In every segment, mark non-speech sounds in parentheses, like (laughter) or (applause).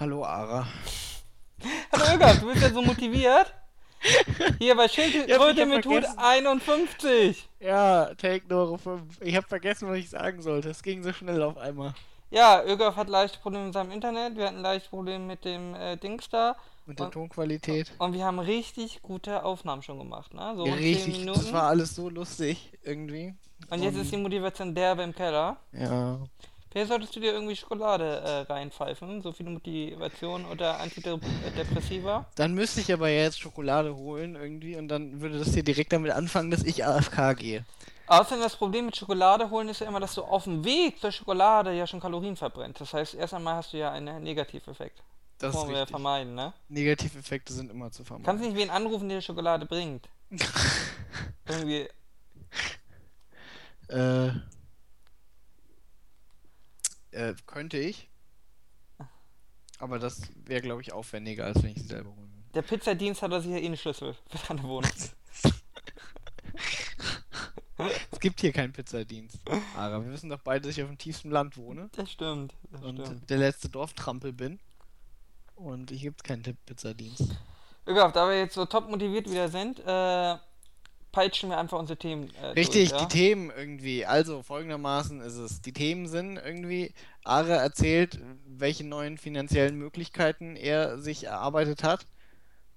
Hallo Ara. Hallo Ögaf, du bist ja so motiviert. Hier bei Schildkröte Methode vergessen. 51. Ja, Take Nore 5. Ich habe vergessen, was ich sagen sollte. Es ging so schnell auf einmal. Ja, Ögaf hat leichte Probleme mit seinem Internet. Wir hatten leichte Probleme mit dem äh, Dings da. Mit der Und- Tonqualität. Und wir haben richtig gute Aufnahmen schon gemacht, ne? So in 10 Richtig, Minuten. das war alles so lustig irgendwie. Und jetzt ist die Motivation derbe im Keller. Ja. Vielleicht solltest du dir irgendwie Schokolade äh, reinpfeifen. So viele Motivation oder Antidepressiva. Dann müsste ich aber jetzt Schokolade holen irgendwie und dann würde das hier direkt damit anfangen, dass ich AFK gehe. Außerdem das Problem mit Schokolade holen ist ja immer, dass du auf dem Weg zur Schokolade ja schon Kalorien verbrennst. Das heißt, erst einmal hast du ja einen Negativeffekt. Das wollen wir vermeiden, ne? Negativeffekte sind immer zu vermeiden. Kannst nicht wen anrufen, der dir Schokolade bringt. (laughs) Irgendwie. Äh, äh, könnte ich. Aber das wäre, glaube ich, aufwendiger, als wenn ich sie selber holen würde. Der Pizzadienst hat da sicher eh einen Schlüssel für deine Wohnung. (laughs) Es gibt hier keinen Pizzadienst. Aber wir wissen doch beide, dass ich auf dem tiefsten Land wohne Das stimmt. Das und stimmt. der letzte Dorftrampel bin. Und hier gibt es keinen Pizzadienst. Egal, da wir jetzt so top motiviert wieder sind, äh, peitschen wir einfach unsere Themen. Äh, Richtig, durch, ja? die Themen irgendwie. Also folgendermaßen ist es. Die Themen sind irgendwie, Ara erzählt, welche neuen finanziellen Möglichkeiten er sich erarbeitet hat.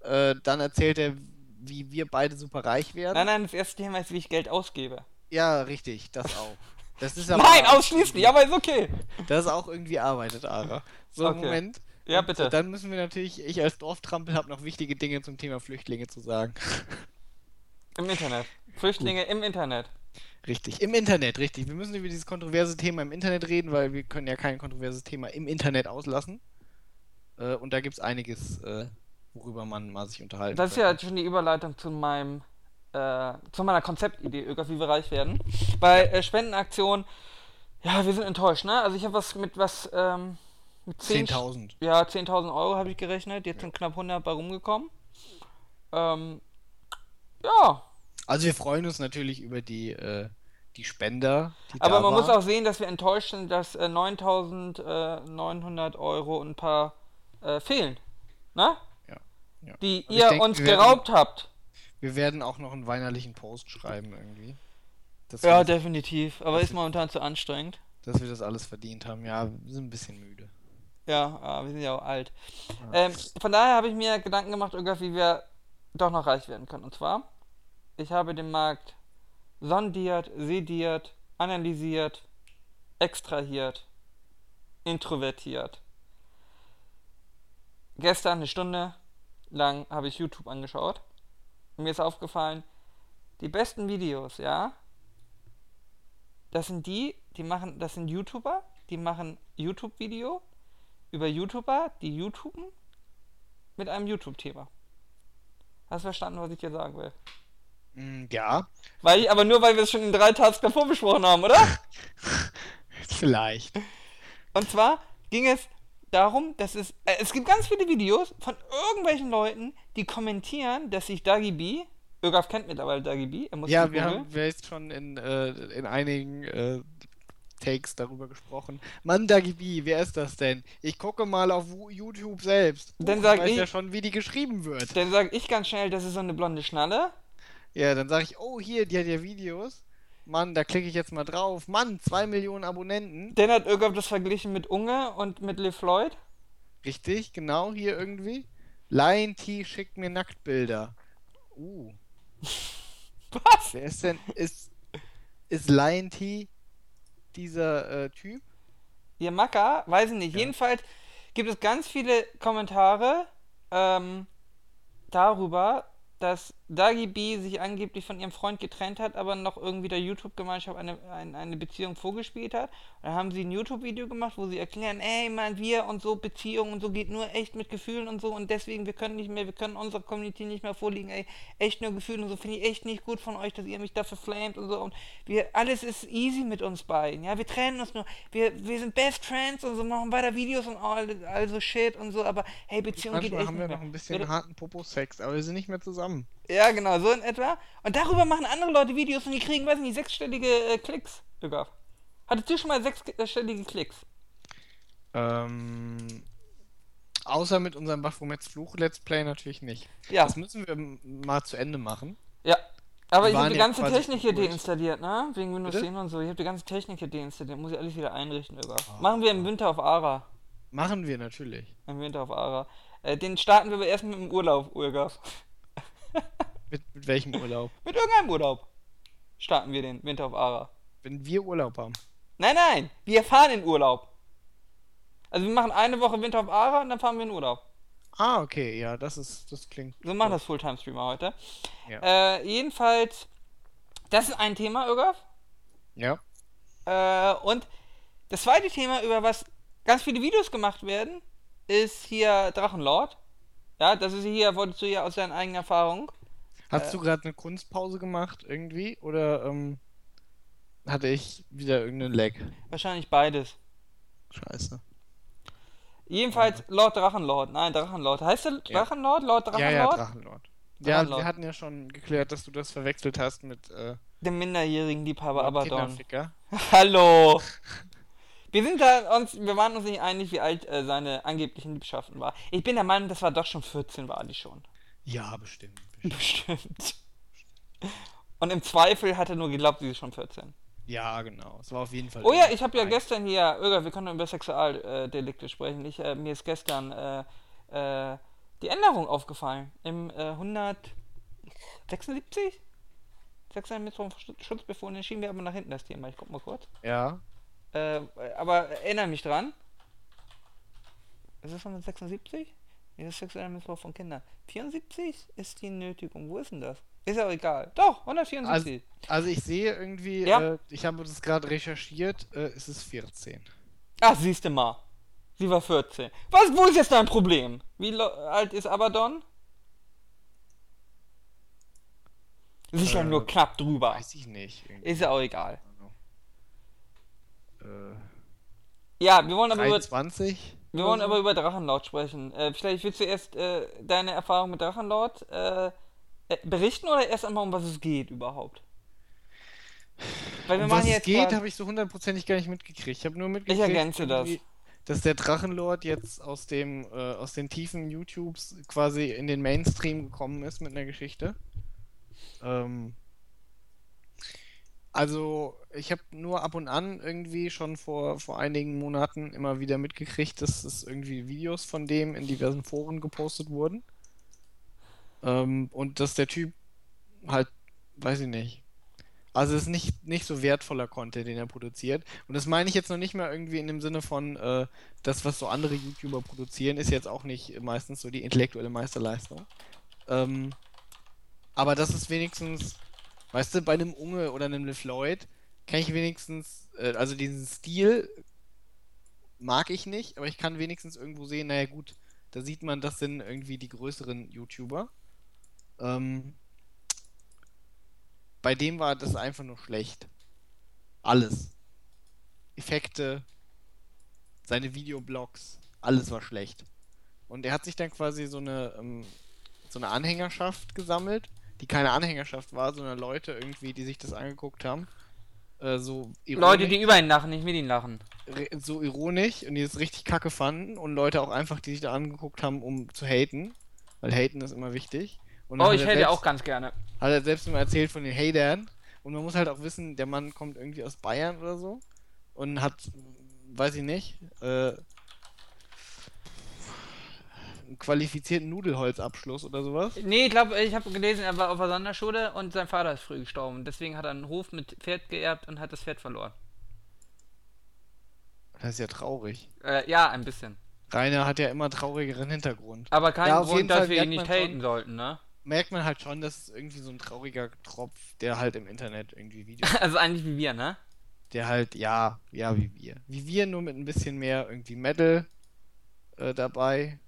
Äh, dann erzählt er, wie wir beide super reich werden. Nein, nein, das erste Thema ist, wie ich Geld ausgebe. Ja, richtig, das auch. Das ist (laughs) aber Nein, ausschließlich, aber ist okay. Das ist auch irgendwie arbeitet, Ara. So, Okay. Moment. Ja, Und bitte. Dann müssen wir natürlich, ich als Dorftrampel habe noch wichtige Dinge zum Thema Flüchtlinge zu sagen. (laughs) Im Internet. Flüchtlinge im Internet. Richtig, im Internet, richtig. Wir müssen über dieses kontroverse Thema im Internet reden, weil wir können ja kein kontroverses Thema im Internet auslassen. Äh, und da gibt es einiges, äh, worüber man mal sich unterhalten Das ist ja schon die Überleitung zu meinem, äh, zu meiner Konzeptidee, Ögaf, wie wir reich werden. Bei äh, Spendenaktionen, ja, wir sind enttäuscht, ne? Also ich habe was mit was, ähm, mit 10 10.000. Ja, 10.000 Euro habe ich gerechnet, jetzt sind knapp 100 bei rumgekommen. Ähm, ja, Also wir freuen uns natürlich über die, äh, die Spender, die aber man muss waren. auch sehen, dass wir enttäuscht sind, dass äh, 9.900 Euro und ein paar äh, fehlen, ne? Ja, ja. Die ihr denk, uns wir werden- geraubt habt. Wir werden auch noch einen weinerlichen Post schreiben irgendwie. Ja, definitiv, aber ist momentan zu anstrengend. dass wir das alles verdient haben. Ja, wir sind ein bisschen müde. Ja, ah, wir sind ja auch alt. Ähm, von daher habe ich mir Gedanken gemacht, irgendwie, wie wir doch noch reich werden können. Und zwar, ich habe den Markt sondiert, sediert, analysiert, extrahiert, introvertiert. Gestern eine Stunde lang habe ich YouTube angeschaut. Und mir ist aufgefallen, die besten Videos, ja, das sind die, die machen, das sind YouTuber, die machen YouTube-Video über YouTuber, die YouTuben mit einem YouTube-Thema. Hast du verstanden, was ich dir sagen will? Mm, ja, Weil aber nur weil wir es schon in drei Tasks davor besprochen haben, oder? (laughs) vielleicht. Und zwar ging es darum, dass es. Äh, es gibt ganz viele Videos von irgendwelchen Leuten, die kommentieren, dass sich Dagi B. Ögaf kennt mittlerweile Dagi B. Er muss Ja, wir haben wir jetzt schon in, äh, in einigen äh, Takes darüber gesprochen. Mann, Dagi B, wer ist das denn? Ich gucke mal auf YouTube selbst. Dann sag ich weiß ich- ja schon, wie die geschrieben wird. Dann sage ich ganz schnell, das ist so eine blonde Schnalle. Ja, dann sage ich, oh, hier, die hat ja Videos. Mann, da klicke ich jetzt mal drauf. Mann, zwei Millionen Abonnenten. Dann hat Ögaf das verglichen mit Unge und mit Le Floyd. Richtig, genau, hier irgendwie. Lion T schickt mir Nacktbilder. Uh, (laughs) Was? wer ist denn, ist, ist Lion T dieser äh, Typ? Ihr Macker, weiß ich nicht. Ja. Jedenfalls gibt es ganz viele Kommentare ähm, darüber, dass Dagi B sich angeblich von ihrem Freund getrennt hat, aber noch irgendwie der YouTube-Gemeinschaft eine, eine, eine Beziehung vorgespielt hat. Und dann haben sie ein YouTube-Video gemacht, wo sie erklären, ey, man, wir und so, Beziehung und so geht nur echt mit Gefühlen und so und deswegen, wir können nicht mehr, wir können unserer Community nicht mehr vorliegen, ey, echt nur Gefühle und so, finde ich echt nicht gut von euch, dass ihr mich dafür flamet und so und wir, alles ist easy mit uns beiden, ja, wir trennen uns nur, wir, wir sind Best Friends und so, machen weiter Videos und all, all so Shit und so, aber hey, Beziehung geht echt haben nicht wir mehr. noch ein bisschen harten Popo-Sex, aber wir sind nicht mehr zusammen. Ja, genau, so in etwa. Und darüber machen andere Leute Videos und die kriegen, weiß nicht, sechsstellige äh, Klicks sogar. Hattest du schon mal sechsstellige Klicks? Ähm, außer mit unserem Baphomets Fluch Let's Play natürlich nicht. Ja. Das müssen wir mal zu Ende machen. Ja. Aber ich habe die ganze Technik hier deinstalliert, ne? Wegen Windows Bitte? 10 und so. Ich habe die ganze Technik hier deinstalliert. Muss ich alles wieder einrichten, Irga. Ah. Machen wir im Winter auf Ara. Machen wir natürlich. Im Winter auf Ara. Äh, den starten wir aber erst mit dem Urlaub, Irga. (laughs) Mit, mit welchem Urlaub? Mit irgendeinem Urlaub. Starten wir den Winter auf Ara. Wenn wir Urlaub haben. Nein, nein, wir fahren in Urlaub. Also wir machen eine Woche Winter auf Ara und dann fahren wir in Urlaub. Ah, okay, ja, das ist, das klingt. So machen das Fulltime-Streamer heute. Ja. Äh, jedenfalls, das ist ein Thema, Irgaf. Ja. Äh, und das zweite Thema, über was ganz viele Videos gemacht werden, ist hier Drachenlord. Ja, das ist hier, wolltest du ja aus deiner eigenen Erfahrung. Hast Äh. du gerade eine Kunstpause gemacht irgendwie? Oder ähm, hatte ich wieder irgendeinen Lag? Wahrscheinlich beides. Scheiße. Jedenfalls Lord Drachenlord. Nein, Drachenlord. Heißt der Ja. Drachenlord? Lord Ja, ja, Drachenlord? Drachenlord. Ja, Drachenlord. wir hatten ja schon geklärt, dass du das verwechselt hast mit äh, Dem minderjährigen Liebhaber Abaddon. (laughs) Hallo! (laughs) Wir sind da uns, wir waren uns nicht einig, wie alt äh, seine angeblichen Liebschaften war. Ich bin der Meinung, das war doch schon 14, war die schon. Ja, bestimmt. bestimmt. Bestimmt. Und im Zweifel hat er nur geglaubt, sie ist schon 14. Ja, genau. Es war auf jeden Fall. Oh ja, ich habe ja gestern hier, Irga, wir können über Sexualdelikte sprechen. Ich, äh, mir ist gestern äh, äh, die Änderung aufgefallen. Im äh, 176? Sexualmittlung Schutzbefohlene schieben wir aber nach hinten das Thema. Ich guck mal kurz. Ja. Äh, aber erinnere mich dran. Ist es 176? Nee, das ist sexueller Missbrauch von Kindern. 74 ist die Nötigung. Wo ist denn das? Ist ja auch egal. Doch, 174. Also ich sehe irgendwie, Ja. äh, ich habe das gerade recherchiert, äh, es ist 14. Ach, siehst du mal. Sie war 14. Was, wo ist jetzt dein Problem? Wie alt ist Abaddon? Sicher Äh, nur knapp drüber. Weiß ich nicht. irgendwie. Ist ja auch egal. Äh, Ja, wir wollen aber über, 23? wir wollen aber über Drachenlord sprechen. Äh, vielleicht willst du erst äh, deine Erfahrung mit Drachenlord äh, äh, berichten oder erst einmal, um was es geht überhaupt? Weil wir Um machen was es jetzt geht, habe ich so hundertprozentig gar nicht mitgekriegt. Ich habe nur mitgekriegt, ergänze das. dass der Drachenlord jetzt aus dem äh, aus den Tiefen YouTubes quasi in den Mainstream gekommen ist mit einer Geschichte. Ähm, also ich habe nur ab und an irgendwie schon vor vor einigen Monaten immer wieder mitgekriegt, dass es irgendwie Videos von dem in diversen Foren gepostet wurden. Ähm, und dass der Typ halt, weiß ich nicht, also es ist nicht, nicht so wertvoller Content, den er produziert. Und das meine ich jetzt noch nicht mal irgendwie in dem Sinne von, äh, das, was so andere YouTuber produzieren, ist jetzt auch nicht meistens so die intellektuelle Meisterleistung. Ähm, aber das ist wenigstens, weißt du, bei einem Unge oder einem LeFloid kann ich wenigstens, äh, also diesen Stil mag ich nicht, aber ich kann wenigstens irgendwo sehen, naja gut, da sieht man, das sind irgendwie die größeren YouTuber. Ähm, bei dem war das einfach nur schlecht. Alles. Effekte, seine Videoblogs, alles war schlecht. Und er hat sich dann quasi so eine, ähm, so eine Anhängerschaft gesammelt, die keine Anhängerschaft war, sondern Leute irgendwie, die sich das angeguckt haben. Äh, so Leute, die über ihn lachen, nicht mit ihm lachen. so ironisch und die es richtig kacke fanden und Leute auch einfach, die sich da angeguckt haben, um zu haten. Weil haten ist immer wichtig. Oh, ich hätte selbst- auch ganz gerne. hat er selbst immer erzählt von den Hatern. Und man muss halt auch wissen, der Mann kommt irgendwie aus Bayern oder so. Und hat, weiß ich nicht, äh, qualifizierten Nudelholzabschluss oder sowas. Nee, ich glaube, ich habe gelesen, er war auf der Sonderschule und sein Vater ist früh gestorben. Deswegen hat er einen Hof mit Pferd geerbt und hat das Pferd verloren. Das ist ja traurig. Äh, ja, ein bisschen. Rainer hat ja immer traurigeren Hintergrund. Aber kein Ja, Grund, jeden Fall dass wir ihn nicht haten sollten, ne? Merkt man halt schon, dass es irgendwie so ein trauriger Tropf, der halt im Internet irgendwie Videos, (laughs) Also eigentlich wie wir, ne? der halt, ja, ja, wie wir. Wie wir, nur mit ein bisschen mehr irgendwie Metal äh, dabei.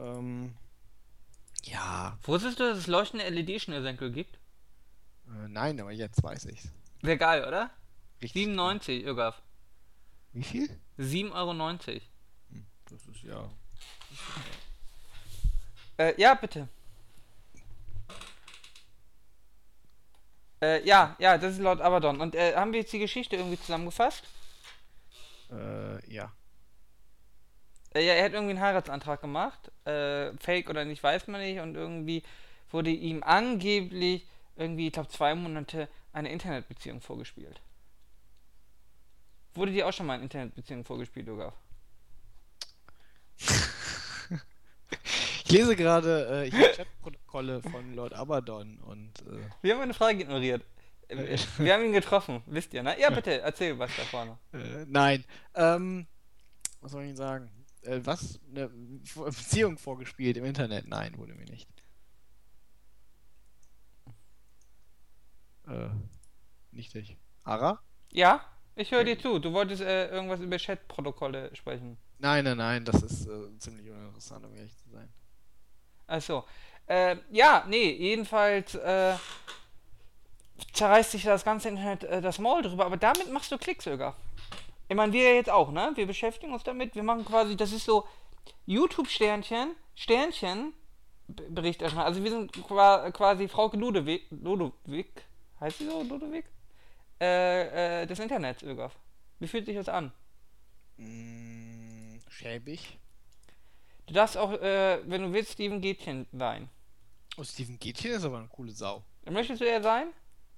Ähm, ja, Wusstest du, dass es leuchtende LED-Schnürsenkel gibt? Äh, nein, aber jetzt weiß ich's. Wäre geil, oder? Richtig. 97, Irgaf. Wie viel? 7,90 Euro. Das ist ja. Äh, ja, bitte. Äh, ja, ja, das ist laut Abaddon. Und äh, haben wir jetzt die Geschichte irgendwie zusammengefasst? Äh, ja. Äh, ja, er hat irgendwie einen Heiratsantrag gemacht. Äh, Fake oder nicht, weiß man nicht. Und irgendwie wurde ihm angeblich irgendwie, ich glaube, zwei Monate eine Internetbeziehung vorgespielt. Wurde dir auch schon mal eine Internetbeziehung vorgespielt, Ogaf? (laughs) Ich lese gerade äh, Chatprotokolle von Lord Abaddon und. Äh, Wir haben eine Frage ignoriert. Äh, Wir haben ihn getroffen, wisst ihr, ne? Ja, bitte, erzähl was da vorne. Äh, nein. Ähm, was soll ich Ihnen sagen? Äh, was? Eine Beziehung vorgespielt im Internet? Nein, wurde mir nicht. Äh, nicht ich. Ara? Ja, ich höre dir zu. Du wolltest äh, irgendwas über Chatprotokolle sprechen. Nein, nein, nein, das ist äh, ziemlich uninteressant, um ehrlich zu sein. Achso. Äh, ja, nee, jedenfalls äh, zerreißt sich das ganze Internet äh, das Maul drüber, aber damit machst du Klicks sogar. Ich meine, wir jetzt auch, ne? Wir beschäftigen uns damit. Wir machen quasi, das ist so YouTube-Sternchen, Sternchen, Bericht erstmal. Also wir sind quasi Frauke Ludewig, Ludewig, heißt sie so, Ludewig? Äh, äh, des Internets, Ögaf. Wie fühlt sich das an? Mm, schäbig. Du darfst auch, äh, wenn du willst, Steven Gätchen sein. Oh, Steven Gätchen ist aber eine coole Sau. Möchtest du er sein?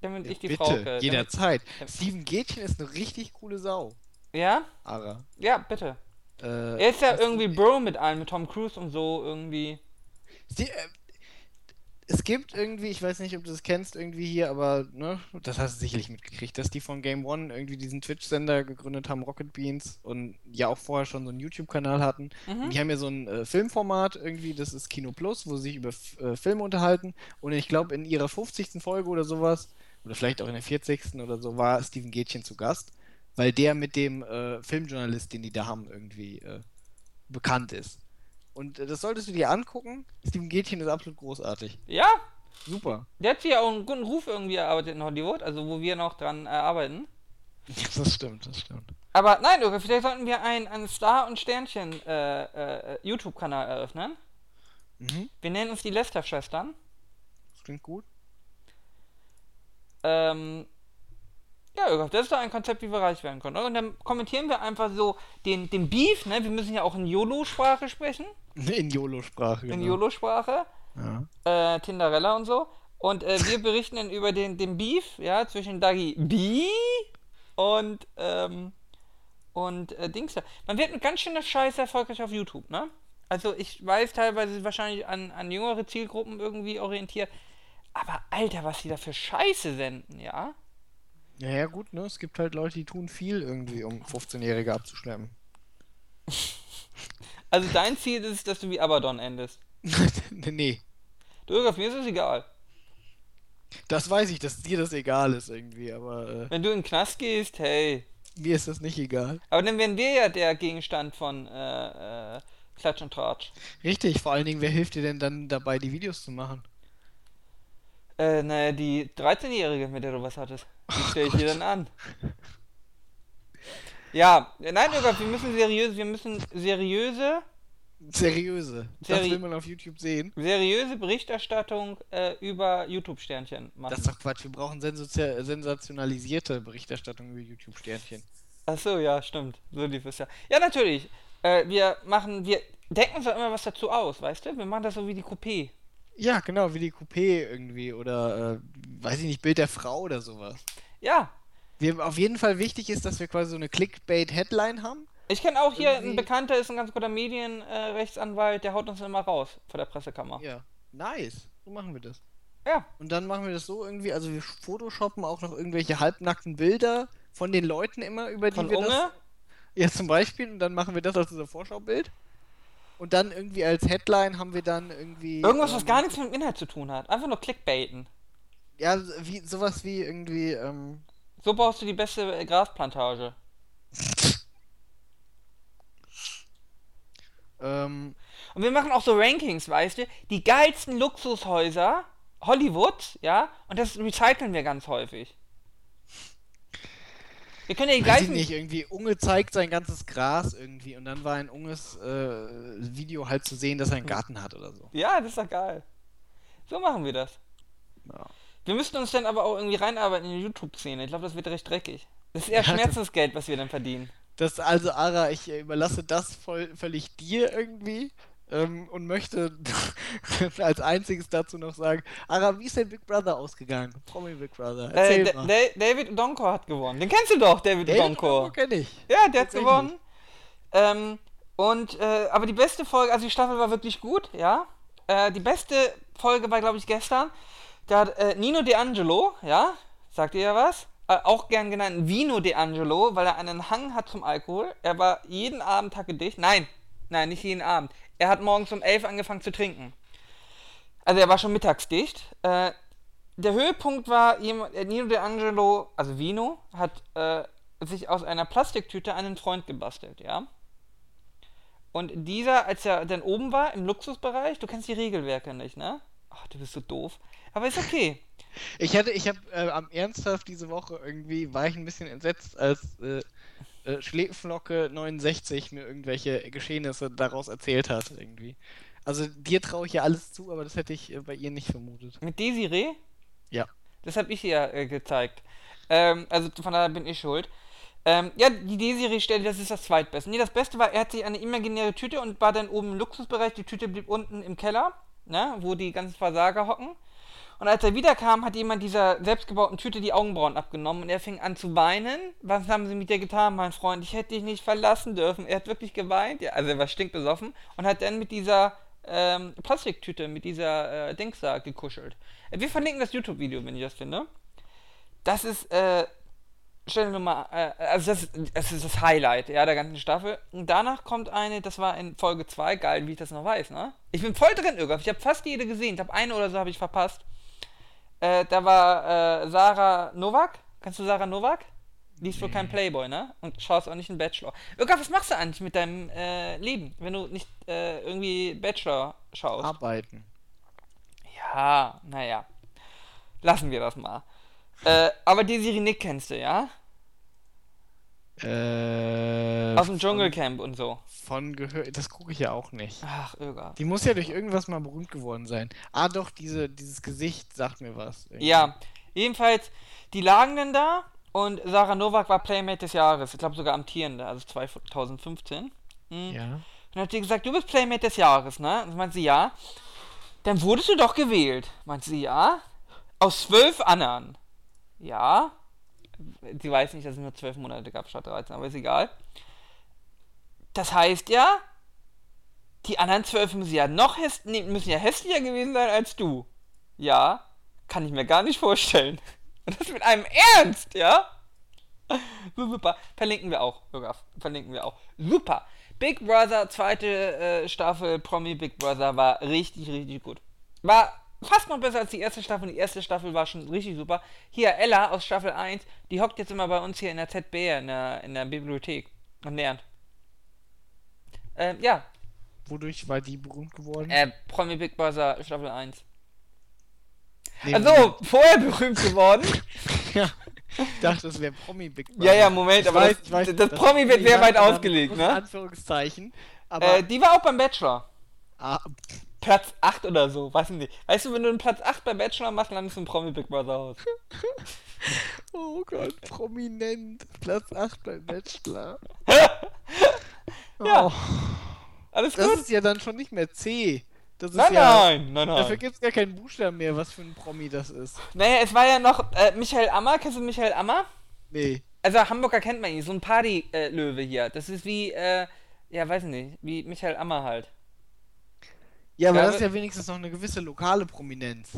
Damit ich die Bitte, Frauke. jederzeit. Steven Gätchen ist eine richtig coole Sau. Ja? Ara. Ja, bitte. Äh, Er ist ja irgendwie Bro mit allen, mit Tom Cruise und so irgendwie. Sie, äh, es gibt irgendwie, ich weiß nicht, ob du das kennst, irgendwie hier, aber ne, das hast du sicherlich mitgekriegt, dass die von Game One irgendwie diesen Twitch-Sender gegründet haben, Rocket Beans, und ja auch vorher schon so einen YouTube-Kanal hatten. Mhm. Die haben ja so ein äh, Filmformat irgendwie, das ist Kino Plus, wo sie sich über äh, Filme unterhalten. Und ich glaube, in ihrer 50. Folge oder sowas, oder vielleicht auch in der 40. oder so, war Steven Gätchen zu Gast, weil der mit dem äh, Filmjournalist, den die da haben, irgendwie äh, bekannt ist. Und äh, das solltest du dir angucken. Steven Gätchen ist absolut großartig. Ja, Super. der hat sich ja auch einen guten Ruf irgendwie erarbeitet in Hollywood, also wo wir noch dran äh, arbeiten. (laughs) Das stimmt, das stimmt. Aber nein, Uwe, vielleicht sollten wir einen, einen Star- und Sternchen äh, äh, YouTube-Kanal eröffnen. Mhm. Wir nennen uns die Lester-Schwestern. Das klingt gut. Ähm, ja, das ist doch ein Konzept, wie wir reich werden können. oder? Und dann kommentieren wir einfach so den, den Beef, ne? Wir müssen ja auch in YOLO-Sprache sprechen. (laughs) In YOLO-Sprache. In genau. YOLO-Sprache. Ja. Äh, Tinderella und so. Und äh, wir (laughs) berichten dann über den, den Beef, ja, zwischen Dagi B und, ähm, und äh, Dings. Man wird mit ganz schöner Scheiße erfolgreich auf YouTube, ne? Also ich weiß teilweise wahrscheinlich an, an jüngere Zielgruppen irgendwie orientiert. Aber Alter, was die da für Scheiße senden, ja? Ja, ja, gut, ne? Es gibt halt Leute, die tun viel irgendwie, um 15-Jährige abzuschleppen. (laughs) Also dein Ziel ist, dass du wie Abaddon endest. (laughs) nee. Du, Irgaf, mir ist es egal. Das weiß ich, dass dir das egal ist irgendwie, aber äh, Wenn du in den Knast gehst, hey. mir ist das nicht egal. Aber dann wären wir ja der Gegenstand von äh, äh, Klatsch und Tratsch. Richtig, vor allen Dingen, wer hilft dir denn dann dabei, die Videos zu machen? Äh, naja, die 13-Jährige, mit der du was hattest. Die stelle ich dir dann an. Ja, nein, Irgaf, wir müssen seriös, wir müssen seriöse, Seriöse. Das Seri- will man auf YouTube sehen. seriöse Berichterstattung äh, über YouTube-Sternchen machen. Das ist doch Quatsch. Wir brauchen sensationalisierte Berichterstattung über YouTube-Sternchen. Ach so, ja, stimmt. So lief es ja. Ja, natürlich. Äh, wir machen, wir denken uns ja immer was dazu aus, weißt du? Wir machen das so wie die Coupé. Ja, genau, wie die Coupé irgendwie oder, äh, weiß ich nicht, Bild der Frau oder sowas. Ja. Wir, auf jeden Fall wichtig ist, dass wir quasi so eine Clickbait-Headline haben. Ich kenne auch hier einen Irgendwie- Bekannter, ist ein ganz guter Medienrechtsanwalt, äh, der haut uns immer raus vor der Pressekammer. Ja. Nice. So machen wir das. Ja. Und dann machen wir das so irgendwie, also wir photoshoppen auch noch irgendwelche halbnackten Bilder von den Leuten immer, über die Von wir Unge? das... Ja, zum Beispiel. Und dann machen wir das als unser Vorschaubild. Und dann irgendwie als Headline haben wir dann irgendwie... Irgendwas, was ähm, gar nichts mit dem Inhalt zu tun hat. Einfach nur Clickbaiten. Ja, wie, sowas wie irgendwie, ähm... So baust du die beste äh, Grasplantage. (laughs) ähm Und wir machen auch so Rankings, weißt du? Die geilsten Luxushäuser Hollywoods, ja? Und das recyceln wir ganz häufig. Wir können ja die weiß ich gleichen. nicht, irgendwie Unge zeigt sein ganzes Gras irgendwie und dann war in Unges äh, Video halt zu sehen, dass er einen Garten hat oder so. Ja, das ist doch geil. So machen wir das. Ja. Wir müssten uns dann aber auch irgendwie reinarbeiten in die YouTube-Szene. Ich glaube, das wird recht dreckig. Das ist eher Ja, Schmerzensgeld, was wir dann verdienen. Das, also, Ara, ich äh, überlasse das voll, völlig dir irgendwie ähm, und möchte (laughs) als einziges dazu noch sagen, Ara, wie ist denn Big Brother ausgegangen? Promi Big Brother. Äh, Erzähl mal. Da- David Donko hat gewonnen. Den kennst du doch, David, David Donko. Donko kenn ich. Ja, der hat gewonnen. Ähm, und, äh, aber die beste Folge, also die Staffel war wirklich gut, ja. Äh, die beste Folge war, glaube ich, gestern. Da hat äh, Nino D'Angelo, ja, sagt ihr ja was? Äh, auch gern genannt Vino D'Angelo, weil er einen Hang hat zum Alkohol. Er war jeden Abend taggedicht. Nein, nein, nicht jeden Abend. Er hat morgens um 11 angefangen zu trinken. Also er war schon mittagsdicht. Äh, der Höhepunkt war, jemand, Nino D'Angelo, also Vino, hat äh, sich aus einer Plastiktüte einen Freund gebastelt, ja. Und dieser, als er dann oben war, im Luxusbereich, du kennst die Regelwerke nicht, ne? Ach, du bist so doof. Aber ist okay. Ich hatte, ich habe äh, am ernsthaft diese Woche irgendwie, war ich ein bisschen entsetzt, als äh, äh, Schläfenflocke 69 mir irgendwelche Geschehnisse daraus erzählt hat, irgendwie. Also dir traue ich ja alles zu, aber das hätte ich äh, bei ihr nicht vermutet. Mit Desiree? Ja. Das habe ich ihr äh, gezeigt. Ähm, also von daher bin ich schuld. Ähm, ja, die Desiree-Stelle, das ist das zweitbeste. Nee, das Beste war, er hat sich eine imaginäre Tüte und war dann oben im Luxusbereich. Die Tüte blieb unten im Keller, ne, wo die ganzen Versager hocken. Und als er wiederkam, hat jemand dieser selbstgebauten Tüte die Augenbrauen abgenommen und er fing an zu weinen. Was haben sie mit dir getan, mein Freund? Ich hätte dich nicht verlassen dürfen. Er hat wirklich geweint. Ja, also er war stinkbesoffen und hat dann mit dieser ähm, Plastiktüte, mit dieser äh, Dings da gekuschelt. Äh, Wir verlinken das YouTube-Video, wenn ich das finde. Das ist, äh, Stelle Nummer, äh, also das, das ist das Highlight, ja, der ganzen Staffel. Und danach kommt eine, das war in Folge 2, geil, wie ich das noch weiß, ne? Ich bin voll drin, Irgaf. Ich habe fast jede gesehen. Ich habe eine oder so habe ich verpasst. Äh, da war äh, Sarah Novak. Kennst du Sarah Novak? Die ist wohl kein Playboy, ne? Und schaust auch nicht einen Bachelor. Irgaf, was machst du eigentlich mit deinem äh, Leben, wenn du nicht äh, irgendwie Bachelor schaust? Arbeiten. Ja, naja. Lassen wir das mal. Äh, aber Desiree Nick kennst du, ja? Äh, Aus dem Dschungelcamp und so. Von gehört, das gucke ich ja auch nicht. Ach, Irga. Die muss ja durch irgendwas mal berühmt geworden sein. Ah, doch, diese, dieses Gesicht sagt mir was. irgendwie. Ja, jedenfalls, die lagen dann da und Sarah Novak war Playmate des Jahres. Ich glaube sogar amtierende, also 2015. Mhm. Ja. Dann hat sie gesagt, du bist Playmate des Jahres, ne? Und meint sie, ja. Dann wurdest du doch gewählt. Meint sie, ja. Aus zwölf anderen. Ja. Sie weiß nicht, dass es nur zwölf Monate gab statt 13, aber ist egal. Das heißt ja, die anderen zwölf müssen ja noch häss müssen ja hässlicher gewesen sein als du. Ja. Kann ich mir gar nicht vorstellen. (laughs) Und das mit einem Ernst, ja? (laughs) Super. Verlinken wir auch. Verlinken wir auch. Super. Big Brother, zweite äh, Staffel, Promi Big Brother, war richtig, richtig gut. War fast noch besser als die erste Staffel. Die erste Staffel war schon richtig super. Hier, Ella aus Staffel 1, die hockt jetzt immer bei uns hier in der ZB, in der, in der Bibliothek und lernt. Ähm, ja, Wodurch war die berühmt geworden? äh, Promi Big Brother Staffel 1. Nee, Also, vorher berühmt geworden. (laughs) Ja. Ich dachte, das wäre Promi Big Brother. Ja, ja, Moment, Ich aber weiß, das, weiß, das Promi wird sehr weit ausgelegt, ne? Anführungszeichen. Aber. Äh, die war auch beim Bachelor. ah, Platz 8 oder so, weiß ich nicht. Weißt du, wenn du einen Platz 8 bei Bachelor machst, landest du im Promi Big Brother Haus. (laughs) oh Gott, prominent. Platz 8 beim Bachelor. (laughs) Ja. Oh, Alles das gut? ist ja dann schon nicht mehr C. Das ist Nein, ja. nein, nein, Dafür nein. gibt es gar keinen Buchstaben mehr, was für ein Promi das ist. Naja, es war ja noch äh, Michael Ammer. Kennst du Michael Ammer? Nee. Also Hamburger kennt man ihn, so ein Party-Löwe hier. Das ist wie, äh, ja, weiß nicht, wie Michael Ammer halt. Ja, aber Ja, das ist ja wenigstens noch eine gewisse lokale Prominenz.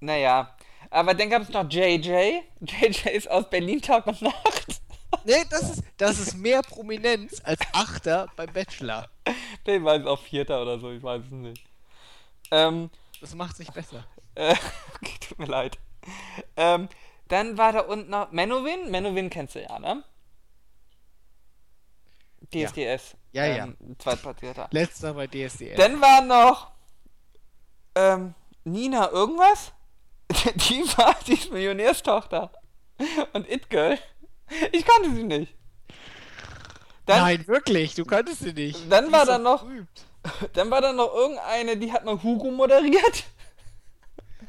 Naja, aber dann gab es noch JJ. JJ (laughs) ist aus Berlin Tag und Nacht. Nee, das ist, das ist mehr Prominenz als Achter beim Bachelor. Der war jetzt auch Vierter oder so, ich weiß es nicht. Ähm, Das macht's nicht besser. Äh, (laughs) okay, tut mir leid. Ähm, dann war da unten noch Menowin. Menowin kennst du ja, ne? DSDS. Ja, ja. ähm, Zweitplatzierter. Letzter bei DSDS. Dann war noch ähm, Nina irgendwas. (laughs) Die war, die ist Millionärstochter. Und It Girl. Ich kannte sie nicht. Dann, Nein, wirklich, du kanntest sie nicht. Dann Die war da noch- berühmt. (laughs) dann war da noch irgendeine, die hat mal Hugo moderiert.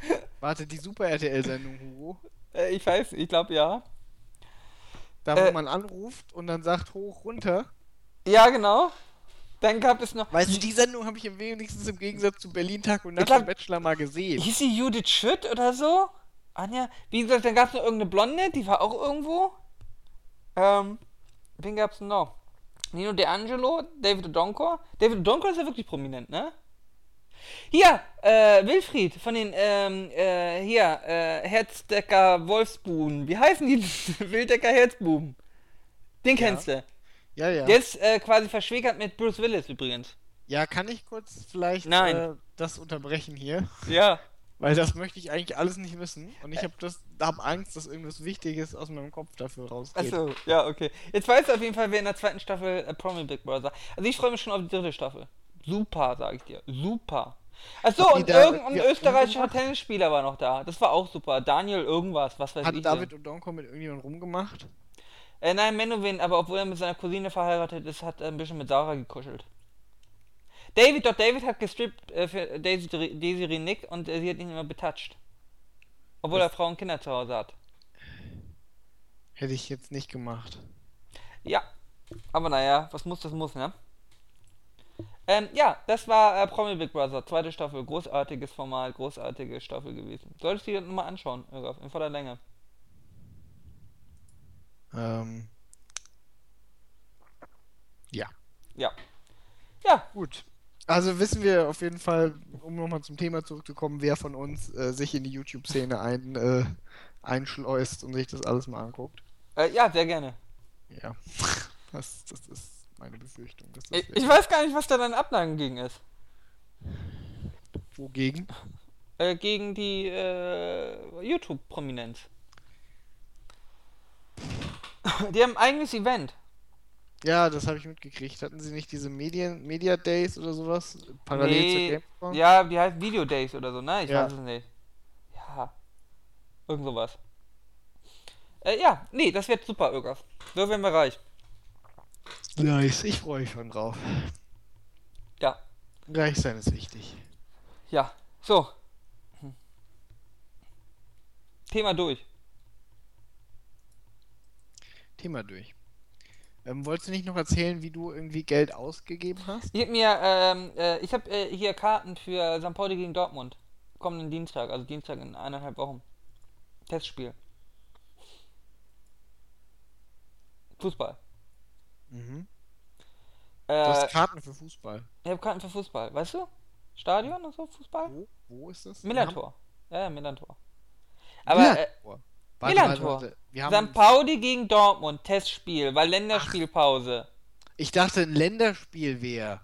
(laughs) Warte, die Super RTL-Sendung, Hugo. Äh, ich weiß, ich glaube ja. Da, wo Äh. man anruft und dann sagt hoch, runter. Ja, genau. Dann gab es noch. Weißt du, die Sendung habe ich im wenigstens im Gegensatz zu Berlin Tag und Nacht glaub- Bachelor mal gesehen. Hieß sie Judith Schütt oder so? Anja? Wie gesagt, dann gab es noch irgendeine Blonde, die war auch irgendwo. Ähm, wen gab es noch? Nino D'Angelo, David Odonkor. David Odonkor ist ja wirklich prominent, ne? Hier, äh, Wilfried von den, ähm, äh, hier, äh, Herzdecker Wolfsbuben. Wie heißen die? (laughs) Wildecker Herzbuben. Den kennst du. Ja, ja. Der ist äh, quasi verschwägert mit Bruce Willis übrigens. Ja, kann ich kurz vielleicht Nein. Äh, das unterbrechen hier? Ja. Weil das möchte ich eigentlich alles nicht wissen. Und ich habe das, hab Angst, dass irgendwas Wichtiges aus meinem Kopf dafür rausgeht. Achso, ja, okay. Jetzt weißt du auf jeden Fall, wer in der zweiten Staffel äh, Promi Big Brother. Also ich freue mich schon auf die dritte Staffel. Super, sag ich dir. Super. Achso, Hat und da irgendein irgendwie österreichischer rumgemacht? Tennisspieler war noch da. Das war auch super. Daniel irgendwas, was weiß Hat ich. David denn. Odonko mit irgendjemandem rumgemacht? Äh, nein, Menowin, aber obwohl er mit seiner Cousine verheiratet ist, hat er ein bisschen mit Sarah gekuschelt. David, doch David hat gestrippt äh, für Daisy, Desiree Nick und äh, sie hat ihn immer betatscht. Obwohl Das- er Frauen und Kinder zu Hause hat. Hätte ich jetzt nicht gemacht. Ja, aber naja, was muss, das muss, ne? Ähm, ja, das war äh, Promi Big Brother, zweite Staffel. Großartiges Format, großartige Staffel gewesen. Solltest du dir nochmal anschauen, in voller Länge. Ähm. Ja. Ja. Ja, Gut. Also wissen wir auf jeden Fall, um nochmal zum Thema zurückzukommen, wer von uns äh, sich in die YouTube-Szene ein, äh, einschleust und sich das alles mal anguckt. äh, ja, sehr gerne. Ja. (laughs) Das, das ist meine Befürchtung. Das Ich, ich weiß gar nicht, was da dein Abnagen gegen ist. Wogegen? Äh, gegen die äh, YouTube-Prominenz. (laughs) Die haben ein eigenes Event. Ja, das habe ich mitgekriegt. Hatten sie nicht diese Medien, Media Days oder sowas? Parallel Nee, zur Gamescom? Ja, die heißt Video Days oder so, ne? Ich Ja. weiß es nicht. Ja. Irgend sowas. Äh, ja, nee, das wird super, Irgaf. So werden wir reich. Nice, ich freue mich schon drauf. Ja. Reich sein ist wichtig. Ja. So. Hm. Thema durch. Thema durch. Ähm, wolltest du nicht noch erzählen, wie du irgendwie Geld ausgegeben hast? Ich hab mir, ähm, äh, ich hab äh, hier Karten für St. Pauli gegen Dortmund. Kommenden Dienstag, also Dienstag in eineinhalb Wochen. Testspiel. Fußball. Mhm. Äh, Du hast Karten für Fußball. ich hab Karten für Fußball, weißt du? Stadion und so, Fußball? Wo? Wo ist das? Millantor. Ja, ja, Millantor. Aber äh, Warte, Millantor. warte, warte. Wir haben St. Pauli gegen Dortmund, Testspiel, weil Länderspielpause. Ich dachte, ein Länderspiel wäre.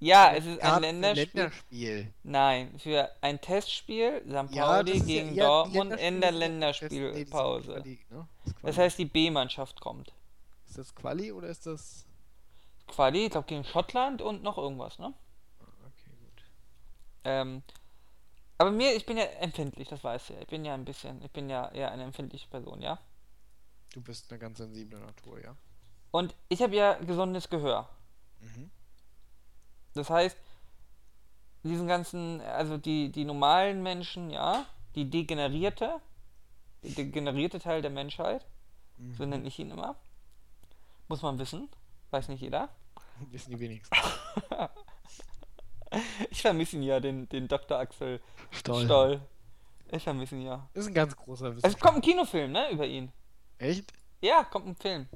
Ja, es ist ein Länderspiel. Länderspiel. Nein, für ein Testspiel St. Ja, Pauli das ist gegen ja, ja, Dortmund in der Länderspiele sind- nee, Länderspielpause. Ne? Das, Das heißt, die B-Mannschaft kommt. ist das Quali oder ist das. Quali, ich glaube gegen Schottland und noch irgendwas, ne? Okay, gut. Ähm, aber mir, ich bin ja empfindlich, das weißt du ja. Ich bin ja ein bisschen, ich bin ja eher eine empfindliche Person, ja? Du bist eine ganz sensible Natur, ja. Und ich habe ja gesundes Gehör. Mhm. Das heißt, diesen ganzen, also die, die normalen Menschen, ja, die degenerierte, die degenerierte Teil der Menschheit, so Mhm. nenne ich ihn immer, muss man wissen, weiß nicht jeder. (laughs) Wissen die wenigsten. (laughs) Ich vermisse ihn ja, den, den Dr. Axel Stoll. Stoll. Ich vermisse ihn ja. Ist ein ganz großer Es Wissenschaftler. kommt ein Kinofilm, ne, über ihn. Echt? Ja, kommt ein Film.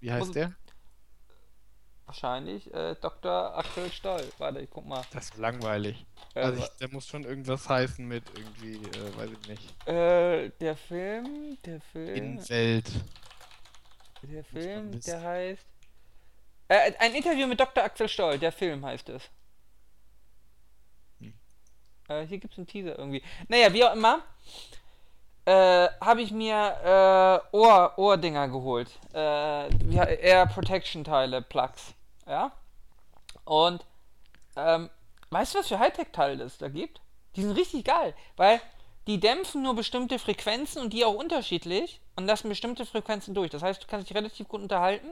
Wie heißt Muss- der? Wahrscheinlich äh, Dr. Axel Stoll. Warte, ich guck mal. Das ist langweilig. Äh, Also ich, der muss schon irgendwas heißen mit irgendwie, äh, weiß ich nicht. äh, der Film, der Film, Innenwelt. der man Film, der heißt. Äh, ein Interview mit Dr. Axel Stoll, der Film heißt es. Äh, hier gibt es einen Teaser irgendwie. Naja, wie auch immer. Äh, habe ich mir äh, Ohr, Ohrdinger geholt. Äh, Air Protection Teile, Plugs. Ja. Und ähm, weißt du, was für Hightech-Teile es da gibt? Die sind richtig geil, weil die dämpfen nur bestimmte Frequenzen und die auch unterschiedlich und lassen bestimmte Frequenzen durch. Das heißt, du kannst dich relativ gut unterhalten.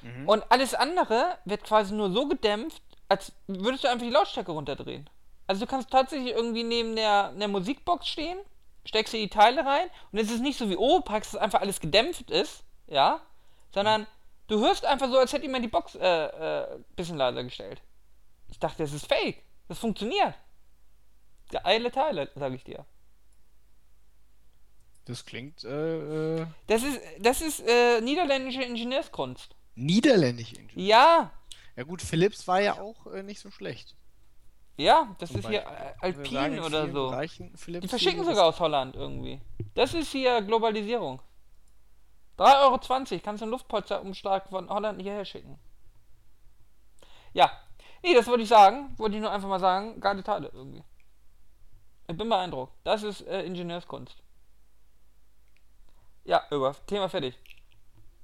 Mhm. Und alles andere wird quasi nur so gedämpft, als würdest du einfach die Lautstärke runterdrehen. Also du kannst tatsächlich irgendwie neben der, der Musikbox stehen, steckst dir die Teile rein und es ist nicht so wie, packst es einfach alles gedämpft ist, ja, sondern du hörst einfach so, als hätte jemand die Box äh, äh, bisschen leiser gestellt. Ich dachte, das ist fake. Das funktioniert. Geile Teile, sag ich dir. Das klingt, äh, äh Das ist, das ist äh, niederländische Ingenieurskunst. niederländisch. Ingenieur. Ja, Ja gut, Philips war ja auch äh, nicht so schlecht. Ja, das Zum ist hier Beispiel. äh, sagen Alpin in oder so. Bereichen, Die verschicken sogar aus Holland irgendwie. Das ist hier Globalisierung. 3,20 Euro kannst du einen Luftpolsterumschlag von Holland hierher schicken. Ja. Nee, das wollte ich sagen. Wollte ich nur einfach mal sagen. Geile Teile irgendwie. Ich bin beeindruckt. Das ist äh, Ingenieurskunst. Ja, über. Thema fertig.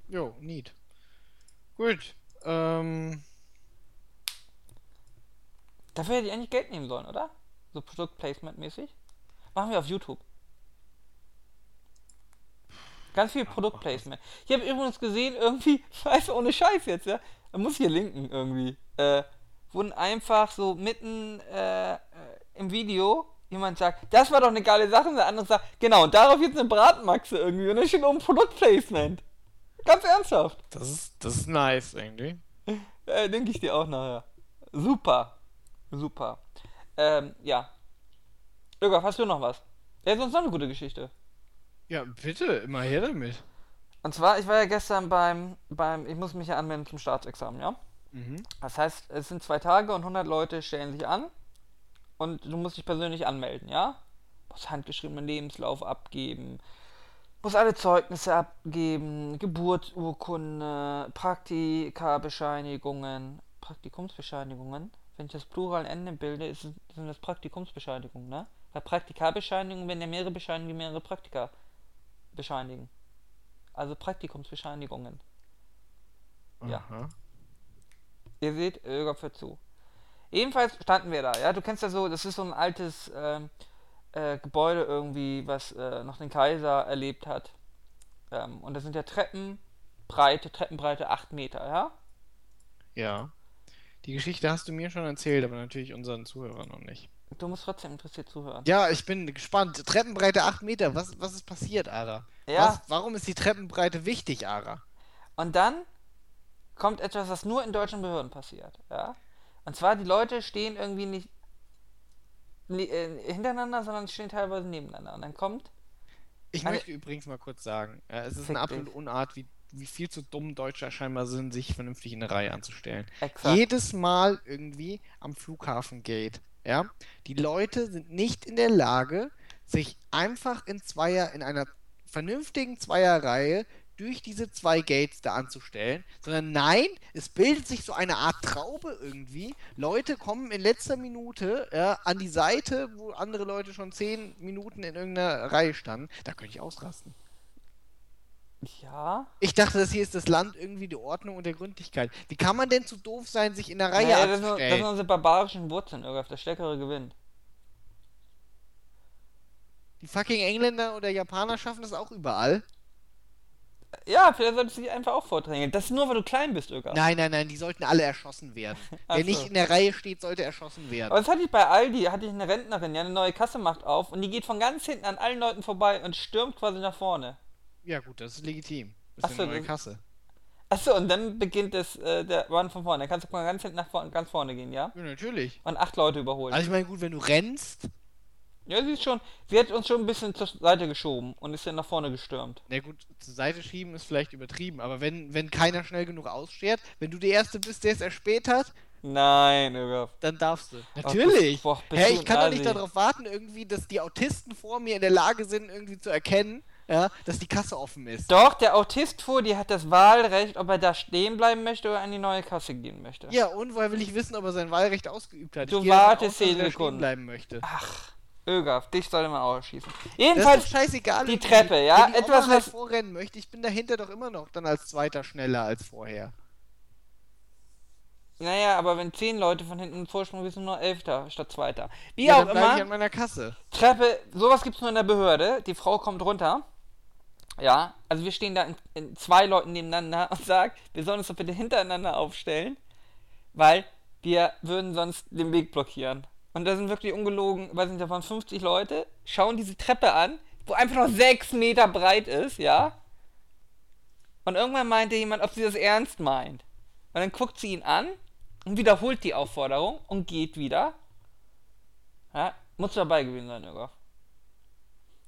Jo, neat. Gut. Ähm, Dafür hätte ich eigentlich Geld nehmen sollen, oder? So Produktplacement-mäßig. Machen wir auf YouTube. Ganz viel Produktplacement. Ich habe übrigens gesehen, irgendwie, (laughs) scheiße, ohne Scheiß jetzt, ja. Man muss hier linken irgendwie. Äh, wurden einfach so mitten äh, äh, im Video jemand sagt, das war doch eine geile Sache, und der andere sagt, genau, und darauf jetzt eine Bratmaxe irgendwie. Und dann steht oben Produktplacement. Ganz ernsthaft. das ist, das ist nice irgendwie. Äh, denke ich dir auch nachher. Super. Super. Ähm, ja. Irgaf, hast du noch was? Ja, sonst noch eine gute Geschichte. Ja, bitte, immer her damit. Und zwar, ich war ja gestern beim, beim, ich muss mich ja anmelden zum Staatsexamen, ja? Mhm. Das heißt, es sind zwei Tage und 100 Leute stellen sich an und du musst dich persönlich anmelden, ja? Musst handgeschriebenen Lebenslauf abgeben, musst alle Zeugnisse abgeben, Geburtsurkunde, Praktikabescheinigungen, Praktikumsbescheinigungen. Wenn ich das Plural Ende bilde, ist, es- sind das Praktikumsbescheinigungen, ne? Weil Praktikabescheinigungen, wenn ja mehrere Bescheinigungen, mehrere Praktika bescheinigen. Also Praktikumsbescheinigungen. Ja. Aha. Ihr seht, Öger für zu. Jedenfalls standen wir da, ja. Du kennst ja so, das ist so ein altes ähm, äh, Gebäude irgendwie, was äh, noch den Kaiser erlebt hat. Ähm, und da sind ja Treppen, Breite, Treppenbreite 8 Meter, ja. Ja. Die Geschichte hast du mir schon erzählt, aber natürlich unseren Zuhörern noch nicht. Du musst trotzdem interessiert zuhören. Ja, ich bin gespannt. Treppenbreite 8 Meter. Was, was ist passiert, Ara? Ja. Was, warum ist die Treppenbreite wichtig, Ara? Und dann kommt etwas, was nur in deutschen Behörden passiert, ja. Und zwar, die Leute stehen irgendwie nicht äh, hintereinander, sondern stehen teilweise nebeneinander. Und dann kommt Ich möchte übrigens mal kurz sagen, äh, es ist eine absolute. Unart, wie, wie viel zu dumm Deutsche scheinbar sind, sich vernünftig in eine Reihe anzustellen. exakt. Jedes Mal irgendwie am Flughafen geht, ja, die Leute sind nicht in der Lage, sich einfach in Zweier, in einer vernünftigen Zweierreihe durch diese zwei Gates da anzustellen, sondern nein, es bildet sich so eine Art Traube irgendwie. Leute kommen in letzter Minute ja, an die Seite, wo andere Leute schon zehn Minuten in irgendeiner Reihe standen. Da könnte ich ausrasten. Ja. Ich dachte, das hier ist das Land irgendwie die Ordnung und der Gründlichkeit. Wie kann man denn zu doof sein, sich in der Reihe Naja, das, sind, das anzustellen? sind unsere barbarischen Wurzeln, Irgaf. Der Stärkere gewinnt. Die fucking Engländer oder Japaner schaffen das auch überall. Ja, vielleicht solltest du dich einfach auch vordrängeln. Das ist nur, weil du klein bist, Irgaf. Nein, nein, nein, die sollten alle erschossen werden. (laughs) Wer so. nicht in der Reihe steht, sollte erschossen werden. Aber das hatte ich bei Aldi, hatte ich eine Rentnerin, die eine neue Kasse macht auf und die geht von ganz hinten an allen Leuten vorbei und stürmt quasi nach vorne. Ja gut, das ist legitim. Das Ach ist so, eine neue Kasse. Achso, und dann beginnt das, äh, der Run von vorne. Dann kannst du mal ganz hinten nach vorne, ganz vorne gehen, ja? Ja, natürlich. Und acht Leute überholen. Also ich meine, gut, wenn du rennst, ja, sie ist schon, sie hat uns schon ein bisschen zur Seite geschoben und ist dann nach vorne gestürmt. na gut, zur Seite schieben ist vielleicht übertrieben, aber wenn, wenn keiner schnell genug ausschert, wenn du der Erste bist, der es erspäht hat, Nein, Irgaf. dann darfst du. Natürlich. boah, bist Hä, du ich kann doch nicht darauf warten, irgendwie, dass die Autisten vor mir in der Lage sind, irgendwie zu erkennen, ja, dass die Kasse offen ist. Doch, der Autist vor dir hat das Wahlrecht, ob er da stehen bleiben möchte oder an die neue Kasse gehen möchte. Ja, und woher will ich wissen, ob er sein Wahlrecht ausgeübt hat? Du Ich wartest er zehn Sekunden. stehen bleiben möchte. Ach, Ögaf, dich sollte man ausschießen. Das ist Jedenfalls, doch scheißegal. die. Treppe, ja, Wenn die etwas, Oma halt was- vorrennen möchte, ich bin dahinter doch immer noch dann als Zweiter schneller als vorher. naja, aber wenn zehn Leute von hinten Vorsprung bist du nur Elfter statt Zweiter. Wie Ja, auch dann bleibe ich immer, an meiner Kasse. Treppe, sowas gibt's nur in der Behörde. Die Frau kommt runter. Ja, also wir stehen da in, in zwei Leuten nebeneinander und sagt, wir sollen uns doch bitte hintereinander aufstellen, weil wir würden sonst den Weg blockieren. Und da sind wirklich ungelogen, weiß nicht, davon 50 Leute, schauen diese Treppe an, wo einfach noch 6 Meter breit ist, ja. Und irgendwann meinte jemand, ob sie das ernst meint. Und dann guckt sie ihn an und wiederholt die Aufforderung und geht wieder. Ja, muss dabei gewesen sein, Jürgen.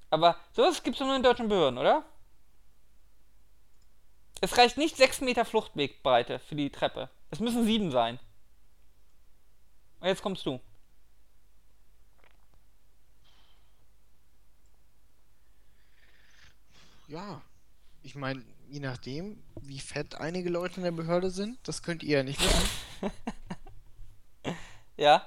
Aber sowas gibt es nur in deutschen Behörden, oder? Es reicht nicht 6 Meter Fluchtwegbreite für die Treppe. Es müssen 7 sein. Und jetzt kommst du. Ja, ich meine, je nachdem, wie fett einige Leute in der Behörde sind, das könnt ihr ja nicht wissen, (laughs) Ja?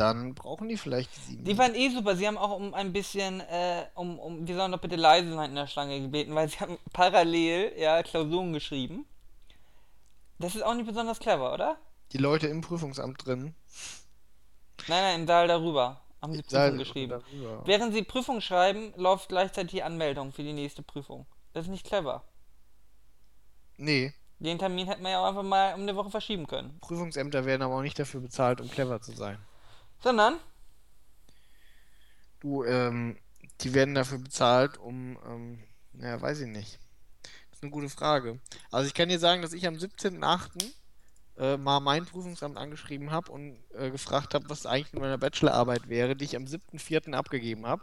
Dann brauchen die vielleicht die sieben. Die waren eh super. Sie haben auch um ein bisschen, äh, um, um, wir sollen doch bitte leise sein in der Schlange gebeten, weil sie haben (laughs) parallel, ja, Klausuren geschrieben. Das ist auch nicht besonders clever, oder? Die Leute im Prüfungsamt drin. Nein, nein, im Saal darüber haben sie Prüfung geschrieben. darüber. Während sie Prüfung schreiben, läuft gleichzeitig die Anmeldung für die nächste Prüfung. Das ist nicht clever. Nee, Den Termin hätte man ja auch einfach mal um eine Woche verschieben können. Prüfungsämter werden aber auch nicht dafür bezahlt, um clever zu sein. Sondern, Du, ähm, die werden dafür bezahlt, um, ähm, naja, weiß ich nicht. Das ist eine gute Frage. Also ich kann dir sagen, dass ich am 17.08. Äh, mal mein Prüfungsamt angeschrieben habe und äh, gefragt habe, was eigentlich mit meiner Bachelorarbeit wäre, die ich am 7.04. abgegeben habe.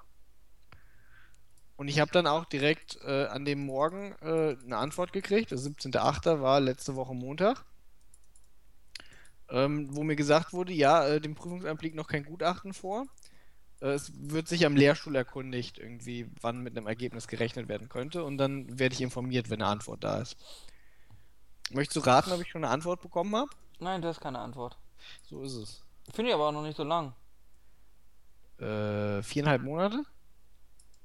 Und ich habe dann auch direkt äh, an dem Morgen äh, eine Antwort gekriegt. Der 17.08. war letzte Woche Montag. Ähm, wo mir gesagt wurde, ja, äh, dem Prüfungsamt liegt noch kein Gutachten vor. Äh, Es wird sich am Lehrstuhl erkundigt, irgendwie, wann mit einem Ergebnis gerechnet werden könnte. Und dann werde ich informiert, wenn eine Antwort da ist. Möchtest du raten, ob ich schon eine Antwort bekommen habe? nein, das ist keine Antwort. So ist es. Finde ich aber auch noch nicht so lang. Äh, viereinhalb Monate?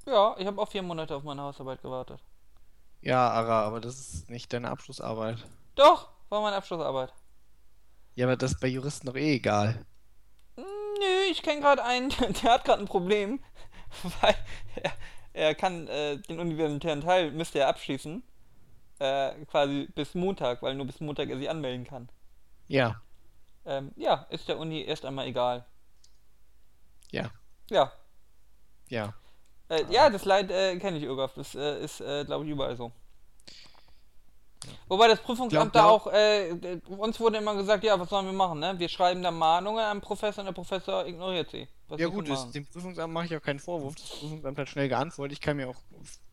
Ja, ich habe auch vier Monate auf meine Hausarbeit gewartet. Ja, Ara, aber das ist nicht deine Abschlussarbeit. Doch, war meine Abschlussarbeit. Ja, aber das ist bei Juristen doch eh egal. Nö, ich kenne gerade einen, (laughs) der hat gerade ein Problem, (laughs) weil er, er kann äh, den universitären Teil müsste er abschließen, äh, quasi bis Montag, weil nur bis Montag er sich anmelden kann. Ja, Ähm, ja, ist der Uni erst einmal egal. ja, Ja, ja. äh, ja, das Leid äh, kenne ich, Irgaf. Das äh, ist, äh, glaube ich, überall so. Wobei das Prüfungsamt da auch, äh, uns wurde immer gesagt, ja, was sollen wir machen, ne? Wir schreiben da Mahnungen am Professor und der Professor ignoriert sie. Was Ja gut, das, dem Prüfungsamt mache ich auch keinen Vorwurf. Das Prüfungsamt hat schnell geantwortet. Ich kann mir auch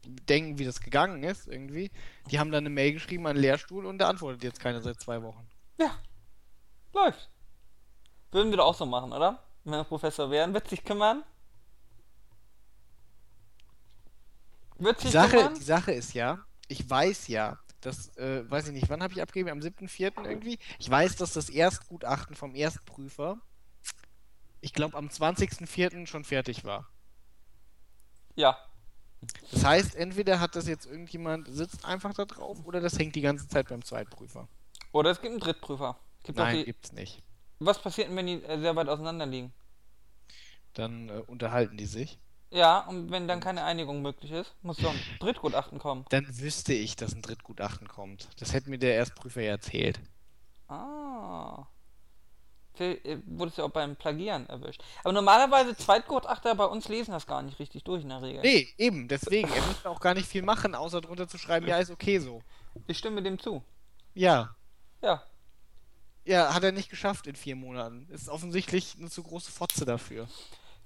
denken, wie das gegangen ist irgendwie. Die haben dann eine Mail geschrieben an den Lehrstuhl und der antwortet jetzt keiner seit zwei Wochen. Ja, läuft. Würden wir doch auch so machen, oder? Wenn wir Professor wären, wird sich kümmern. Wird Die sich Sache, kümmern? die Sache ist ja, ich weiß ja, dass, äh, weiß ich nicht, wann habe ich abgegeben? Am 7.4. irgendwie? Ich weiß, dass das Erstgutachten vom Erstprüfer, ich glaube, am 20.4. schon fertig war. Ja. Das heißt, entweder hat das jetzt irgendjemand, sitzt einfach da drauf, oder das hängt die ganze Zeit beim Zweitprüfer. Oder es gibt einen Drittprüfer. Gibt Nein, die, gibt's nicht. was passiert denn, wenn die äh, sehr weit auseinander liegen? Dann äh, unterhalten die sich. Ja, und wenn dann keine Einigung möglich ist, muss doch ein Drittgutachten kommen. Dann wüsste ich, dass ein Drittgutachten kommt. Das hätte mir der Erstprüfer ja erzählt. Ah. Äh, Wurdest du auch beim Plagieren erwischt. Aber normalerweise Zweitgutachter bei uns lesen das gar nicht richtig durch in der Regel. Nee, eben, deswegen. Er müsste auch gar nicht viel machen, außer drunter zu schreiben, ja, ist okay so. Ich stimme dem zu. Ja. Ja. Ja, hat er nicht geschafft in vier Monaten. Ist offensichtlich eine zu große Fotze dafür.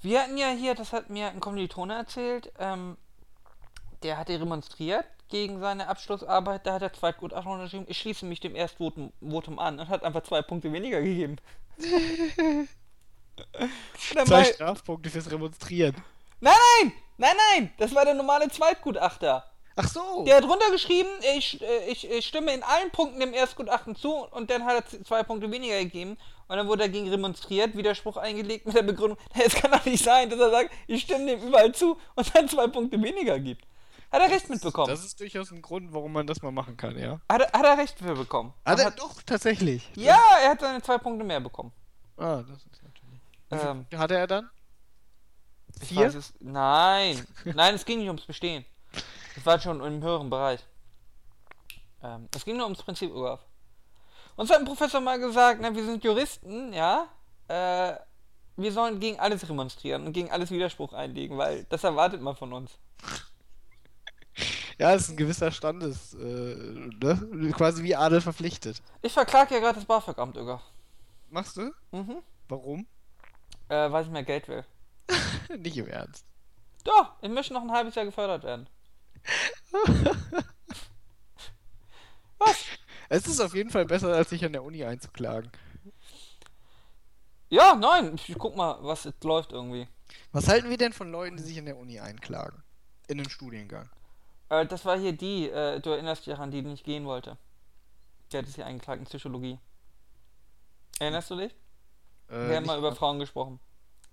Wir hatten ja hier, das hat mir ein Kommilitone erzählt, ähm, der hatte remonstriert gegen seine Abschlussarbeit, da hat er Zweitgutachten unterschrieben, ich schließe mich dem Erstvotum Votum an und hat einfach zwei Punkte weniger gegeben. (laughs) Zwei Strafpunkte fürs Remonstrieren. nein, nein, nein, nein, das war der normale Zweitgutachter. Ach so. Der hat runtergeschrieben, ich, äh, ich, ich stimme in allen Punkten dem Erstgutachten zu und dann hat er zwei Punkte weniger gegeben und dann wurde dagegen remonstriert, Widerspruch eingelegt mit der Begründung, (laughs) es kann doch nicht sein, dass er sagt, ich stimme dem überall zu und dann zwei Punkte weniger gibt. Hat er recht mitbekommen. Das ist durchaus ein Grund, warum man das mal machen kann, ja. Hat er, hat er recht für bekommen. Hat er hat, doch, tatsächlich. ja, er hat seine zwei Punkte mehr bekommen. Ah, das ist natürlich. Wie viel Ähm, hatte er dann? ich Vier? weiß es, nein, (laughs) nein, es ging nicht ums Bestehen. Es war schon im höheren Bereich. Ähm, es ging nur ums Prinzip Urlaub. Uns hat ein Professor mal gesagt, na, wir sind Juristen, ja, äh, wir sollen gegen alles remonstrieren und gegen alles Widerspruch einlegen, weil das erwartet man von uns. Ja, ist ein gewisser Standes, äh, ne? Quasi wie Adel verpflichtet. Ich verklage ja gerade das BAföG-Amt, Digga. Machst du? Mhm. Warum? Äh, weil ich mehr Geld will. (laughs) Nicht im Ernst. Doch, ich möchte noch ein halbes Jahr gefördert werden. Was? Es ist auf jeden Fall besser, als sich an der Uni einzuklagen. Ja, nein, ich guck mal, was jetzt läuft irgendwie. Was halten wir denn von Leuten, die sich an der Uni einklagen? In den Studiengang. Äh, das war hier die, äh, du erinnerst dich daran, die nicht gehen wollte. Die hat sich eingeklagt in Psychologie. Erinnerst du dich? Äh, Wir haben mal über Frauen gesprochen.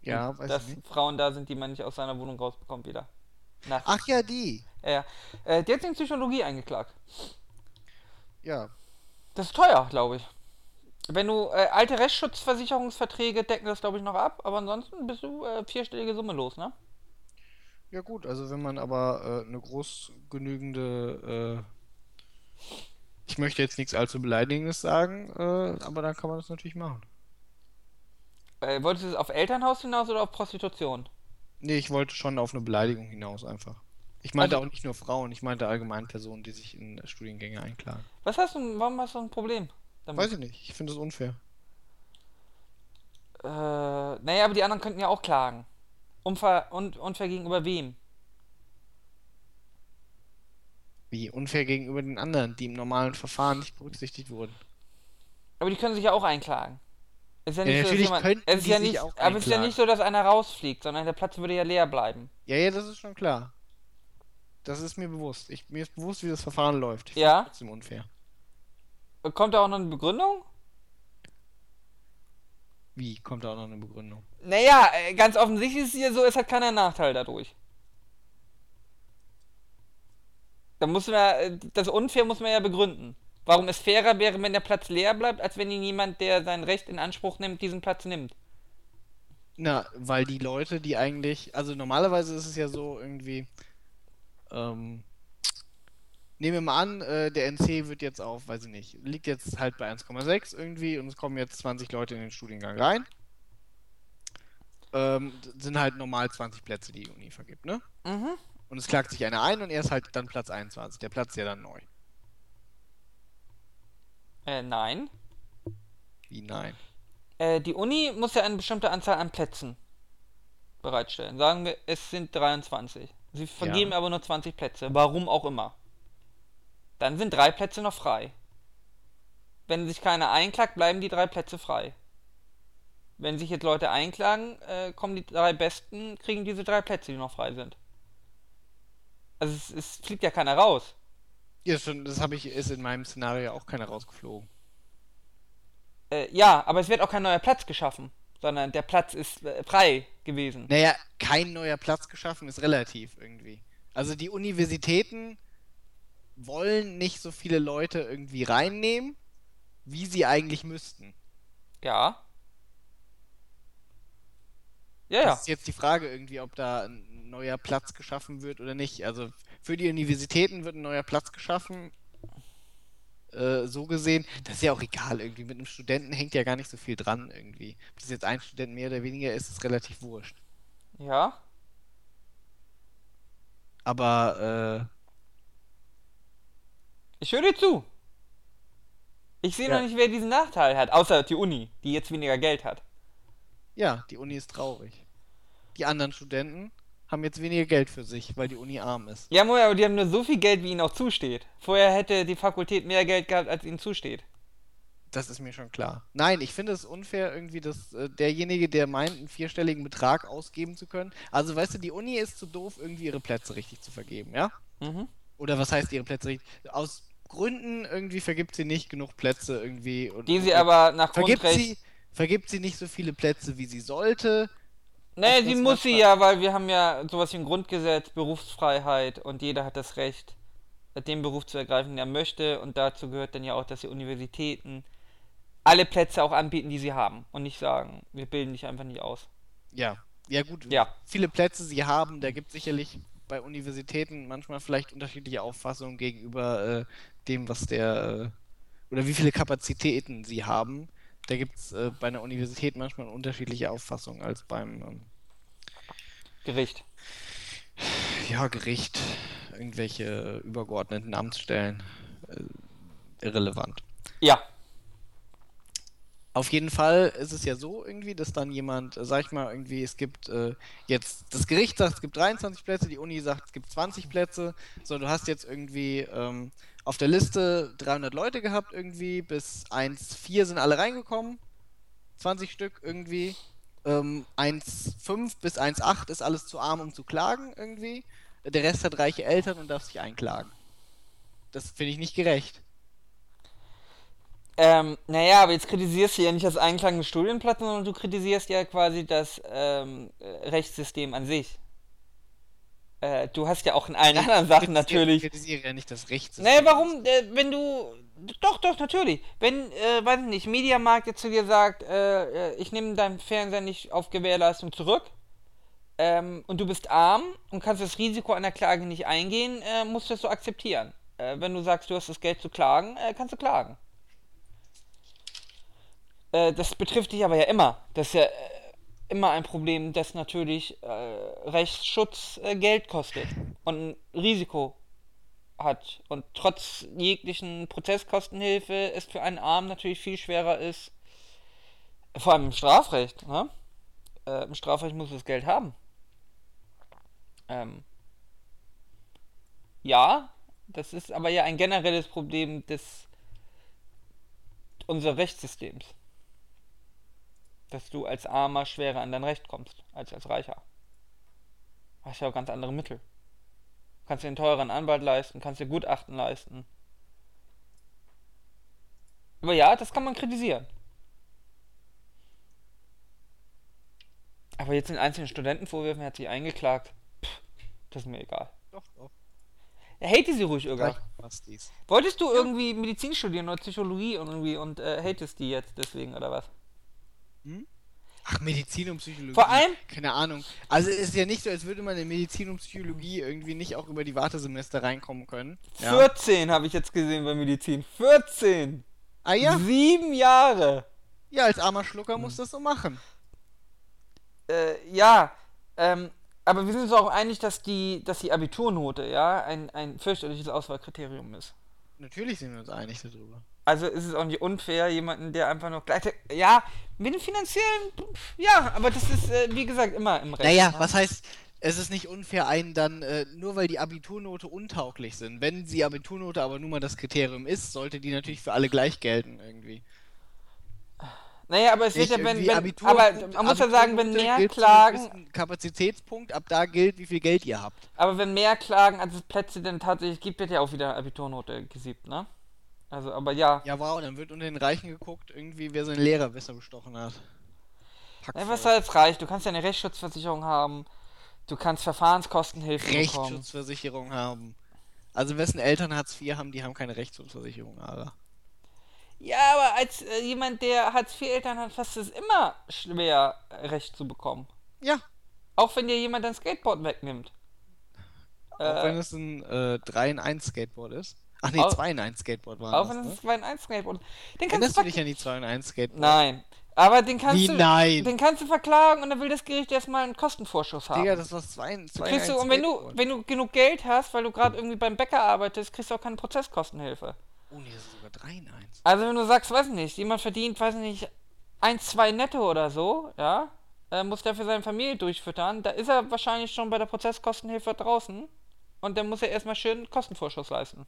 Ja, Und weiß dass ich nicht. Frauen da sind, die man nicht aus seiner Wohnung rausbekommt wieder. Nachts. Ach ja, die. Ja, ja. Äh, die hat sich in Psychologie eingeklagt. Ja. Das ist teuer, glaube ich. Wenn du äh, alte Rechtsschutzversicherungsverträge decken das, glaube ich, noch ab, aber ansonsten bist du äh, vierstellige Summe los, ne? Ja gut, also wenn man aber äh, eine groß genügende, äh, ich möchte jetzt nichts allzu beleidigendes sagen, äh, aber dann kann man das natürlich machen. Wolltest du es auf Elternhaus hinaus oder auf Prostitution? Nee, ich wollte schon auf eine Beleidigung hinaus einfach. Ich meinte Also- auch nicht nur Frauen, ich meinte allgemein Personen, die sich in Studiengänge einklagen. Was hast du, warum hast du ein Problem? Damit? Weiß ich nicht, ich finde es unfair. Äh, naja, aber die anderen könnten ja auch klagen. Unfair, un, unfair gegenüber wem? Wie unfair gegenüber den anderen, die im normalen Verfahren nicht berücksichtigt wurden. Aber die können sich ja auch einklagen. Es ist ja Ja, nicht so, dass jemand, es ist ja nicht, aber es ist ja nicht so, dass einer rausfliegt, sondern der Platz würde ja leer bleiben. Ja, ja, das ist schon klar. Das ist mir bewusst. Ich, mir ist bewusst, wie das Verfahren läuft. Ich Ja. trotzdem unfair. Kommt da auch noch eine Begründung? Wie? Kommt da auch noch eine Begründung? Naja, äh, ganz offensichtlich ist es ja so, es hat keiner Nachteil dadurch. Da muss man, äh, das unfair muss man ja begründen. Warum es fairer wäre, wenn der Platz leer bleibt, als wenn ihn jemand, der sein Recht in Anspruch nimmt, diesen Platz nimmt. Na, weil die Leute, die eigentlich, also normalerweise ist es ja so irgendwie, ähm, nehmen wir mal an, äh, der NC wird jetzt auf, weiß ich nicht, liegt jetzt halt bei 1,6 irgendwie und es kommen jetzt 20 Leute in den Studiengang rein. Ähm, sind halt normal 20 Plätze, die die Uni vergibt, ne? Mhm. Und es klagt sich einer ein und er ist halt dann Platz 21. Der Platz ist ja dann neu. Äh, nein. Wie nein? Äh, die Uni muss ja eine bestimmte Anzahl an Plätzen bereitstellen. Sagen wir, es sind 23. Sie vergeben aber nur 20 Plätze, warum auch immer. Dann sind drei Plätze noch frei. Wenn sich keiner einklagt, bleiben die drei Plätze frei. Wenn sich jetzt Leute einklagen, äh, kommen die drei Besten, kriegen diese drei Plätze, die noch frei sind. Also es, es fliegt ja keiner raus. Ja, schon, das habe ich, ist in meinem Szenario auch keiner rausgeflogen. Äh, ja, aber es wird auch kein neuer Platz geschaffen, sondern der Platz ist äh, frei gewesen. Naja, kein neuer Platz geschaffen ist relativ irgendwie. Also die Universitäten wollen nicht so viele Leute irgendwie reinnehmen, wie sie eigentlich müssten. Ja. Ja, ja. Das ist jetzt die Frage irgendwie, ob da ein neuer Platz geschaffen wird oder nicht. Also für die Universitäten wird ein neuer Platz geschaffen. Äh, so gesehen, das ist ja auch egal irgendwie. Mit einem Studenten hängt ja gar nicht so viel dran irgendwie. Ob das jetzt ein Student mehr oder weniger ist, ist relativ wurscht. Ja. Aber Ich höre dir zu. Ich sehe Ja. noch nicht, wer diesen Nachteil hat, außer die Uni, die jetzt weniger Geld hat. äh, ja, die Uni ist traurig. Die anderen Studenten haben jetzt weniger Geld für sich, weil die Uni arm ist. Ja, Moja, aber die haben nur so viel Geld, wie ihnen auch zusteht. Vorher hätte die Fakultät mehr Geld gehabt, als ihnen zusteht. Das ist mir schon klar. Nein, ich finde es unfair irgendwie, dass äh, derjenige, der meint, einen vierstelligen Betrag ausgeben zu können. Also, weißt du, die Uni ist zu doof, irgendwie ihre Plätze richtig zu vergeben, ja? Mhm. Oder was heißt ihre Plätze richtig? Aus Gründen irgendwie vergibt sie nicht genug Plätze irgendwie. Und, Die sie aber nach vergibt Grundrecht. sie, vergibt sie nicht so viele Plätze, wie sie sollte. Nee, sie muss sie ja, weil wir haben ja sowas wie ein Grundgesetz, Berufsfreiheit und jeder hat das Recht, den Beruf zu ergreifen, den er möchte. Und dazu gehört dann ja auch, dass die Universitäten alle Plätze auch anbieten, die sie haben. Und nicht sagen, wir bilden dich einfach nicht aus. Ja, ja gut, Ja. viele Plätze sie haben, da gibt es sicherlich bei Universitäten manchmal vielleicht unterschiedliche Auffassungen gegenüber äh, dem, was der äh, oder wie viele Kapazitäten sie haben. Da gibt es äh, bei einer Universität manchmal unterschiedliche Auffassungen als beim ähm, Gericht. ja, Gericht irgendwelche übergeordneten Amtsstellen äh, irrelevant. Ja. Auf jeden Fall ist es ja so irgendwie, dass dann jemand, äh, sag ich mal, irgendwie, es gibt äh, jetzt, das Gericht sagt, es gibt 23 Plätze, die Uni sagt, es gibt 20 Plätze. So, du hast jetzt irgendwie ähm, auf der Liste 300 Leute gehabt irgendwie, bis 1,4 sind alle reingekommen. 20 Stück irgendwie. Ähm, 1,5 bis 1,8 ist alles zu arm, um zu klagen irgendwie. Der Rest hat reiche Eltern und darf sich einklagen. Das finde ich nicht gerecht. Ähm, naja, aber jetzt kritisierst du ja nicht das Einklagen des Studienplatzes, sondern du kritisierst ja quasi das ähm, äh, Rechtssystem an sich. Äh, du hast ja auch in allen ich anderen Sachen natürlich. Ich kritisiere ja nicht das Rechtssystem. Naja, warum, äh, wenn du. Doch, doch, natürlich. Wenn, äh, weiß ich nicht, Mediamarkt jetzt zu dir sagt, äh, äh ich nehme deinen Fernseher nicht auf Gewährleistung zurück, ähm, und du bist arm und kannst das Risiko einer Klage nicht eingehen, äh, musst du das so akzeptieren. wenn du sagst, du hast das Geld zu klagen, kannst du klagen. Das betrifft dich aber ja immer. Das ist ja immer ein Problem, dass natürlich äh, Rechtsschutz äh, Geld kostet und ein Risiko hat. Und trotz jeglichen Prozesskostenhilfe es für einen Arm natürlich viel schwerer ist, vor allem im Strafrecht. Ne? Äh, Im Strafrecht muss das Geld haben. Ähm, ja, das ist aber ja ein generelles Problem des unseres Rechtssystems dass du als Armer schwerer an dein Recht kommst, als als Reicher. Hast ja auch ganz andere Mittel. Kannst dir einen teuren Anwalt leisten, kannst dir Gutachten leisten. Aber ja, das kann man kritisieren. Aber jetzt den einzelnen Studenten vorwerfen, er hat sich eingeklagt. Pff, das ist mir egal. Doch, doch. Ja, hate sie ruhig irgendwann. Wolltest du irgendwie Medizin studieren oder Psychologie und irgendwie und äh, hatest die jetzt deswegen oder was? Hm? Ach, Medizin und Psychologie. Vor allem? Keine Ahnung. Also es ist ja nicht so, als würde man in Medizin und Psychologie irgendwie nicht auch über die Wartesemester reinkommen können. Ja. 14 habe ich jetzt gesehen bei Medizin. 14! Ah ja? Sieben Jahre! Ja, als armer Schlucker hm. muss das so machen. Äh, ja, ähm, aber wir sind uns auch einig, dass die, dass die Abiturnote, ja, ein, ein fürchterliches Auswahlkriterium ist. Natürlich sind wir uns einig darüber. Also ist es auch nicht unfair, jemanden, der einfach nur gleich. Ja, mit dem finanziellen. Ja, aber das ist, äh, wie gesagt, immer im Recht. Naja, ne? was heißt, es ist nicht unfair, einen dann, äh, nur weil die Abiturnote untauglich sind. Wenn die Abiturnote aber nun mal das Kriterium ist, sollte die natürlich für alle gleich gelten, irgendwie. Naja, aber es wird ja, wenn, wenn aber man muss ja sagen, wenn mehr Klagen. Kapazitätspunkt, ab da gilt, wie viel Geld ihr habt. Aber wenn mehr Klagen als es Plätze denn tatsächlich gibt, wird ja auch wieder Abiturnote gesiebt, ne? Also, aber ja. Ja, wow, dann wird unter den Reichen geguckt, irgendwie, wer seinen Lehrer besser bestochen hat. Ja, was jetzt reicht? Du kannst ja eine Rechtsschutzversicherung haben, du kannst Verfahrenskostenhilfe bekommen. Rechtsschutzversicherung haben. Also, wessen Eltern Hartz IV haben, die haben keine Rechtsschutzversicherung, aber. Ja, aber als äh, jemand, der Hartz IV-Eltern hat, fast es immer schwer, Recht zu bekommen. Ja. Auch wenn dir jemand dein Skateboard wegnimmt. Auch äh, wenn es ein äh, 3 in 1 Skateboard ist. Ach nee, 2 in 1 Skateboard war Auch wenn es 2 ne? in 1 Skateboard den kannst du, du dich an die 2 in 1 Skateboard? Nein. Aber den kannst Wie, du. Nein. Den kannst du verklagen und dann will das Gericht erstmal einen Kostenvorschuss haben. Digga, das war 2 in 2 kriegst du, Und wenn du, wenn du genug Geld hast, weil du gerade irgendwie beim Bäcker arbeitest, kriegst du auch keine Prozesskostenhilfe. Oh nee, das ist sogar 3 in 1. Also wenn du sagst, weiß nicht, jemand verdient, weiß nicht, 1, 2 netto oder so, ja, äh, muss der für seine Familie durchfüttern, da ist er wahrscheinlich schon bei der Prozesskostenhilfe draußen und dann muss er erstmal schön Kostenvorschuss leisten.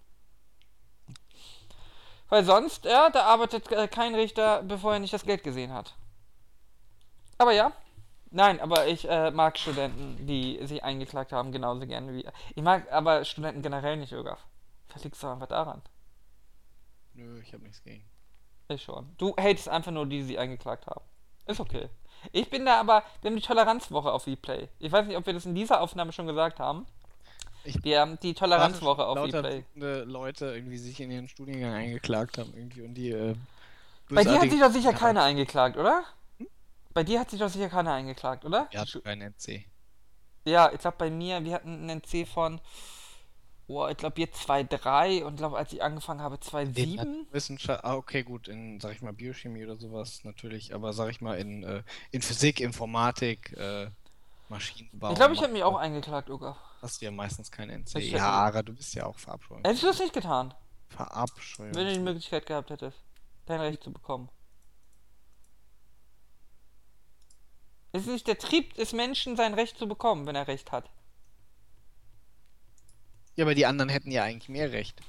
Weil sonst, ja, da arbeitet äh, kein Richter, bevor er nicht das Geld gesehen hat. Aber ja. Nein, aber ich äh, mag Studenten, die sich eingeklagt haben, genauso gerne wie. Ich mag aber Studenten generell nicht. Was liegt doch einfach daran? Nö, ich hab nichts gegen. Ich schon. Du hatest einfach nur die, die sie eingeklagt haben. Ist okay. Ich bin da aber, wir haben die Toleranzwoche auf Replay. Ich weiß nicht, ob wir das in dieser Aufnahme schon gesagt haben. Ich wir haben die Toleranzwoche auf eBay. Leute irgendwie sich in ihren Studiengang eingeklagt haben irgendwie und die. Äh, bei dir hat sich doch sicher keiner eingeklagt, oder? Hm? Bei dir hat sich doch sicher keiner eingeklagt, oder? Ja, ein NC. Ja, ich glaube bei mir, wir hatten einen NC von, oh, ich glaube jetzt 2,3 und glaube, als ich angefangen habe, 2,7. Wissenschaft, ah, okay, gut, in, sag ich mal, Biochemie oder sowas natürlich, aber sag ich mal, in, äh, in Physik, Informatik, äh, Maschinenbau. Ich glaube, ich habe mich auch eingeklagt, Uga. Hast du ja meistens kein NC. Ich- Ja, Ara, du bist ja auch verabscheut. Hättest du das nicht getan, Verabscheut. wenn du die Möglichkeit gehabt hättest, dein Recht zu bekommen? Es ist nicht der Trieb des Menschen, sein Recht zu bekommen, wenn er Recht hat. Ja, aber die anderen hätten ja eigentlich mehr Recht.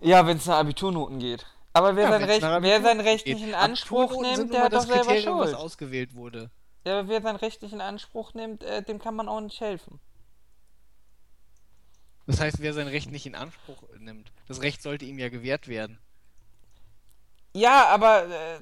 Ja, wenn es nach Abiturnoten geht. Aber wer, Ja, sein, Recht, wer sein Recht geht. nicht in Anspruch nimmt, der hat doch das selber Kriterium, was Schuld. ausgewählt wurde. Ja, aber wer sein Recht nicht in Anspruch nimmt, äh, dem kann man auch nicht helfen. Das heißt, wer sein Recht nicht in Anspruch nimmt, das Recht sollte ihm ja gewährt werden. Ja, aber. Äh,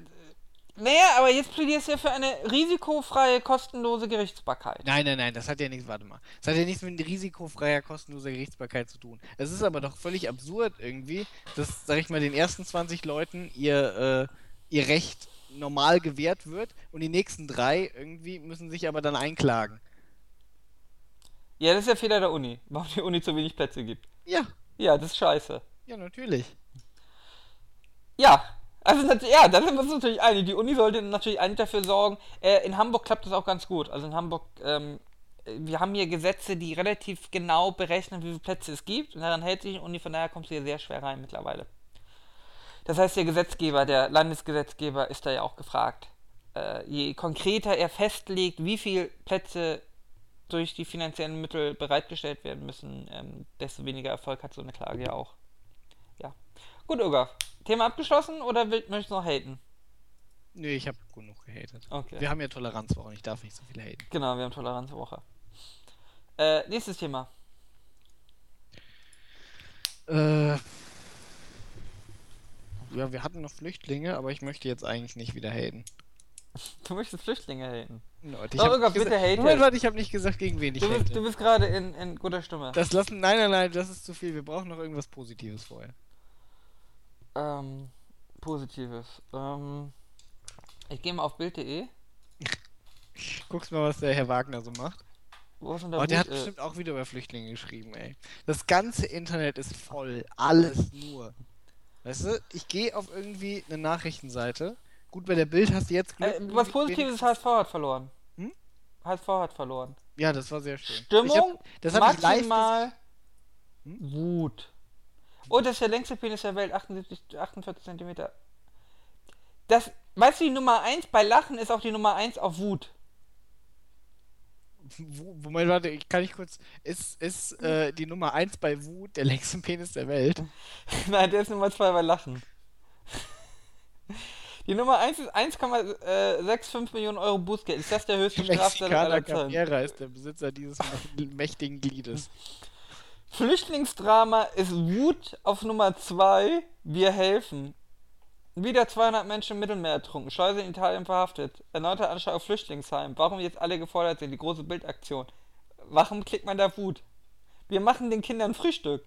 naja, aber jetzt plädierst du ja für eine risikofreie, kostenlose Gerichtsbarkeit. Nein, nein, nein, das hat ja nichts, warte mal. Das hat ja nichts mit risikofreier, kostenloser Gerichtsbarkeit zu tun. Es ist aber doch völlig absurd irgendwie, dass, sag ich mal, den ersten 20 Leuten ihr, äh, ihr Recht normal gewährt wird und die nächsten drei irgendwie müssen sich aber dann einklagen. Ja, das ist der Fehler der Uni. (laughs) Warum die Uni zu wenig Plätze gibt. Ja, Ja, das ist scheiße. ja, natürlich. Ja, also ja, da sind wir uns natürlich einig. Die Uni sollte natürlich eigentlich dafür sorgen. Äh, in Hamburg klappt das auch ganz gut. Also in Hamburg, ähm, äh, wir haben hier Gesetze, die relativ genau berechnen, wie viele Plätze es gibt. Und daran hält sich die Uni, von daher kommst du hier sehr schwer rein mittlerweile. Das heißt, der Gesetzgeber, der Landesgesetzgeber ist da ja auch gefragt. Äh, je konkreter er festlegt, wie viele Plätze durch die finanziellen Mittel bereitgestellt werden müssen, ähm, desto weniger Erfolg hat so eine Klage ja auch. Ja. Gut, Uga. Thema abgeschlossen oder will- möchtest du noch haten? Nö, ich habe genug gehatet. Okay. Wir haben ja Toleranzwochen, ich darf nicht so viel haten. Genau, wir haben Toleranzwoche. Äh, nächstes Thema. Äh, ja, wir hatten noch Flüchtlinge, aber ich möchte jetzt eigentlich nicht wieder haten. Du möchtest Flüchtlinge haten. Leute, ich Oh, nicht bitte hate. Moment, warte, ich habe nicht gesagt, gegen wen ich Du bist, hate. du bist gerade in, in guter Stimme. Das lassen. Nein, nein, nein, das ist zu viel. Wir brauchen noch irgendwas Positives vorher. Ähm, Positives. Ähm, ich gehe mal auf Bild.de. Guckst mal, was der Herr Wagner so macht. Wo der Oh, der hat äh, bestimmt auch wieder über Flüchtlinge geschrieben, ey. Das ganze Internet ist voll. Alles nur. Weißt du, ich gehe auf irgendwie eine Nachrichtenseite. Gut, bei der Bild hast du jetzt Glück. äh, was Positives ist, HSV hat verloren. Hm? HSV hat verloren. Ja, das war sehr schön. Stimmung, hab, das habe ich live maximal Hm? Wut. Oh, das ist der längste Penis der Welt, 78, 48 Zentimeter. Das, weißt du, die Nummer 1 bei Lachen ist auch die Nummer 1 auf Wut. Wo, Moment, warte, ich- kann ich kurz. Ist, ist äh, die Nummer 1 bei Wut der längste Penis der Welt? (laughs) Nein, der ist Nummer 2 bei Lachen. Die Nummer 1 ist 1,65 Millionen Euro Bußgeld. Ist das der höchste Mexikaner aller Zeiten? Carrera ist der Besitzer dieses mä- mächtigen Gliedes. Flüchtlingsdrama ist Wut auf Nummer 2. Wir helfen. Wieder 200 Menschen im Mittelmeer ertrunken. Schleuse in Italien verhaftet. Erneuter Anschlag auf Flüchtlingsheim. Warum jetzt alle gefordert sind. Die große Bildaktion. Warum klickt man da Wut? Wir machen den Kindern Frühstück.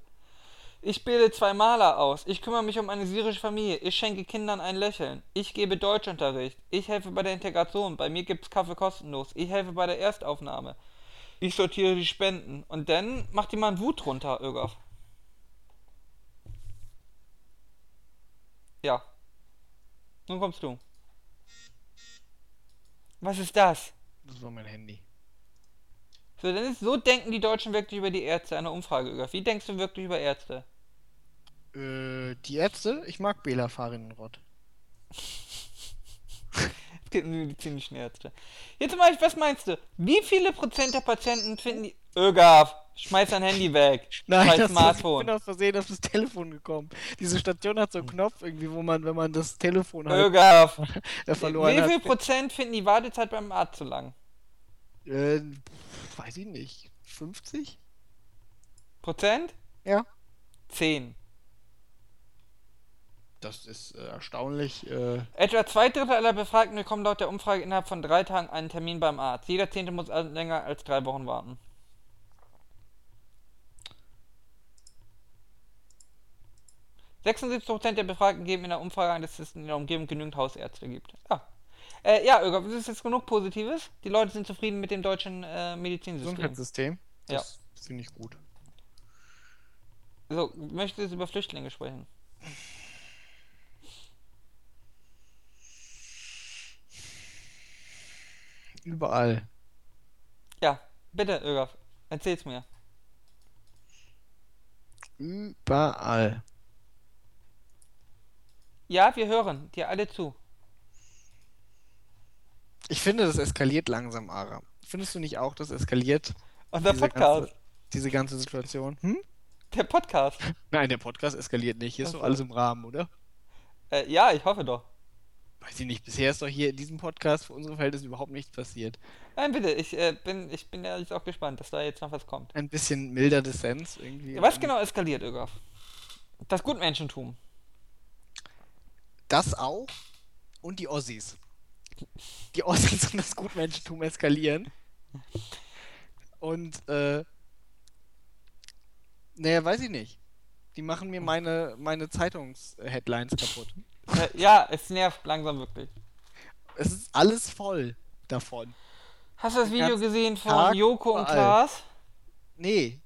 Ich bilde zwei Maler aus. Ich kümmere mich um eine syrische Familie. Ich schenke Kindern ein Lächeln. Ich gebe Deutschunterricht. Ich helfe bei der Integration. Bei mir gibt's Kaffee kostenlos. Ich helfe bei der Erstaufnahme. Ich sortiere die Spenden. Und dann macht jemand Wut runter, Ögaf. Ja. Nun kommst du. Was ist das? Das war mein Handy. So, dann ist, so denken die Deutschen wirklich über die Ärzte. Eine Umfrage, Ögaf. Wie denkst du wirklich über Ärzte? Äh, die Ärzte? Ich mag Bela Farinenrott. (laughs) Es die medizinischen Ärzte. Jetzt mal, was meinst du? Wie viele Prozent der Patienten finden die. Ögaf, schmeiß dein Handy weg. Nein, scheiß das Smartphone. ich bin aus Versehen auf das Telefon gekommen. Diese Station hat so einen Knopf irgendwie, wo man, wenn man das Telefon halt Ögaf. (laughs) äh, verloren Wie viel hat. Prozent finden die Wartezeit beim Arzt zu lang? Äh, weiß ich nicht. 50? Prozent? Ja. 10. Das ist äh, erstaunlich. Äh, Etwa zwei Drittel aller Befragten bekommen laut der Umfrage innerhalb von drei Tagen einen Termin beim Arzt. Jeder Zehnte muss also länger als drei Wochen warten. Prozent der Befragten geben in der Umfrage an, dass es in der Umgebung genügend Hausärzte gibt. Ja. Äh, ja, Öger, das ist jetzt genug Positives. Die Leute sind zufrieden mit dem deutschen äh, Medizinsystem. Gesundheitssystem. Das finde ich gut. So, möchtest du jetzt über Flüchtlinge sprechen? Überall. Ja, bitte, Öger. Erzähl's mir. Überall. Ja, wir hören dir alle zu. Ich finde, das eskaliert langsam, Ara. Findest du nicht auch, das eskaliert Unser diese Podcast. ganze, diese ganze Situation? Hm? Der Podcast. (laughs) Nein, der Podcast eskaliert nicht. Hier ist doch so. alles im Rahmen, oder? Äh, ja, ich hoffe doch. Weiß ich nicht. Bisher ist doch hier in diesem Podcast für unsere Verhältnisse überhaupt nichts passiert. Nein, bitte, ich äh, bin, ich bin ja jetzt auch gespannt, dass da jetzt noch was kommt. Ein bisschen milder Dissens irgendwie. Was genau eskaliert, Ögaf? Das Gutmenschentum. Das auch und die Ossis. Die Ossis (laughs) und das Gutmenschentum eskalieren. Und, äh, naja, weiß ich nicht. Die machen mir meine, meine Zeitungs-Headlines kaputt. Äh, ja, es nervt langsam wirklich. Es ist alles voll davon. Hast du das Video gesehen von Tag Joko und. Klaas? Nee.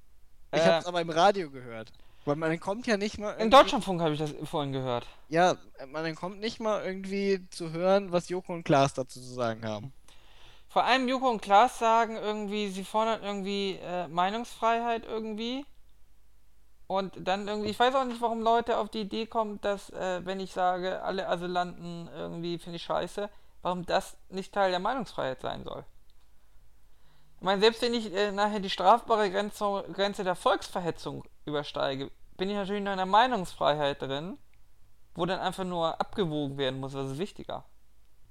Ich Äh. hab's aber im Radio gehört. Weil man kommt ja nicht mal. Im Deutschlandfunk habe ich das vorhin gehört. Ja, man kommt nicht mal irgendwie zu hören, was Joko und Klaas dazu zu sagen haben. Vor allem Joko und Klaas sagen irgendwie, sie fordern irgendwie äh, Meinungsfreiheit irgendwie. Und dann irgendwie, ich weiß auch nicht, warum Leute auf die Idee kommen, dass, äh, wenn ich sage, alle Asylanten irgendwie finde ich scheiße, warum das nicht Teil der Meinungsfreiheit sein soll. Ich meine, selbst wenn ich äh, nachher die strafbare Grenze, Grenze der Volksverhetzung übersteige, bin ich natürlich noch in der Meinungsfreiheit drin, wo dann einfach nur abgewogen werden muss, was ist wichtiger.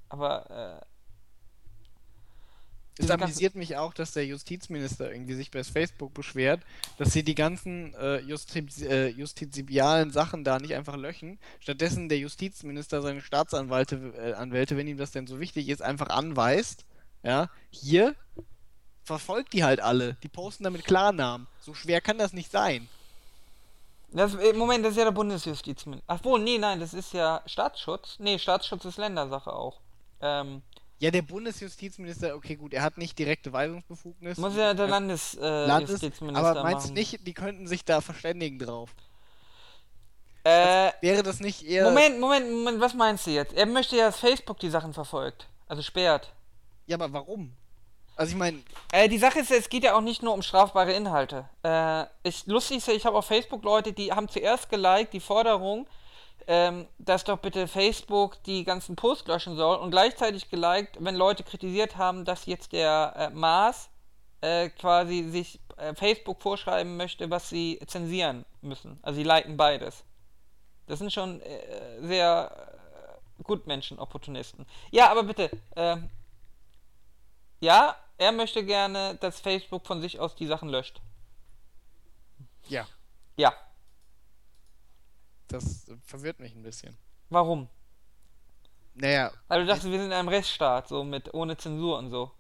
Aber, äh, Es amüsiert mich auch, dass der Justizminister irgendwie sich bei Facebook beschwert, dass sie die ganzen äh, Justiz äh, justizialen Sachen da nicht einfach löschen. Stattdessen der Justizminister seine Staatsanwälte, äh, Anwälte, wenn ihm das denn so wichtig ist, einfach anweist. Ja, hier verfolgt die halt alle. Die posten damit Klarnamen. So schwer kann das nicht sein. Das, äh, Moment, das ist ja der Bundesjustizminister. Ach wohl, nee, nein, das ist ja Staatsschutz. Nee, Staatsschutz ist Ländersache auch. Ähm, Ja, der Bundesjustizminister, okay, gut, er hat nicht direkte Weisungsbefugnis. muss ja der Äh, Landesjustizminister äh, Landes, Justizminister aber meinst du nicht, die könnten sich da verständigen drauf? Äh, Wäre das nicht eher. Moment, Moment, Moment, was meinst du jetzt? Er möchte ja, dass Facebook die Sachen verfolgt. Also sperrt. Ja, aber warum? Also ich meine, Äh, die Sache ist, es geht ja auch nicht nur um strafbare Inhalte. Äh, ich, lustig ist ja, ich habe auf Facebook Leute, die haben zuerst geliked die Forderung, ähm, dass doch bitte Facebook die ganzen Posts löschen soll und gleichzeitig geliked, wenn Leute kritisiert haben, dass jetzt der äh, Maas äh, quasi sich äh, Facebook vorschreiben möchte, was sie zensieren müssen. Also sie liken beides. Das sind schon äh, sehr äh, Gutmenschen, Opportunisten. Ja, aber bitte, ähm, ja, er möchte gerne, dass Facebook von sich aus die Sachen löscht. ja, Ja, das äh, verwirrt mich ein bisschen. warum? Naja, Weil du dachtest, wir sind in einem Rechtsstaat, so mit ohne Zensur und so.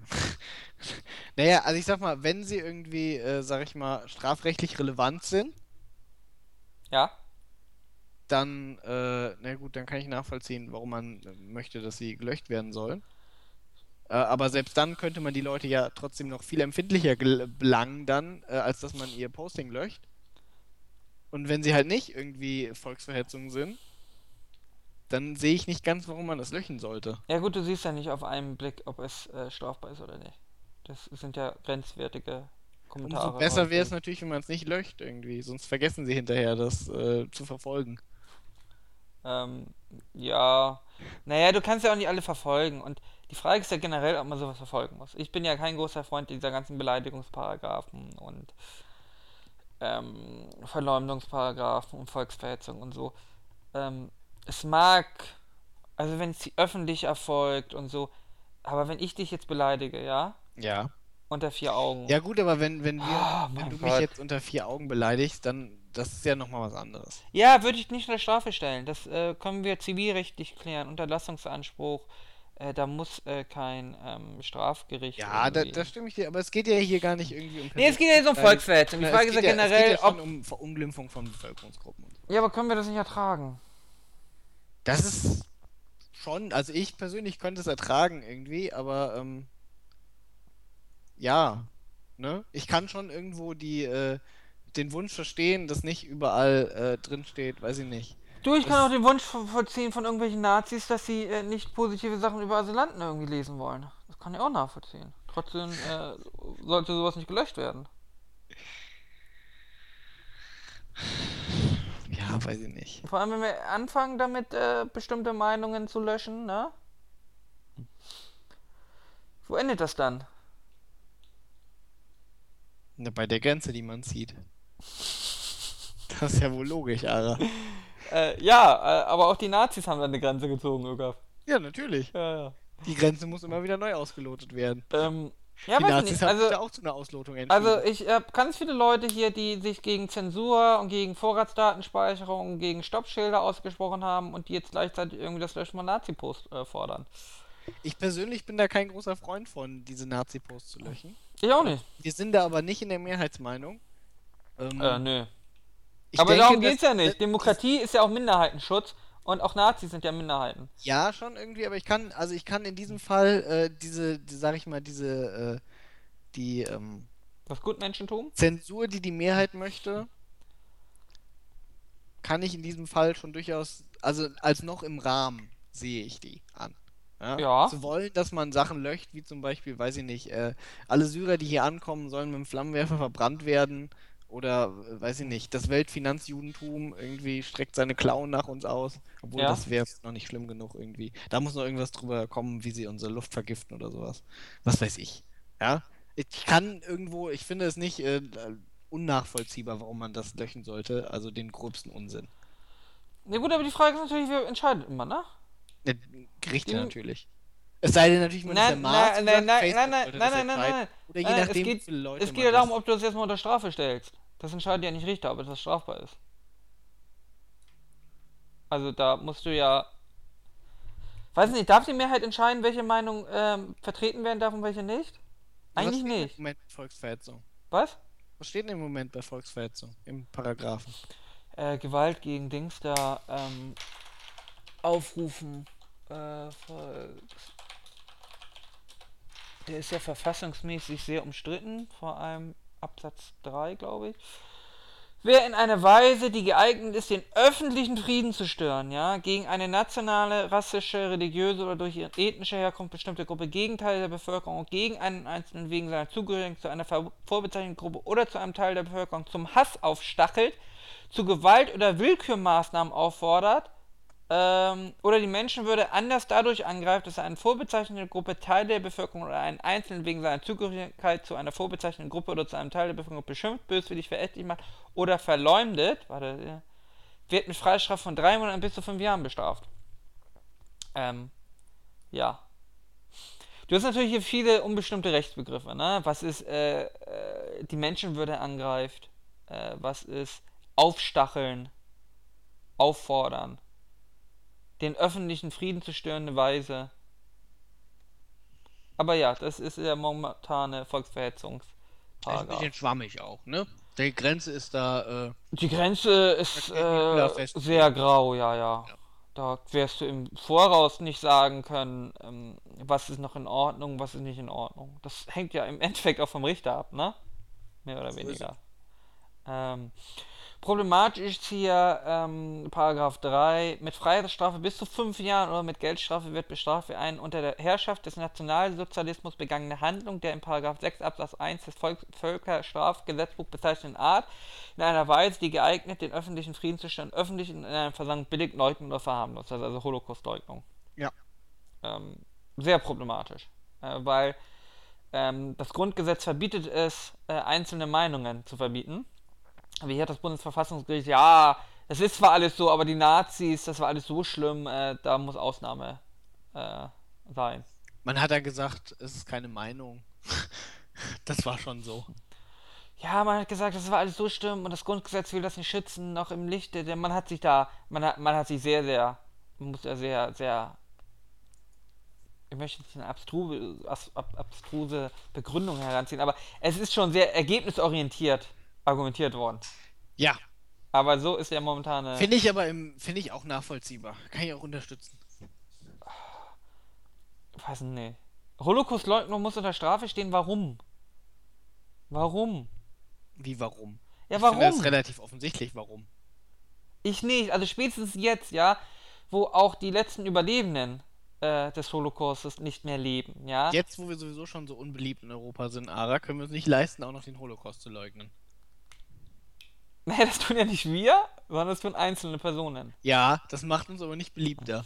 (laughs) naja, also ich sag mal, wenn sie irgendwie, äh, sag ich mal, strafrechtlich relevant sind, Ja? dann, äh, na gut, dann kann ich nachvollziehen, warum man äh, möchte, dass sie gelöscht werden sollen. Äh, aber selbst dann könnte man die Leute ja trotzdem noch viel empfindlicher belangen dann, äh, als dass man ihr Posting löscht. Und wenn sie halt nicht irgendwie Volksverhetzung sind, dann sehe ich nicht ganz, warum man das löschen sollte. Ja gut, du siehst ja nicht auf einen Blick, ob es äh, strafbar ist oder nicht. Das sind ja grenzwertige Kommentare. Umso besser wäre es natürlich, wenn man es nicht löscht irgendwie, sonst vergessen sie hinterher, das äh, zu verfolgen. Ähm, ja. Naja, du kannst ja auch nicht alle verfolgen. Und die Frage ist ja generell, ob man sowas verfolgen muss. Ich bin ja kein großer Freund dieser ganzen Beleidigungsparagraphen und ähm, Verleumdungsparagraphen und Volksverhetzung und so. Ähm, es mag, also wenn es öffentlich erfolgt und so, aber wenn ich dich jetzt beleidige, ja, Ja. unter vier Augen. Ja gut, aber wenn, wenn wir, Oh, wenn du Gott. mich jetzt unter vier Augen beleidigst, dann das ist ja nochmal was anderes. Ja, würde ich nicht unter Strafe stellen. Das äh, können wir zivilrechtlich klären. Unterlassungsanspruch, äh, da muss äh, kein ähm, Strafgericht. Ja, da, da stimme ich dir, aber es geht ja hier gar nicht irgendwie um Nee, es geht ja jetzt um Nein, Volksverhetzung. Die Frage es ist ja geht es generell, geht ja schon ob. um Verunglimpfung von Bevölkerungsgruppen. und so. Ja, aber können wir das nicht ertragen? Das ist schon, also ich persönlich könnte es ertragen irgendwie, aber ähm, ja, ne? Ich kann schon irgendwo die, äh, den Wunsch verstehen, dass nicht überall äh, drin steht, weiß ich nicht. Du, ich kann auch den Wunsch vo- vollziehen von irgendwelchen Nazis, dass sie äh, nicht positive Sachen über Asylanten irgendwie lesen wollen. Das kann ich auch nachvollziehen. trotzdem äh, sollte sowas nicht gelöscht werden. Ja, weiß ich nicht. Vor allem, wenn wir anfangen damit, äh, bestimmte Meinungen zu löschen, ne? Wo endet das dann? Na, bei der Grenze, die man zieht. Das ist ja wohl logisch, Ara. (laughs) Äh, ja, äh, aber auch die Nazis haben da eine Grenze gezogen, Ögaf. Ja, natürlich. Ja, ja. Die Grenze muss immer wieder neu ausgelotet werden. Ähm, ja, die Nazis nicht. haben Also, auch zu einer Auslotung entschieden. also ich habe ganz viele Leute hier, die sich gegen Zensur und gegen Vorratsdatenspeicherung und gegen Stoppschilder ausgesprochen haben und die jetzt gleichzeitig irgendwie das Löschen von Nazi-Post äh, fordern. ich persönlich bin da kein großer Freund von, diese Nazi-Posts zu löschen. Ich auch nicht. Wir sind da aber nicht in der Mehrheitsmeinung. Ähm, Äh, nö. Ich aber denke, darum dass- geht's ja nicht. Demokratie ist ja auch Minderheitenschutz und auch Nazis sind ja Minderheiten. Ja, schon irgendwie, aber ich kann, also ich kann in diesem Fall äh, diese, die, sag ich mal, diese, äh, die ähm, Das Gutmenschentum? Zensur, die die Mehrheit möchte, kann ich in diesem Fall schon durchaus, also als noch im Rahmen sehe ich die an. Ja? Ja. Zu wollen, dass man Sachen löscht, wie zum Beispiel, weiß ich nicht, äh, alle Syrer, die hier ankommen, sollen mit dem Flammenwerfer verbrannt werden. Oder, äh, weiß ich nicht, das Weltfinanzjudentum irgendwie streckt seine Klauen nach uns aus. Obwohl, Ja. das wäre noch nicht schlimm genug irgendwie. Da muss noch irgendwas drüber kommen, wie sie unsere Luft vergiften oder sowas. Was weiß ich. Ja? Ich kann irgendwo, ich finde es nicht äh, unnachvollziehbar, warum man das löschen sollte. Also den gröbsten Unsinn. Na gut, aber die Frage ist natürlich, wer entscheidet immer, ne? Gerichte Die- natürlich. Es sei denn natürlich, man ist der Nein, Mars. nein, nein, nein, nein, nein, nein, das nein, nein, nein. Oder je Nein, nachdem, es geht, wie Leute es geht ja darum, ob du das jetzt mal unter Strafe stellst. Das entscheidet ja nicht Richter, ob etwas strafbar ist. Also da musst du ja. Weiß nicht, darf die Mehrheit entscheiden, welche Meinung ähm, vertreten werden darf und welche nicht? Was Eigentlich steht nicht. Im Moment bei Volksverhetzung. Was? Was steht denn im Moment bei Volksverhetzung? Im Paragraphen. Äh, Gewalt gegen Dings da ähm, aufrufen. Äh, Volks. Der ist ja verfassungsmäßig sehr umstritten, vor allem Absatz 3, glaube ich. Wer in einer Weise, die geeignet ist, den öffentlichen Frieden zu stören, ja, gegen eine nationale, rassische, religiöse oder durch ihre ethnische Herkunft bestimmte Gruppe, Gegenteil der Bevölkerung, gegen einen Einzelnen wegen seiner Zugehörigkeit zu einer vorbezeichneten Gruppe oder zu einem Teil der Bevölkerung zum Hass aufstachelt, zu Gewalt oder Willkürmaßnahmen auffordert ähm, oder die Menschenwürde anders dadurch angreift, dass eine vorbezeichnete Gruppe Teil der Bevölkerung oder einen Einzelnen wegen seiner Zugehörigkeit zu einer vorbezeichneten Gruppe oder zu einem Teil der Bevölkerung beschimpft, böswillig, verächtlich macht oder verleumdet, warte, wird mit Freistrafe von drei Monaten bis zu fünf Jahren bestraft. Ähm, ja. Du hast natürlich hier viele unbestimmte Rechtsbegriffe, ne? Was ist, äh, äh, die Menschenwürde angreift, äh, was ist aufstacheln, auffordern, den öffentlichen Frieden zu störende Weise. Aber ja, das ist der momentane Ist ein bisschen schwammig auch, ne? Die Grenze ist da, äh, Die Grenze ist äh, sehr grau, ja, ja. Ja. Da wirst du im Voraus nicht sagen können, ähm, was ist noch in Ordnung, was ist nicht in Ordnung. Das hängt ja im Endeffekt auch vom Richter ab, ne? Mehr oder ist weniger. Ähm, problematisch ist hier ähm, Paragraph 3. Mit Freiheitsstrafe bis zu fünf Jahren oder mit Geldstrafe wird bestraft, wer einen unter der Herrschaft des Nationalsozialismus begangene Handlung der in Paragraph 6 Absatz 1 des Volk Völkerstrafgesetzbuchs bezeichneten Art in einer Weise, die geeignet, den öffentlichen Frieden zu stören, öffentlich in einer Versammlung billig leugnen oder verharmlost. Das ist also Holocaustleugnung. Ja. Ähm, sehr problematisch. Äh, weil ähm, das Grundgesetz verbietet es, äh, einzelne Meinungen zu verbieten. Hier hat das Bundesverfassungsgericht, ja, es ist zwar alles so, aber die Nazis, das war alles so schlimm, äh, da muss Ausnahme äh, sein. man hat ja gesagt, es ist keine Meinung. (laughs) das war schon so. Ja, man hat gesagt, das war alles so schlimm und das Grundgesetz will das nicht schützen, noch im Lichte, denn man hat sich da, man hat, man hat sich sehr, sehr, man muss ja sehr, sehr, ich möchte nicht eine abstruse, abstruse Begründung heranziehen, aber es ist schon sehr ergebnisorientiert argumentiert worden. Ja, Aber so ist ja momentane. finde ich aber im, finde ich auch nachvollziehbar. Kann ich auch unterstützen. weiß nicht. Holocaustleugnung muss unter Strafe stehen. Warum? Warum? Wie warum? Ja, Ich finde das warum? relativ offensichtlich, warum. Ich nicht. Also spätestens jetzt, ja, wo auch die letzten Überlebenden äh, des Holocaustes nicht mehr leben, ja? Jetzt, wo wir sowieso schon so unbeliebt in Europa sind, Ara, können wir uns nicht leisten, auch noch den Holocaust zu leugnen. (laughs) Nee, das tun ja nicht wir, sondern das tun einzelne Personen. Ja, das macht uns aber nicht beliebter.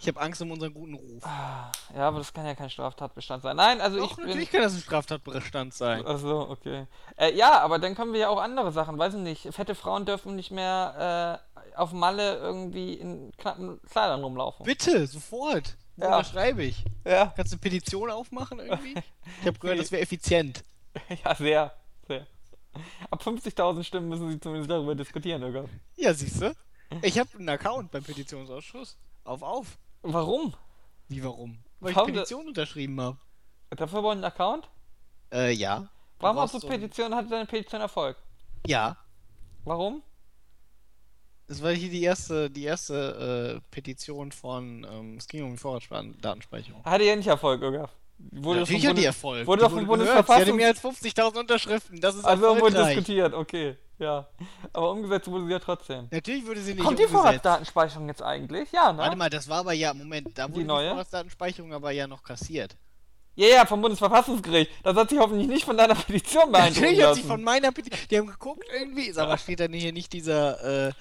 Ich habe Angst um unseren guten Ruf. Ah, Ja, aber das kann ja kein Straftatbestand sein. Nein, also Doch, ich bin. natürlich kann das ein Straftatbestand sein. Achso, okay. Äh, ja, aber dann können wir ja auch andere Sachen, weiß ich nicht. Fette Frauen dürfen nicht mehr äh, auf Malle irgendwie in knappen Kleidern rumlaufen. Bitte, sofort. Ja. Ja. schreibe ich. Ja. Kannst du eine Petition aufmachen irgendwie? (laughs) Ich habe gehört, das wäre effizient. (laughs) Ja, sehr. Ab 50.000 Stimmen müssen sie zumindest darüber diskutieren, oder? Ja, siehst du? Ich habe einen Account beim Petitionsausschuss. Auf, auf. Warum? Wie, warum? Weil ich Warum Petition unterschrieben habe. Dafür wollen einen Account? Äh, ja. Warum Du hast du brauchst so Petition, hatte deine Petition Erfolg? Ja. Warum? Das war hier die erste, die erste äh, Petition von, ähm, es ging um die Vorratsdatenspeicherung. Hatte ja nicht Erfolg, oder? Wurde Natürlich hat die Erfolg. wurde Die doch vom gehört. Sie hatte mehr als 50.000 Unterschriften. Das ist Also wurde diskutiert, okay. Ja. Aber umgesetzt wurde sie ja trotzdem. Natürlich würde sie nicht Kommt die umgesetzt. Vorratsdatenspeicherung jetzt eigentlich? Ja, ne? Warte mal, das war aber ja, Moment, da wurde die, neue? Vorratsdatenspeicherung aber ja noch kassiert. Ja, ja, vom Bundesverfassungsgericht. Das hat sich hoffentlich nicht von deiner (laughs) Petition beeindrucken Natürlich hat sich von meiner Petition, die haben geguckt irgendwie, ist aber steht dann hier nicht dieser, äh,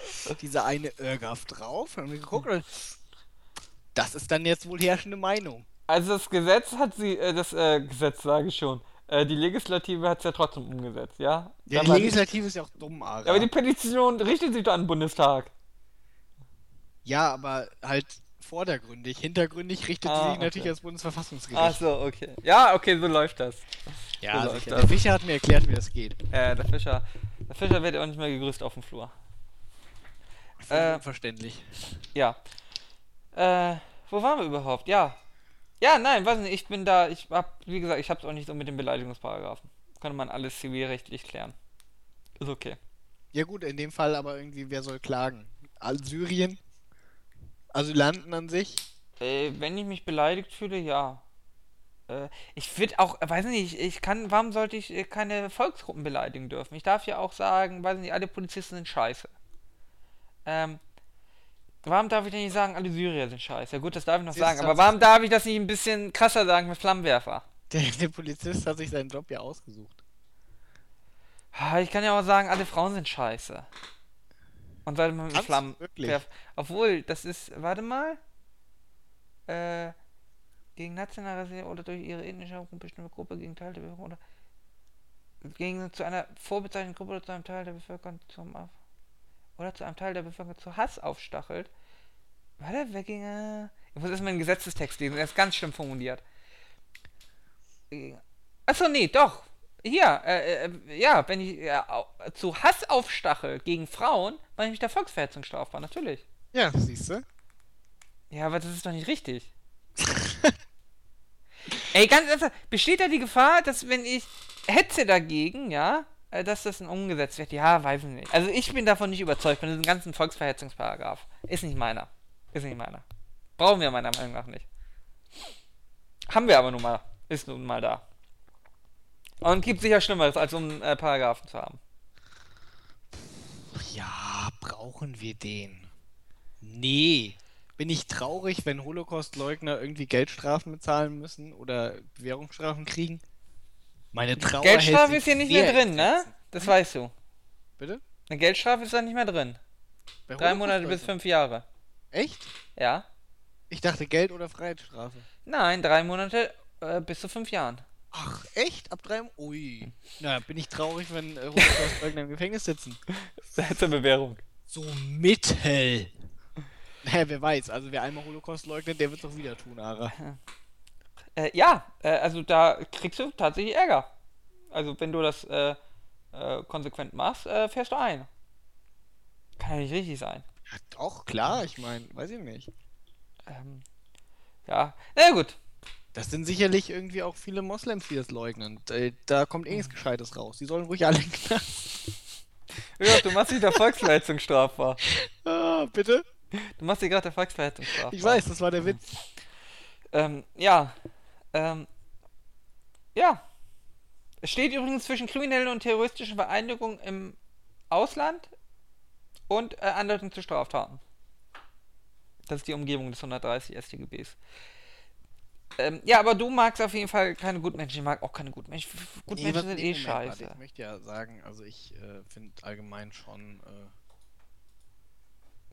dieser eine Irrgaf drauf. Haben wir geguckt das ist dann jetzt wohl herrschende Meinung. Also das Gesetz hat sie, äh, das äh, Gesetz sage ich schon, äh, die Legislative hat es ja trotzdem umgesetzt, ja? Ja, die Legislative ist ja auch dumm. Ja, aber die Petition richtet sich doch an den Bundestag. ja, aber halt vordergründig. Hintergründig richtet sie Ah, sich okay. natürlich ans Bundesverfassungsgericht. Ach so, okay. Ja, okay, so läuft das. ja, so läuft sicher. das. Der Fischer hat mir erklärt, wie das geht. Äh, der Fischer, der Fischer wird ja auch nicht mehr gegrüßt auf dem Flur. Äh, unverständlich. Ja. Äh, wo waren wir überhaupt? Ja. Ja, nein, weiß nicht, ich bin da, ich hab, wie gesagt, ich hab's auch nicht so mit den Beleidigungsparagraphen. Könnte man alles zivilrechtlich klären. Ist okay. Ja gut, in dem Fall aber irgendwie, wer soll klagen? All Syrien? Asylanten an sich? Äh, wenn ich mich beleidigt fühle, ja. Äh, ich würde auch, weiß nicht, ich, ich kann, warum sollte ich äh, keine Volksgruppen beleidigen dürfen? Ich darf ja auch sagen, weiß nicht, alle Polizisten sind scheiße. Ähm, warum darf ich denn nicht sagen, alle Syrier sind scheiße? Ja, gut, das darf ich noch sagen, aber warum darf ich das nicht ein bisschen krasser sagen mit Flammenwerfer? Der, der Polizist hat sich seinen Job ja ausgesucht. Ich kann ja auch sagen, alle Frauen sind scheiße. Und sollte man mit Kannst du Flammen werfen. Obwohl, das ist, warte mal. Äh, gegen nationale oder durch ihre ethnische Herkunft bestimmte Gruppe gegen Teil der Bevölkerung oder gegen zu einer vorbezeichneten Gruppe oder zu einem Teil der Bevölkerung zum Auf oder zu einem Teil der Bevölkerung zu Hass aufstachelt. Warte, wer ging äh, Ich muss erstmal den Gesetzestext lesen, der ist ganz schlimm formuliert. Achso, nee, doch. Hier, äh, äh, ja, wenn ich äh, zu Hass aufstachel gegen Frauen, mache ich mich der Volksverhetzung strafbar, natürlich. Ja, siehst du? Ja, aber das ist doch nicht richtig. (laughs) Ey, ganz ernsthaft, besteht da die Gefahr, dass wenn ich hetze dagegen, ja, dass das dann umgesetzt wird? Ja, weiß ich nicht. Also ich bin davon nicht überzeugt, von diesem ganzen Volksverhetzungsparagraf. Ist nicht meiner. Ist nicht meiner. Brauchen wir meiner Meinung nach nicht. Haben wir aber nun mal. Ist nun mal da. Und gibt sicher Schlimmeres, als um äh, Paragraphen zu haben. Ja, brauchen wir den? Nee. Bin ich traurig, wenn Holocaust-Leugner irgendwie Geldstrafen bezahlen müssen oder Bewährungsstrafen kriegen? Meine Trauer Geldstrafe ist hier nicht mehr drin, in ne? Das weißt du. Bitte? Eine Geldstrafe ist da nicht mehr drin. Bei Drei Monate bis fünf Jahre. Echt? Ja. Ich dachte Geld- oder Freiheitsstrafe. Nein, drei Monate äh, bis zu fünf Jahren. Ach, echt? Ab drei... Ui. Na, bin ich traurig, wenn äh, Holocaust-Leugner (laughs) im Gefängnis sitzen. Zur Bewährung. So mittel. Naja, wer weiß. Also wer einmal Holocaust leugnet, der wird es auch wieder tun, Ara. (laughs) Äh, ja, äh, also da kriegst du tatsächlich Ärger. Also wenn du das äh, äh, konsequent machst, äh, fährst du ein. Kann ja nicht richtig sein. Ja, doch, klar. Ich meine, weiß ich nicht. Ähm, ja, na gut. Das sind sicherlich irgendwie auch viele Moslems, die das leugnen. Da, da kommt eh nichts Gescheites raus. Die sollen ruhig alle (laughs) in. Ja, du machst dich der Volksverhetzung strafbar. Ah, bitte? Du machst dich gerade der Volksverhetzung strafbar. Ich weiß, das war der Witz. Ähm, ja. Ähm, ja. Es steht übrigens zwischen kriminellen und terroristischen Vereinigungen im Ausland und äh, Anleitung zu Straftaten. Das ist die Umgebung des 130 StGBs. Ähm, ja, aber du magst auf jeden Fall keine Gutmenschen. Ich mag auch keine Gutmenschen. Gutmenschen Nee, sind eh scheiße. ich möchte ja sagen, also ich äh, finde allgemein schon. Äh,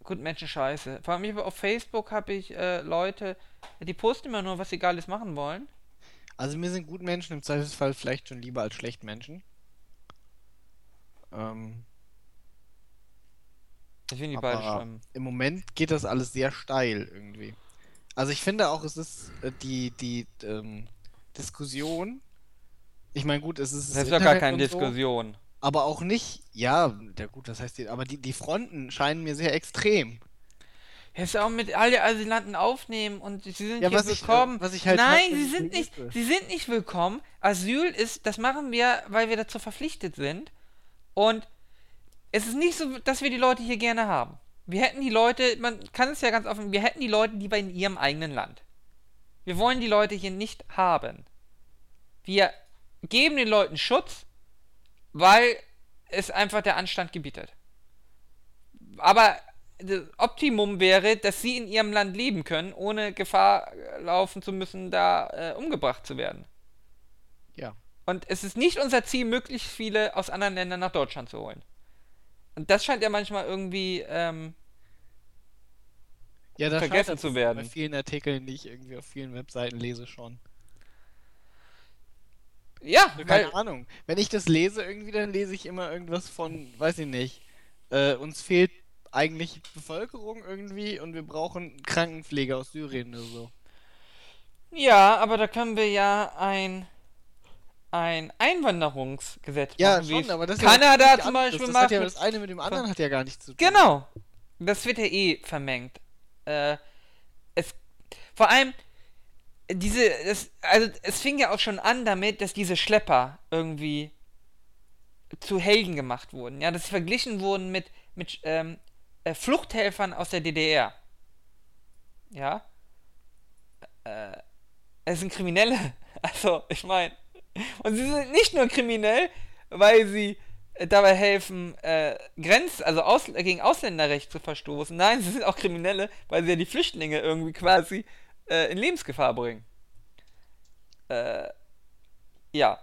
Gutmenschen scheiße. Vor allem auf Facebook habe ich äh, Leute, die posten immer nur, was sie Geiles machen wollen. also mir sind Gutmenschen im Zweifelsfall vielleicht schon lieber als Schlechtmenschen. Ähm, Ich finde die beide schlimm. im Moment geht das alles sehr steil irgendwie. Also ich finde auch, es ist äh, die, die ähm, Diskussion. Ich meine, gut, es ist. Das ist doch gar keine so, Diskussion. Aber auch nicht, ja, ja gut, das heißt, aber die, die Fronten scheinen mir sehr extrem. Hättest du auch mit alle Asylanten aufnehmen und sie sind Ja, hier willkommen. ich halt Nein, sie sind nicht, lese. sie sind nicht willkommen. Asyl ist, das machen wir, weil wir dazu verpflichtet sind. Und es ist nicht so, dass wir die Leute hier gerne haben. Wir hätten die Leute, man kann es ja ganz offen, wir hätten die Leute lieber in ihrem eigenen Land. Wir wollen die Leute hier nicht haben. Wir geben den Leuten Schutz, weil es einfach der Anstand gebietet. Aber das Optimum wäre, dass sie in ihrem Land leben können, ohne Gefahr laufen zu müssen, da äh, umgebracht zu werden. Ja. Und es ist nicht unser Ziel, möglichst viele aus anderen Ländern nach Deutschland zu holen. Und das scheint ja manchmal irgendwie, ähm, Ja, da vergessen zu werden. Bei vielen Artikeln, die ich irgendwie auf vielen Webseiten lese, schon. Ja, Keine weil, Ahnung. Wenn ich das lese, irgendwie, dann lese ich immer irgendwas von, weiß ich nicht. Äh, uns fehlt eigentlich Bevölkerung irgendwie und wir brauchen Krankenpfleger aus Syrien oder so. ja, aber da können wir ja ein, ein Einwanderungsgesetz Ja, machen, schon, aber das ja Kanada völlig zum. Beispiel Das macht. ja das eine mit dem anderen hat ja gar nichts zu tun. Genau. Das wird ja eh vermengt. Äh, es, vor allem, diese, es, also es fing ja auch schon an damit, dass diese Schlepper irgendwie zu Helden gemacht wurden. Ja, dass sie verglichen wurden mit, mit ähm, äh, Fluchthelfern aus der DDR. Ja. Äh, es sind Kriminelle. (laughs) Also, ich meine. Und sie sind nicht nur kriminell, weil sie äh, dabei helfen, äh, Grenz, also aus, gegen Ausländerrecht zu verstoßen. Nein, sie sind auch Kriminelle, weil sie ja die Flüchtlinge irgendwie quasi äh, in Lebensgefahr bringen. Äh, ja.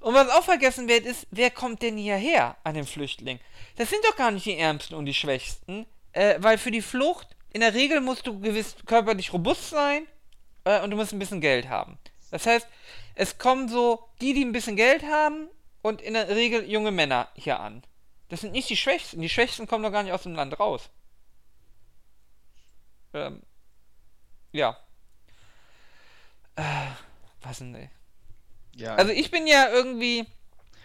Und was auch vergessen wird, ist, wer kommt denn hierher an den Flüchtling? Das sind doch gar nicht die Ärmsten und die Schwächsten, äh, weil für die Flucht in der Regel musst du gewiss körperlich robust sein äh, und du musst ein bisschen Geld haben. Das heißt, es kommen so die, die ein bisschen Geld haben und in der Regel junge Männer hier an. Das sind nicht die Schwächsten. Die Schwächsten kommen doch gar nicht aus dem Land raus. Ähm, ja. Äh, was denn, ey? Ja. Also ich bin ja irgendwie.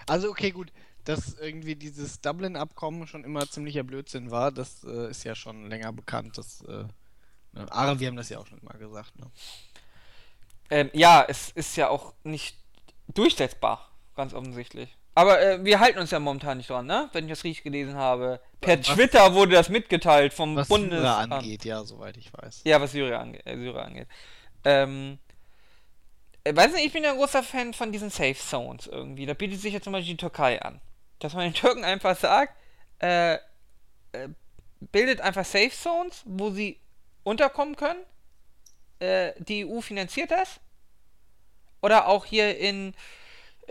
Also okay, gut. Dass irgendwie dieses Dublin-Abkommen schon immer ziemlicher Blödsinn war, das äh, ist ja schon länger bekannt. Das, äh, ne? Aber wir haben das ja auch schon mal gesagt. Ne? Ähm, ja, es ist ja auch nicht durchsetzbar, ganz offensichtlich. Aber äh, wir halten uns ja momentan nicht dran, ne? Wenn ich das richtig gelesen habe. Per Was- Twitter wurde das mitgeteilt vom Was Syrer Bundesamt. angeht, ja, soweit ich weiß. Ja, was Syrien angeht. Äh, Syrien angeht. Ähm, äh, weiß nicht, ich bin ja ein großer Fan von diesen Safe Zones irgendwie. Da bietet sich ja zum Beispiel die Türkei an. Dass man den Türken einfach sagt, äh, äh, bildet einfach Safe Zones, wo sie unterkommen können. Äh, die EU finanziert das. Oder auch hier in,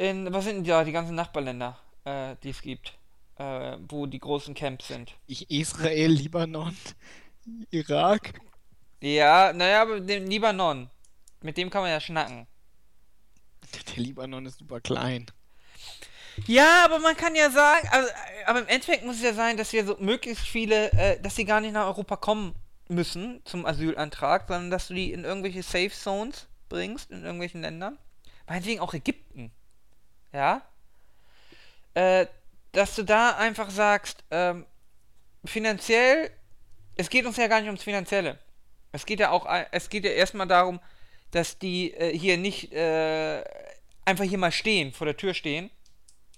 in was sind ja die ganzen Nachbarländer, äh, die es gibt, äh, wo die großen Camps sind. Israel, Libanon, Irak. Ja, naja, aber den Libanon, mit dem kann man ja schnacken. Der Libanon ist super klein. Ja, aber man kann ja sagen, also, äh, aber im Endeffekt muss es ja sein, dass wir so möglichst viele, äh, dass sie gar nicht nach Europa kommen müssen zum Asylantrag, sondern dass du die in irgendwelche Safe Zones bringst, in irgendwelchen Ländern. Meinetwegen auch Ägypten. Ja? Äh, dass du da einfach sagst, ähm, finanziell, es geht uns ja gar nicht ums Finanzielle. Es geht ja auch, ein- es geht ja erstmal darum, dass die äh, hier nicht äh, einfach hier mal stehen, vor der Tür stehen.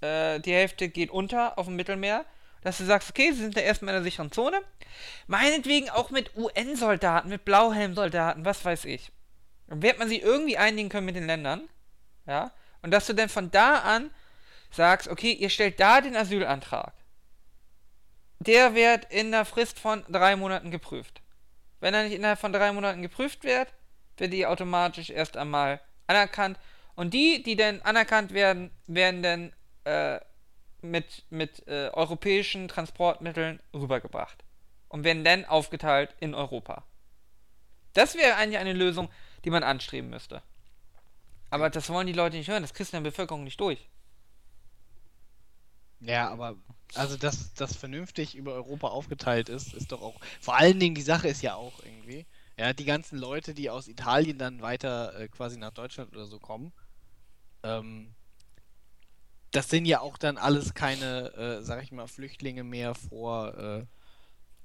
Äh, die Hälfte geht unter auf dem Mittelmeer. Dass du sagst, okay, sie sind da erstmal in der sicheren Zone. Meinetwegen auch mit UN-Soldaten, mit Blauhelm-Soldaten, was weiß ich. Dann wird man sie irgendwie einigen können mit den Ländern. Ja. Und dass du dann von da an sagst, okay, ihr stellt da den Asylantrag. Der wird in der Frist von drei Monaten geprüft. wenn er nicht innerhalb von drei Monaten geprüft wird, wird die automatisch erst einmal anerkannt. Und die, die dann anerkannt werden, werden dann äh, mit, mit äh, europäischen Transportmitteln rübergebracht. Und werden dann aufgeteilt in Europa. Das wäre eigentlich eine Lösung, die man anstreben müsste. Aber das wollen die Leute nicht hören, das kriegst du in der Bevölkerung nicht durch. Ja, aber also dass das vernünftig über Europa aufgeteilt ist, ist doch auch. Vor allen Dingen die Sache ist ja auch irgendwie, ja, die ganzen Leute, die aus Italien dann weiter äh, quasi nach Deutschland oder so kommen, ähm, das sind ja auch dann alles keine, äh, sag ich mal, Flüchtlinge mehr vor, äh,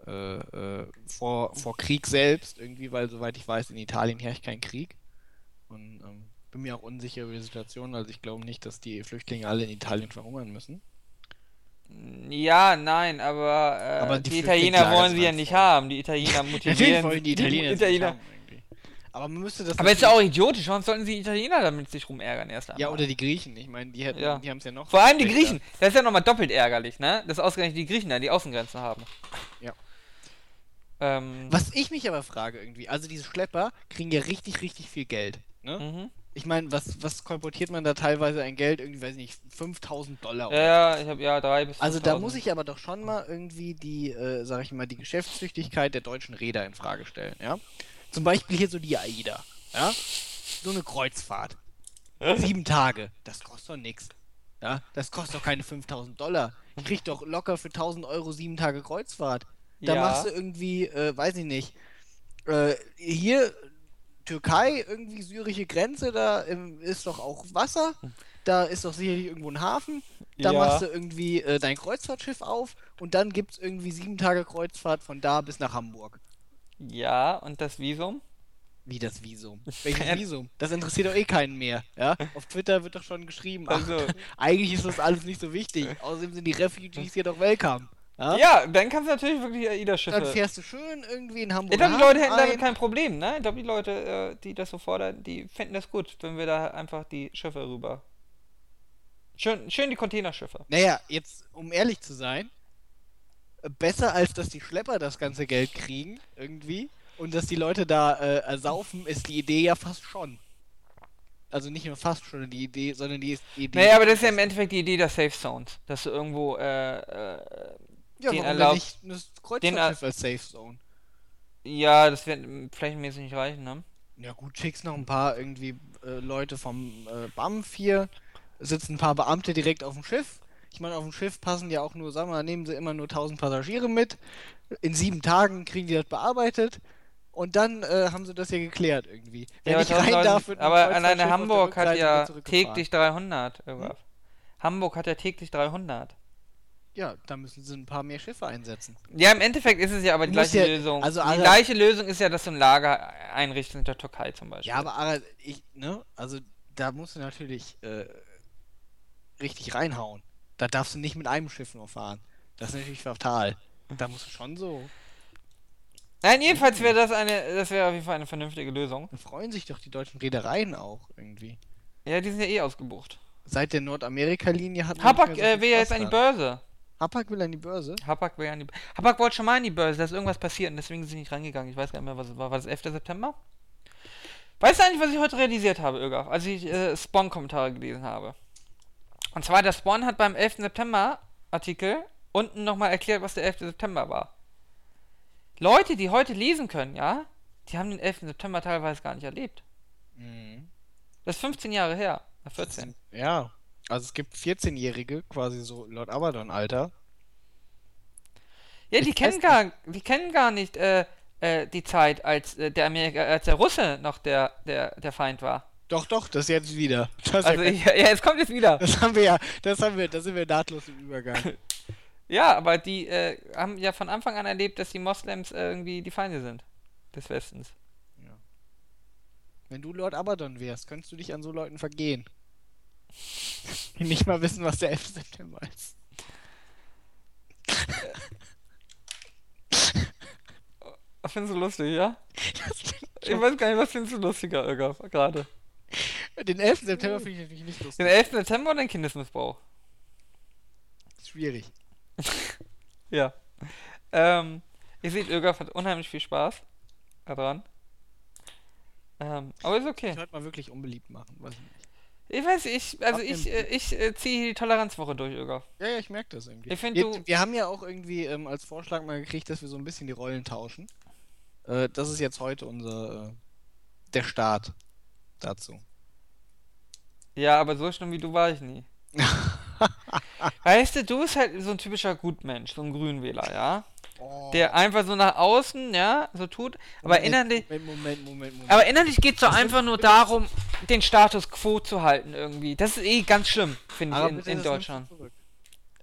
äh, äh, vor, vor Krieg selbst, irgendwie, weil soweit ich weiß, in Italien herrscht kein Krieg. Und ähm, bin mir auch unsicher über die Situation, also ich glaube nicht, dass die Flüchtlinge alle in Italien verhungern müssen. Ja, nein, aber, äh, Aber die die, Italiener wollen sie ja nicht haben. Die Italiener (laughs) motivieren. Wollen die Italiener, nicht Italiener. haben. Aber man müsste das Aber ist ja auch idiotisch. Warum sollten sie die Italiener damit sich rumärgern erst einmal? Ja, oder die Griechen. Ich meine, die, hätten- Ja. die haben es ja noch. Vor allem die. Griechen. Das ist ja nochmal doppelt ärgerlich, ne? Dass ausgerechnet die Griechen dann die Außengrenzen haben. Ja. Ähm, Was ich mich aber frage irgendwie, also diese Schlepper kriegen ja richtig, richtig viel Geld. Ne? Mhm. Ich meine, was, was kolportiert man da teilweise ein Geld? Irgendwie, weiß ich nicht, 5000 Dollar. Ja, ja, ich habe ja drei bis Also da 5000. muss ich aber doch schon mal irgendwie die, äh, sag ich mal, die Geschäftstüchtigkeit der deutschen Räder in Frage stellen, ja? Zum Beispiel hier so die AIDA, ja? So eine Kreuzfahrt. (laughs) Sieben Tage, das kostet doch nix. Ja? Das kostet doch keine 5000 Dollar. Ich krieg doch locker für 1000 Euro sieben Tage Kreuzfahrt. Da Ja. machst du irgendwie, äh, weiß ich nicht, äh, hier Türkei, irgendwie syrische Grenze, da ähm, ist doch auch Wasser. Da ist doch sicherlich irgendwo ein Hafen. Da Ja. machst du irgendwie äh, dein Kreuzfahrtschiff auf und dann gibt es irgendwie sieben Tage Kreuzfahrt von da bis nach Hamburg. Ja, und das Visum? Wie das Visum? Welches (laughs) Visum? Das interessiert doch eh keinen mehr. Ja? Auf Twitter wird doch schon geschrieben, ach, Also. (laughs) eigentlich ist das alles nicht so wichtig. Außerdem sind die Refugees hier doch welcome. Ja? Ja, dann kannst du natürlich wirklich AIDA-Schiffe. Dann fährst du schön irgendwie in Hamburg. Ich glaube, die Leute hätten damit ein. kein Problem, ne? Ich glaube, die Leute, äh, die das so fordern, die finden das gut, wenn wir da einfach die Schiffe rüber. Schön, schön die Containerschiffe. Naja, jetzt, um ehrlich zu sein, besser als dass die Schlepper das ganze Geld kriegen, irgendwie, und dass die Leute da äh, ersaufen, ist die Idee ja fast schon. Also nicht nur fast schon die Idee, sondern die Idee. Naja, aber das ist ja im Endeffekt die Idee der Safe Zones. Dass du irgendwo, äh, äh, ja, den erlaubt- nicht ein Kreuzfahrtschiff als Safe Zone? ja, das wird flächenmäßig nicht reichen, ne? Ja gut, schickst noch ein paar irgendwie äh, Leute vom äh, BAMF hier, sitzen ein paar Beamte direkt auf dem Schiff. Ich meine, auf dem Schiff passen ja auch nur, sagen wir mal, nehmen sie immer nur 1000 Passagiere mit. In sieben Tagen kriegen die das bearbeitet. Und dann äh, haben sie das ja geklärt irgendwie. Wer Ja, nicht aber rein darf, wird aber alleine der Hamburg hat ja täglich 300. Irgendwas. Hamburg hat ja täglich 300. Ja, da müssen sie ein paar mehr Schiffe einsetzen. Ja, im Endeffekt ist es ja aber die Du musst gleiche ja- Lösung. also die alle- gleiche Lösung ist ja, dass du ein Lager einrichtest in der Türkei zum Beispiel. Ja, aber, aber ich, ne, also da musst du natürlich äh, richtig reinhauen. Da darfst du nicht mit einem Schiff nur fahren. Das ist natürlich fatal. Da musst du schon so. Nein, jedenfalls wäre das eine, das wäre auf jeden Fall eine vernünftige Lösung. Da freuen sich doch die deutschen Reedereien auch irgendwie. Ja, die sind ja eh ausgebucht. Seit der Nordamerika-Linie hat man Hapag nicht mehr so äh, viel will ja Spaß jetzt an die dran. Börse. Hapag will an die Börse? Hapag will ja an die Hapag wollte schon mal an die Börse, da ist irgendwas passiert und deswegen sind sie nicht rangegangen. Ich weiß gar nicht mehr, was es war. War das 11. September? Weißt du eigentlich, was ich heute realisiert habe, Irga, als ich äh, Spawn-Kommentare gelesen habe? Und zwar, der Spawn hat beim 11. September-Artikel unten nochmal erklärt, was der 11. September war. Leute, die heute lesen können, ja, die haben den 11. September teilweise gar nicht erlebt. Mhm. Das ist 15 Jahre her. Äh, 14. Ja. Also es gibt 14-Jährige, quasi so Lord Abaddon-Alter. Ja, die Ich kennen gar, die kennen gar nicht äh, äh, die Zeit, als äh, der Amerika, als der Russe noch der, der, der Feind war. Doch, doch, das jetzt wieder. (laughs) Das, Also ja, ja, ja, es kommt jetzt wieder. das haben wir ja, das haben wir, da sind wir nahtlos im Übergang. (laughs) Ja, aber die äh, haben ja von Anfang an erlebt, dass die Moslems äh, irgendwie die Feinde sind des Westens. Wenn du Lord Abaddon wärst, könntest du dich an so Leuten vergehen. Die nicht mal wissen, was der 11. September ist. Was findest du lustig, ja? Ich weiß gar nicht, was findest du lustiger, Irga, gerade? Den 11. September finde ich natürlich nicht lustig. Den 11. September oder den Kindesmissbrauch? Schwierig. (laughs) Ja. Ähm, ihr seht, Irga hat unheimlich viel Spaß. dran. Ähm, aber ist okay. Ich sollte mal wirklich unbeliebt machen, weiß ich nicht. Ich weiß, ich, also ich, äh, ich äh, ziehe die Toleranzwoche durch, Irga. Ja, ja, ich merke das irgendwie. Ich find, wir, du- wir haben ja auch irgendwie ähm, als Vorschlag mal gekriegt, dass wir so ein bisschen die Rollen tauschen. Äh, das ist jetzt heute unser äh, der Start dazu. Ja, aber so schlimm wie du war ich nie. (laughs) Weißt du, du bist halt so ein typischer Gutmensch, so ein Grünwähler, ja? Oh. Der einfach so nach außen, ja, so tut, aber innerlich, Moment, Moment, Moment, Moment. aber innerlich geht es doch Das einfach nur darum, den Status quo zu halten irgendwie. Das ist eh ganz schlimm, finde ich, in, in Deutschland.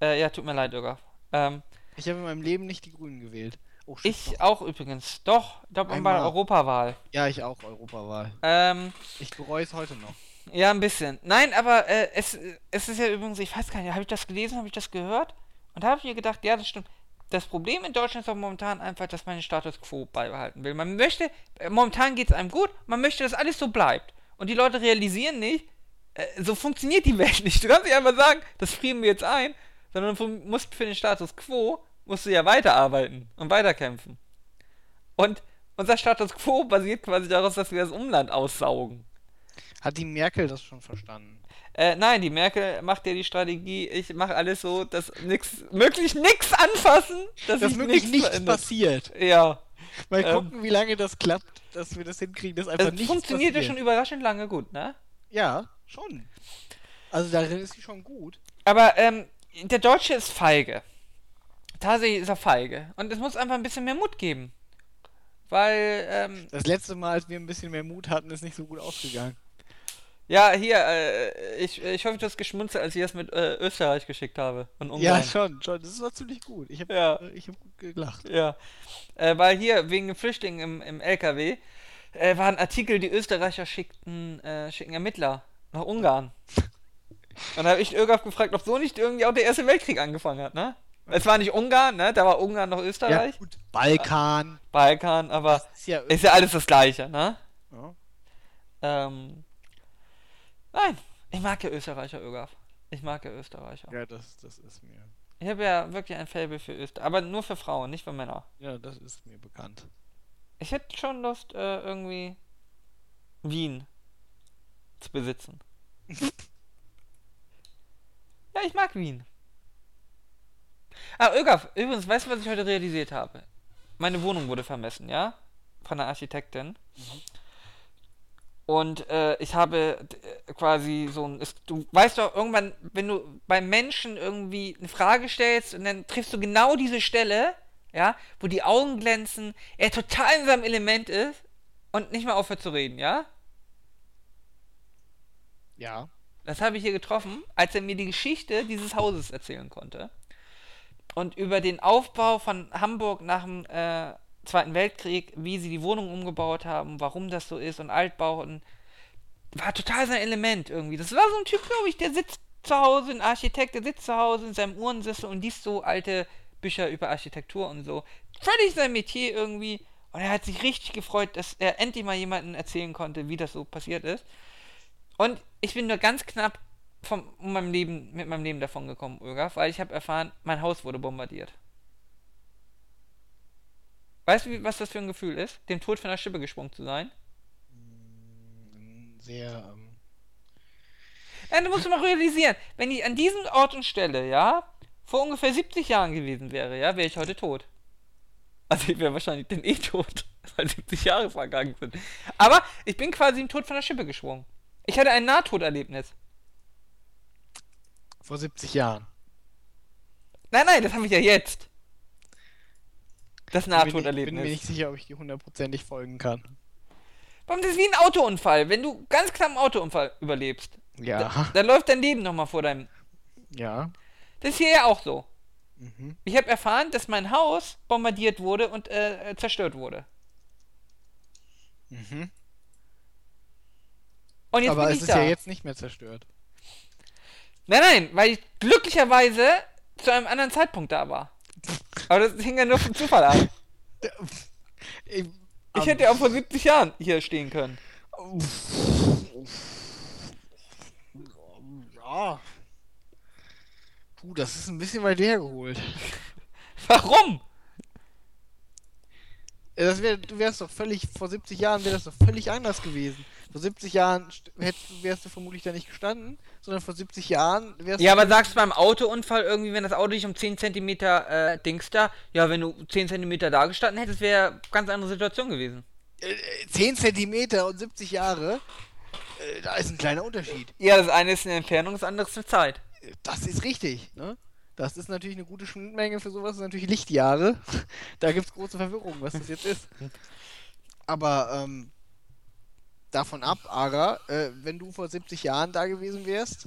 Äh, ja, tut mir leid, Irga. Ähm, Ich habe in meinem Leben nicht die Grünen gewählt. Oh, shit, ich doch. auch übrigens. Doch, ich glaube bei Einmal. der Europawahl. Ja, ich auch, Europawahl. Ähm, Ich bereue es heute noch. Ja, ein bisschen. Nein, aber äh, es, es ist ja übrigens, ich weiß gar nicht, habe ich das gelesen, habe ich das gehört? Und da habe ich mir gedacht, ja, das stimmt. Das Problem in Deutschland ist doch momentan einfach, dass man den Status quo beibehalten will. Man möchte, äh, momentan geht es einem gut, man möchte, dass alles so bleibt. Und die Leute realisieren nicht, äh, so funktioniert die Welt nicht. Du kannst nicht einfach sagen, das frieren wir jetzt ein, sondern du musst für den Status quo, musst du ja weiterarbeiten und weiterkämpfen. Und unser Status quo basiert quasi daraus, dass wir das Umland aussaugen. Hat die Merkel das schon verstanden? Äh, nein, die Merkel macht ja die Strategie, ich mache alles so, dass nix, möglich nix anfassen, dass Dass wirklich nichts nichts passiert. Ja, Mal Ähm. gucken, wie lange das klappt, dass wir das hinkriegen, dass einfach das nichts funktioniert ja schon überraschend lange gut, ne? Ja, schon. Also darin ist sie schon gut. Aber ähm, der Deutsche ist feige. Tatsächlich ist er feige. Und es muss einfach ein bisschen mehr Mut geben. Weil, ähm, Das letzte Mal, als wir ein bisschen mehr Mut hatten, ist nicht so gut ausgegangen. Ja, hier, äh, ich, ich hoffe, du hast geschmunzelt, als ich das mit äh, Österreich geschickt habe. Und Ungarn. Ja, schon, schon. Das war ziemlich gut. Ich habe Ja. ich hab gut gelacht. Ja. Äh, weil hier wegen den Flüchtlingen im, im LKW äh, war ein Artikel, die Österreicher schickten, äh, schicken Ermittler nach Ungarn. (laughs) Und da habe ich Irgaf gefragt, ob so nicht irgendwie auch der Erste Weltkrieg angefangen hat, ne? Es war nicht Ungarn, ne? Da war Ungarn noch Ja, Österreich. gut. Balkan. Balkan, aber Ist ja, ist ja alles das Gleiche, ne? ja. Ähm, nein, ich mag ja Österreicher, Irgaf. Ich mag ja Österreicher. ja, das, das ist mir. Ich habe ja wirklich ein Faible für Österreich, aber nur für Frauen, nicht für Männer. Ja, das ist mir bekannt. Ich hätte schon Lust, äh, irgendwie Wien zu besitzen. (laughs) ja, ich mag Wien. Ah, Ögaf, übrigens, weißt du, was ich heute realisiert habe? Meine Wohnung wurde vermessen, ja? Von der Architektin. Und äh, ich habe äh, quasi so ein. Ist, du weißt doch, irgendwann, wenn du beim Menschen irgendwie eine Frage stellst und dann triffst du genau diese Stelle, ja, wo die Augen glänzen, er total in seinem Element ist und nicht mehr aufhört zu reden, ja? Ja. Das habe ich hier getroffen, als er mir die Geschichte dieses Hauses erzählen konnte. Und über den Aufbau von Hamburg nach dem äh, Zweiten Weltkrieg, wie sie die Wohnung umgebaut haben, warum das so ist und Altbauten. War total sein Element irgendwie. Das war so ein Typ, glaube ich, der sitzt zu Hause, ein Architekt, der sitzt zu Hause in seinem Uhrensessel und liest so alte Bücher über Architektur und so. Völlig sein Metier irgendwie. Und er hat sich richtig gefreut, dass er endlich mal jemandem erzählen konnte, wie das so passiert ist. Und ich bin nur ganz knapp vom um meinem Leben, mit meinem Leben davon gekommen, Ögaf, weil ich habe erfahren, mein Haus wurde bombardiert. Weißt du, was das für ein Gefühl ist, dem Tod von der Schippe gesprungen zu sein? Mm, Sehr. Ähm, Ja, du musst mal realisieren, wenn ich an diesem Ort und Stelle, ja, vor ungefähr 70 Jahren gewesen wäre, ja, wäre ich heute tot. Also ich wäre wahrscheinlich dann eh tot, (laughs) weil 70 Jahre vergangen sind. Aber ich bin quasi im Tod von der Schippe gesprungen. Ich hatte ein Nahtoderlebnis. vor 70 Jahren. Nein, nein, das habe ich ja jetzt. Das Bin mir nicht- Bin mir Nahtoderlebnis. nicht sicher, ob ich die hundertprozentig folgen kann. Warum das ist wie ein Autounfall, wenn du ganz knapp einen Autounfall überlebst. Ja. Dann läuft dein Leben nochmal vor deinem. Ja. Das ist hier ja auch so. Mhm. Ich habe erfahren, dass mein Haus bombardiert wurde und äh, zerstört wurde. Mhm. Und jetzt Aber es ich ist da. ja jetzt nicht mehr zerstört. Nein, nein, weil ich glücklicherweise zu einem anderen Zeitpunkt da war. Aber das hing ja nur vom Zufall ab. Ich, Ich hätte ja auch vor 70 Jahren hier stehen können. Ja. Puh, das ist ein bisschen weit hergeholt. Warum? Das wär, du wärst doch völlig, vor 70 Jahren wäre das doch völlig anders gewesen. Vor 70 Jahren hättest, wärst du vermutlich da nicht gestanden, sondern vor 70 Jahren wärst Ja, aber sagst du beim Autounfall irgendwie, wenn das Auto dich um 10 cm äh, Dings da, ja, wenn du 10 cm da gestanden hättest, wäre ganz andere Situation gewesen. äh, 10 Zentimeter und 70 Jahre, äh, da ist ein kleiner Unterschied. Ja, das eine ist eine Entfernung, das andere ist eine Zeit. Äh, Das ist richtig, ne? Das ist natürlich eine gute Schnittmenge für sowas, das sind natürlich Lichtjahre. (laughs) da gibt es große Verwirrung, was das jetzt ist. (laughs) Aber ähm, davon ab, Ara, äh, wenn du vor 70 Jahren da gewesen wärst,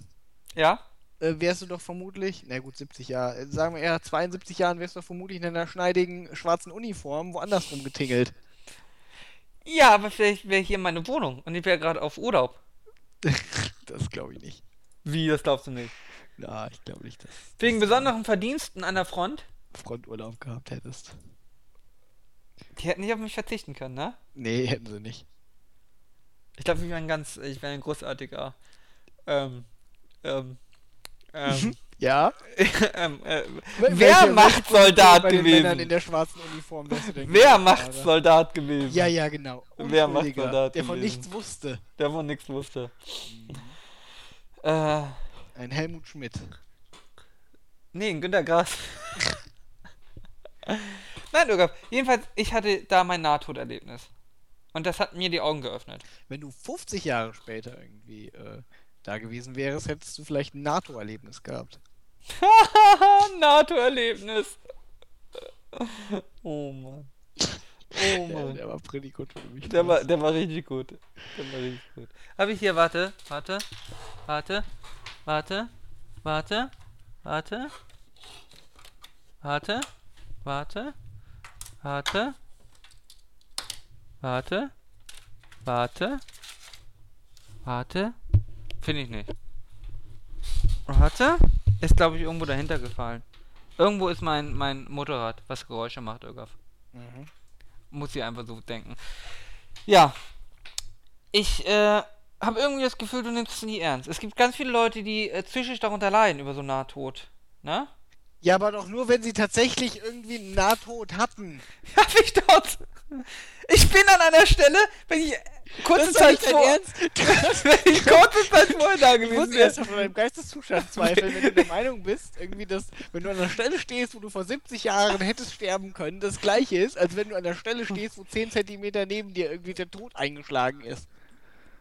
Ja? äh, wärst du doch vermutlich, na gut, 70 Jahre, äh, sagen wir eher 72 Jahren, wärst du doch vermutlich in einer schneidigen schwarzen Uniform woanders rumgetingelt. Ja, aber vielleicht wäre hier meine Wohnung und ich wäre gerade auf Urlaub. (laughs) das glaube ich nicht. Wie, das glaubst du nicht? Na, ich glaube nicht, dass Wegen besonderen Verdiensten an der Front? Fronturlaub gehabt hättest. Die hätten nicht auf mich verzichten können, ne? Nee, hätten sie nicht. Ich glaube, ich wäre ein ganz, ich wäre ein großartiger, ähm, ähm, ähm, (laughs) Ja? (laughs) ähm, äh, wer macht Soldat bei den Männern in gewesen? der schwarzen Uniform wärst du Wer gewesen, macht Ara? Soldat gewesen? Ja, ja, genau. Wer macht Soldat Der von gewesen? nichts wusste. Der von nichts wusste. Mhm. Äh, Ein Helmut Schmidt. nee, ein Günter Grass. (laughs) Nein, Irgab, jedenfalls, ich hatte da mein Nahtoderlebnis. Und das hat mir die Augen geöffnet. Wenn du 50 Jahre später irgendwie äh, da gewesen wärst, hättest du vielleicht ein NATO-Erlebnis gehabt. (laughs) NATO-Erlebnis. Oh Mann. Oh Ja, Mann. der war pretty gut für mich. Der war, der war richtig gut. Der war richtig gut. Habe ich hier, warte, warte, warte, warte, warte, warte, warte, warte, warte, warte, warte, warte, finde ich nicht. Warte, ist glaube ich irgendwo dahinter gefallen. Irgendwo ist mein, mein Motorrad, was Geräusche macht, Irgaf. Mhm. Muss ich einfach so denken. Ja. Ich äh, habe irgendwie das Gefühl, du nimmst es nie ernst. Es gibt ganz viele Leute, die äh, psychisch darunter leiden über so Nahtod. Ne? Ja, aber doch nur, wenn sie tatsächlich irgendwie einen Nahtod hatten. (laughs) Hab ich dort. Ich bin an einer Stelle, wenn ich kurze Zeit vor, Ernst? (laughs) wenn ich kurze Zeit vorher da Ich muss gewesen erst wäre. von deinem Geisteszustand zweifeln, wenn du der Meinung bist, irgendwie, dass, wenn du an einer Stelle stehst, wo du vor 70 Jahren hättest sterben können, das gleiche ist, als wenn du an der Stelle stehst, wo 10 Zentimeter neben dir irgendwie der Tod eingeschlagen ist.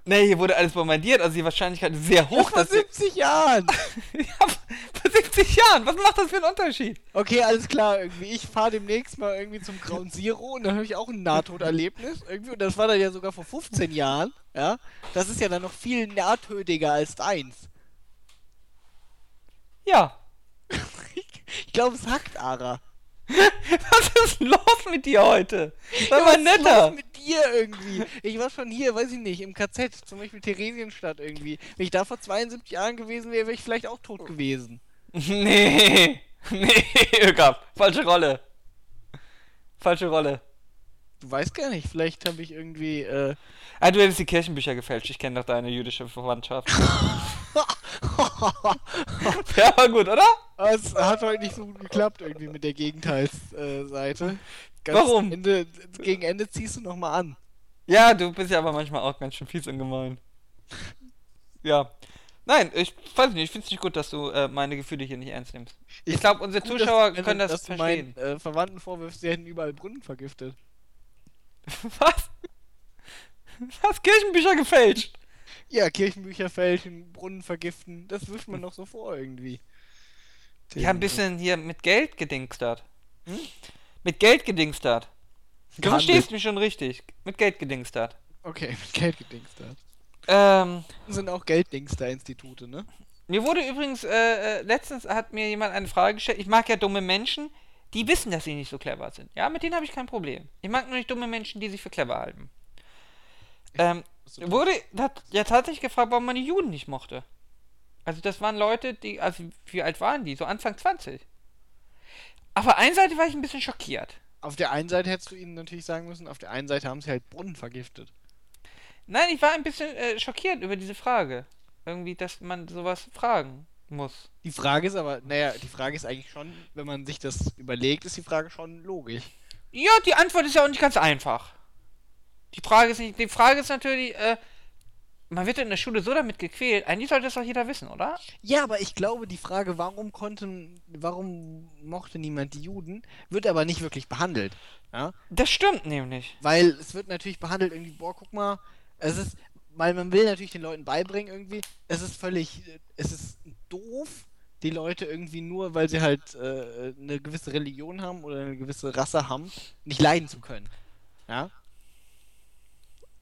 Nee, hier wurde alles bombardiert, also die Wahrscheinlichkeit ist sehr hoch, vor dass du. 70 Jahren! (laughs) ja, vor 70 Jahren, was macht das für einen Unterschied? Okay, alles klar, irgendwie. Ich fahre demnächst mal irgendwie zum Ground Zero und dann habe ich auch ein Nahtoderlebnis. Irgendwie, und das war dann ja sogar vor 15 Jahren. Ja, das ist ja dann noch viel nahtödiger als deins. Ja. (laughs) Ich glaube, es hackt, Ara. (laughs) Was ist los mit dir heute? Sei Ja, mal was ist netter. los mit dir irgendwie? Ich war schon hier, weiß ich nicht, im KZ, zum Beispiel Theresienstadt irgendwie. Wenn ich da vor 72 Jahren gewesen wäre, wäre ich vielleicht auch tot gewesen. (laughs) Nee, nee, Ögab. Falsche Rolle. Falsche Rolle. Du weißt gar nicht, vielleicht habe ich irgendwie, äh. Ah, du hättest die Kirchenbücher gefälscht. Ich kenne doch deine jüdische Verwandtschaft. (laughs) (laughs) ja, war gut, oder? Es hat heute nicht so gut geklappt irgendwie mit der Gegenteilsseite. Ganz Warum? Ende, gegen Ende ziehst du nochmal an. Ja, du bist ja aber manchmal auch ganz schön fies und gemein. Ja. Nein, ich weiß nicht, ich finde es nicht gut, dass du äh, meine Gefühle hier nicht ernst nimmst. Ich glaube, unsere Gut, Zuschauer dass, können das dass du verstehen. meinen äh, Verwandten vorwirfst, sie hätten überall Brunnen vergiftet. (laughs) Was? (laughs) Du hast Kirchenbücher gefälscht. Ja, Kirchenbücher fälschen, Brunnen vergiften, das wirft man noch so vor irgendwie. Die haben ein bisschen hier mit Geld gedingstert. Hm? Mit Geld gedingstert. Du verstehst mich schon richtig. Mit Geld gedingstert. Okay, mit Geld gedingst hat. Ähm, Sind auch Gelddingster-Institute, ne? mir wurde übrigens, äh, äh, letztens hat mir jemand eine Frage gestellt. Ich mag ja dumme Menschen, die wissen, dass sie nicht so clever sind. Ja, mit denen habe ich kein Problem. Ich mag nur nicht dumme Menschen, die sich für clever halten. Ähm, wurde hat ja tatsächlich gefragt, warum man die Juden nicht mochte. Also das waren Leute, die, also wie alt waren die? So Anfang 20. Auf der einen Seite war ich ein bisschen schockiert. Auf der einen Seite hättest du ihnen natürlich sagen müssen, auf der einen Seite haben sie halt Brunnen vergiftet. Nein, ich war ein bisschen äh, schockiert über diese Frage. Irgendwie, dass man sowas fragen muss. Die Frage ist aber, naja, die Frage ist eigentlich schon, wenn man sich das überlegt, ist die Frage schon logisch. Ja, die Antwort ist ja auch nicht ganz einfach. Die Frage ist nicht, die Frage ist natürlich, äh, man wird in der Schule so damit gequält. Eigentlich sollte das doch jeder wissen, oder? Ja, aber ich glaube, die Frage, warum konnten, warum mochte niemand die Juden, wird aber nicht wirklich behandelt. Ja? Das stimmt nämlich. Weil es wird natürlich behandelt irgendwie, boah, guck mal, es ist, weil man will natürlich den Leuten beibringen irgendwie, es ist völlig, es ist doof, die Leute irgendwie nur, weil sie halt äh, eine gewisse Religion haben oder eine gewisse Rasse haben, nicht leiden zu können. Ja?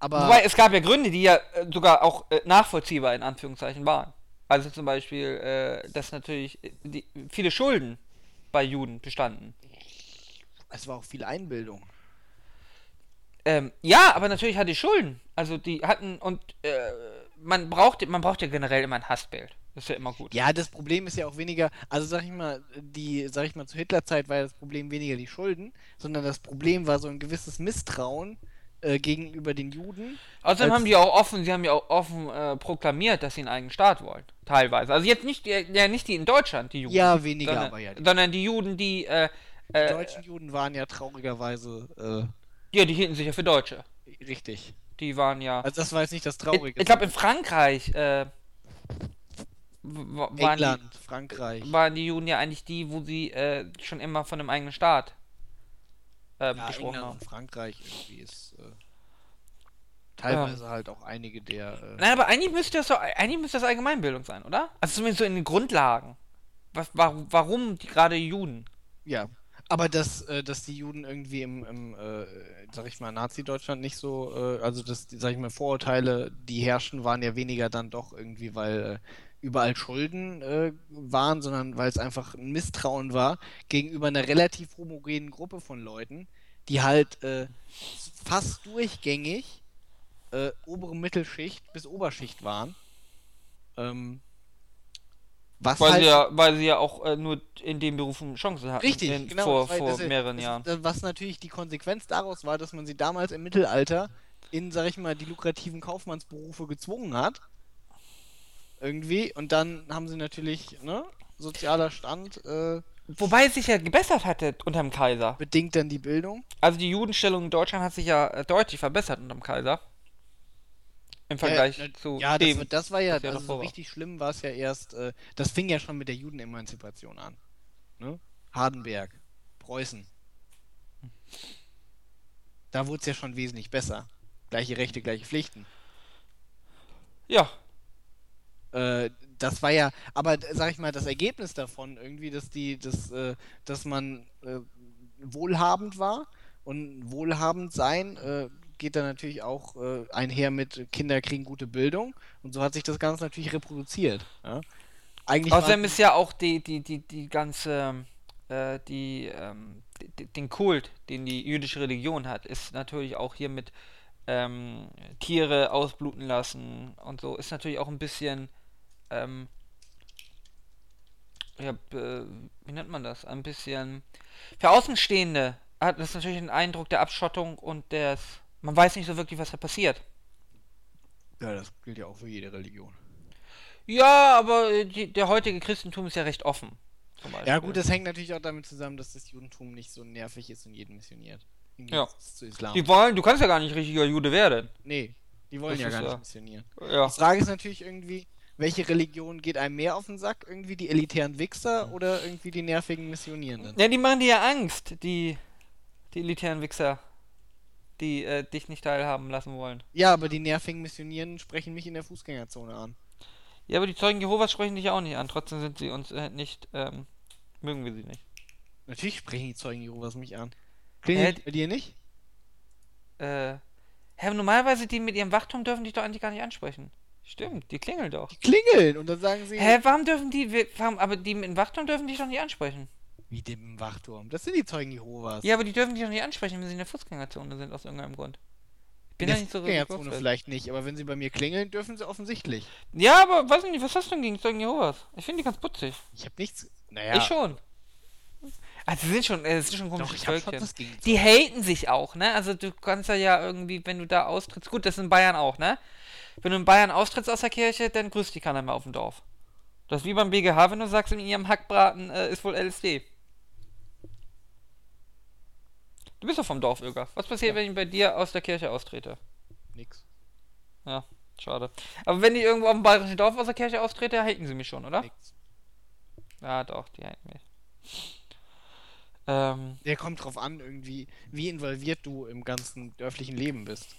Aber Wobei es gab ja Gründe, die ja äh, sogar auch äh, nachvollziehbar in Anführungszeichen waren. Also zum Beispiel, äh, dass natürlich die, viele Schulden bei Juden bestanden. Es war auch viel Einbildung. Ähm, ja, aber natürlich hatte die Schulden. Also die hatten und äh, man braucht man braucht ja generell immer ein Hassbild. Das ist ja immer gut. Ja, das Problem ist ja auch weniger, also sag ich mal, die, sag ich mal, zu Hitlerzeit war ja das Problem weniger die Schulden, sondern das Problem war so ein gewisses Misstrauen äh, gegenüber den Juden. Außerdem haben die auch offen, sie haben ja auch offen äh, proklamiert, dass sie einen eigenen Staat wollen. Teilweise. Also jetzt nicht, ja, nicht die in Deutschland, die Juden. Ja, weniger, sondern, aber ja. Die sondern die Juden, die. Äh, die äh, deutschen Juden waren ja traurigerweise. Äh, ja, die hielten sich ja für Deutsche. Richtig. Die waren ja. Also das war jetzt nicht das Traurige. Ich, ich glaube in Frankreich. Äh, waren England, die, Frankreich. Waren die Juden ja eigentlich die, wo sie äh, schon immer von einem eigenen Staat äh, ja, gesprochen England haben. Und Frankreich irgendwie ist äh, teilweise ja. halt auch einige der. Äh Nein, aber eigentlich müsste das so, eigentlich müsste das Allgemeinbildung sein, oder? Also zumindest so in den Grundlagen. Was, warum, warum die gerade Juden? Ja, aber dass, äh, dass die Juden irgendwie im, im äh, sag ich mal, Nazi-Deutschland nicht so, äh, also dass, sag ich mal, Vorurteile, die herrschen, waren ja weniger dann doch irgendwie, weil äh, überall Schulden äh, waren, sondern weil es einfach ein Misstrauen war gegenüber einer relativ homogenen Gruppe von Leuten, die halt äh, fast durchgängig äh, obere Mittelschicht bis Oberschicht waren. Ähm, was weil, halt, sie ja, weil sie ja auch äh, nur in den Berufen Chancen hatten. Richtig, in, genau. Vor, vor das, mehreren das, Jahren. was natürlich die Konsequenz daraus war, dass man sie damals im Mittelalter in, sag ich mal, die lukrativen Kaufmannsberufe gezwungen hat irgendwie. Und dann haben sie natürlich, ne, sozialer Stand. Äh, Wobei es sich ja gebessert hatte unter dem Kaiser. Bedingt dann die Bildung? Also die Judenstellung in Deutschland hat sich ja äh, deutlich verbessert unter dem Kaiser. Im Vergleich ja, zu. Ja, dem, das, das war ja, also so richtig schlimm war es ja erst, äh, das fing ja schon mit der Judenemanzipation an. Ne? Hardenberg, Preußen. Da wurde es ja schon wesentlich besser. Gleiche Rechte, gleiche Pflichten. Ja, äh, das war ja, aber sag ich mal, das Ergebnis davon irgendwie, dass die, dass, äh, dass man äh, wohlhabend war und wohlhabend sein äh, geht dann natürlich auch äh, einher mit Kinder kriegen gute Bildung und so hat sich das Ganze natürlich reproduziert. Ja? Eigentlich Außerdem ist ja auch die, die, die, die ganze, die, ähm, den Kult, den die jüdische Religion hat, ist natürlich auch hier mit ähm, Tiere ausbluten lassen und so, ist natürlich auch ein bisschen ähm, ja, äh, wie nennt man das? Ein bisschen. Für Außenstehende hat das natürlich einen Eindruck der Abschottung und des. Man weiß nicht so wirklich, was da passiert. Ja, das gilt ja auch für jede Religion. Ja, aber die, der heutige Christentum ist ja recht offen. Ja, gut, das hängt natürlich auch damit zusammen, dass das Judentum nicht so nervig ist und jeden missioniert. Ja. Zu Islam. Die wollen, du kannst ja gar nicht richtiger Jude werden. Nee, die wollen das ja gar nicht ja. missionieren. Ja. Die Frage ist natürlich irgendwie, welche Religion geht einem mehr auf den Sack? Irgendwie die elitären Wichser oder irgendwie die nervigen Missionierenden? Ja, die machen dir ja Angst, die, die elitären Wichser, die äh, dich nicht teilhaben lassen wollen. Ja, aber die nervigen Missionierenden sprechen mich in der Fußgängerzone an. Ja, aber die Zeugen Jehovas sprechen dich auch nicht an. Trotzdem sind sie uns äh, nicht, ähm, mögen wir sie nicht. Natürlich sprechen die Zeugen Jehovas mich an. Klingelt äh, bei dir nicht? Äh, Herr, normalerweise die mit ihrem Wachturm dürfen dich doch eigentlich gar nicht ansprechen. Stimmt, die klingeln doch. Die klingeln und dann sagen sie. Hä, warum dürfen die. Warum, aber die im Wachturm dürfen dich doch nicht ansprechen. Wie dem im Wachturm? Das sind die Zeugen Jehovas. Ja, aber die dürfen dich doch nicht ansprechen, wenn sie in der Fußgängerzone sind, aus irgendeinem Grund. Ich bin in der nicht so Fußgängerzone vielleicht nicht, aber wenn sie bei mir klingeln, dürfen sie offensichtlich. Ja, aber weiß nicht, was hast du denn gegen Zeugen Jehovas? Ich finde die ganz putzig. Ich hab nichts. Naja. Ich schon. Also sie sind schon, äh, sind schon komische Doch, Völkchen. Die haten sich auch, ne? Also du kannst ja, ja irgendwie, wenn du da austrittst, gut, das ist in Bayern auch, ne? Wenn du in Bayern austrittst aus der Kirche, dann grüßt die keiner mehr auf dem Dorf. Das ist wie beim BGH, wenn du sagst, in ihrem Hackbraten äh, ist wohl LSD. Du bist doch vom Dorf, Öger. Was passiert, Ja. wenn ich bei dir aus der Kirche austrete? Nix. Schade. Aber wenn ich irgendwo auf dem bayerischen Dorf aus der Kirche austrete, haten sie mich schon, oder? Nix. Ja, doch, die haten mich. Ähm, Der kommt drauf an, irgendwie, wie involviert du im ganzen dörflichen Leben bist.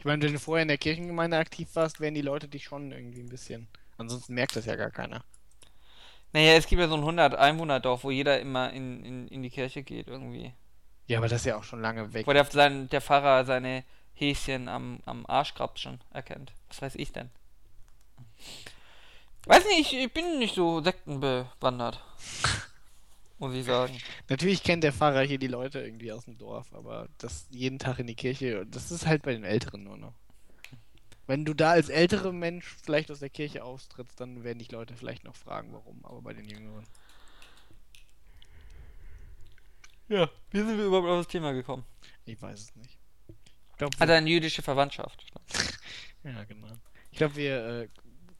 Ich meine, wenn du vorher in der Kirchengemeinde aktiv warst, werden die Leute dich schon irgendwie ein bisschen. Ansonsten merkt das ja gar keiner. naja, es gibt ja so ein 100 Einwohner-Dorf, wo jeder immer in, in, in die Kirche geht, irgendwie. Ja, aber das ist ja auch schon lange weg. Wo der, sein, der Pfarrer seine Häschen am, am Arschgrab schon erkennt. Was weiß ich denn? Weiß nicht, ich, ich bin nicht so sektenbewandert. (laughs) Muss ich sagen. Natürlich kennt der Pfarrer hier die Leute irgendwie aus dem Dorf, aber das jeden Tag in die Kirche, das ist halt bei den Älteren nur noch. Wenn du da als älterer Mensch vielleicht aus der Kirche austrittst, dann werden dich Leute vielleicht noch fragen, warum, aber bei den Jüngeren. Ja. Wie sind wir überhaupt auf das Thema gekommen? Ich weiß es nicht. Ich glaube, Hat er eine jüdische Verwandtschaft? (laughs) ja, genau. Ich glaube, wir äh,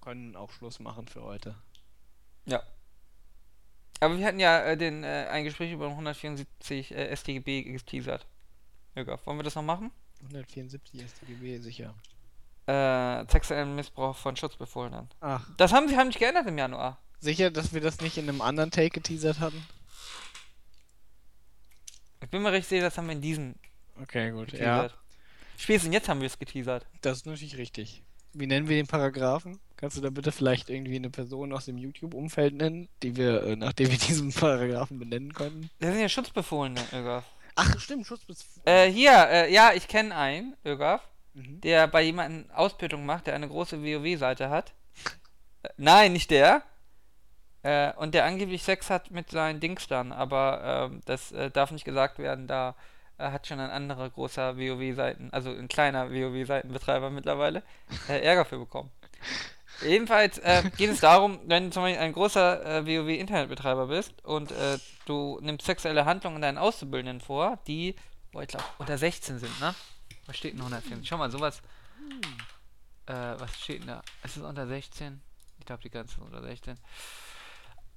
können auch Schluss machen für heute. Ja. Aber wir hatten ja äh, den, äh, ein Gespräch über 174 äh, StGB geteasert. Jürgen, wollen wir das noch machen? 174 StGB, sicher. Äh, sexuellen Missbrauch von Schutzbefohlenen. Ach, Das haben sie haben nicht geändert im Januar. sicher, dass wir das nicht in einem anderen Take geteasert hatten? Ich bin mir recht sicher, das haben wir in diesem Okay, gut. Ja, geteasert. Spätestens jetzt haben wir es geteasert. das ist natürlich richtig. Wie nennen wir den Paragraphen? Kannst du da bitte vielleicht irgendwie eine Person aus dem YouTube-Umfeld nennen, die wir, äh, nachdem wir (laughs) diesen Paragraphen benennen können? Das sind ja Schutzbefohlene, Ögaf. Ach, stimmt, Schutzbef... Äh, hier, äh, ja, ich kenne einen, Ögaf, Mhm. der bei jemandem Ausbildung macht, der eine große WoW-Seite hat. Äh, nein, nicht der. Äh, und der angeblich Sex hat mit seinen Dings dann, aber ähm, das äh, darf nicht gesagt werden, da äh, hat schon ein anderer großer WoW-Seiten, also ein kleiner WoW-Seitenbetreiber mittlerweile, äh, Ärger für bekommen. Jedenfalls äh, geht es darum, wenn du zum Beispiel ein großer äh, WoW-Internetbetreiber bist und äh, du nimmst sexuelle Handlungen deinen Auszubildenden vor, die, oh, ich glaube, unter 16 sind, ne? Was steht denn 140? Schau mal, sowas. Äh, was steht denn da? Ist es unter 16? Ich glaube, die ganze ist unter 16.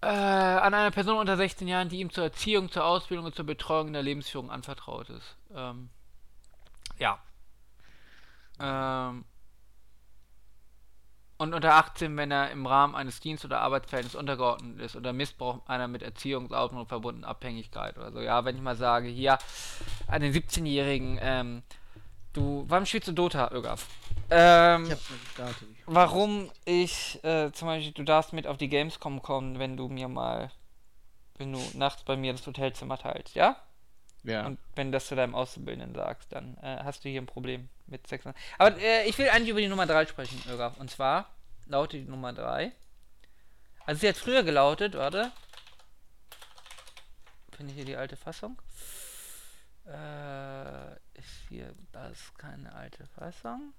Äh, an einer Person unter 16 Jahren, die ihm zur Erziehung, zur Ausbildung und zur Betreuung in der Lebensführung anvertraut ist. Ähm, ja. Ähm, und unter 18, wenn er im Rahmen eines Dienst- oder Arbeitsverhältnisses untergeordnet ist oder Missbrauch einer mit Erziehungsausbildung verbundenen Abhängigkeit oder so. Ja, wenn ich mal sage, hier, an den 17-Jährigen, ähm, du, warum spielst du Dota, Ögaf? Ähm, Ich hab's mal gestartet. Warum ich, äh, zum Beispiel, du darfst mit auf die Gamescom kommen, wenn du mir mal, wenn du nachts bei mir das Hotelzimmer teilst, ja? Ja. Und wenn du das zu deinem Auszubildenden sagst, dann äh, hast du hier ein Problem mit Sex. Aber äh, ich will eigentlich über die Nummer 3 sprechen, Ögaf. Und zwar lautet die Nummer 3. Also sie hat früher gelautet, warte. Finde ich hier die alte Fassung? Äh, ist hier, das ist keine alte Fassung.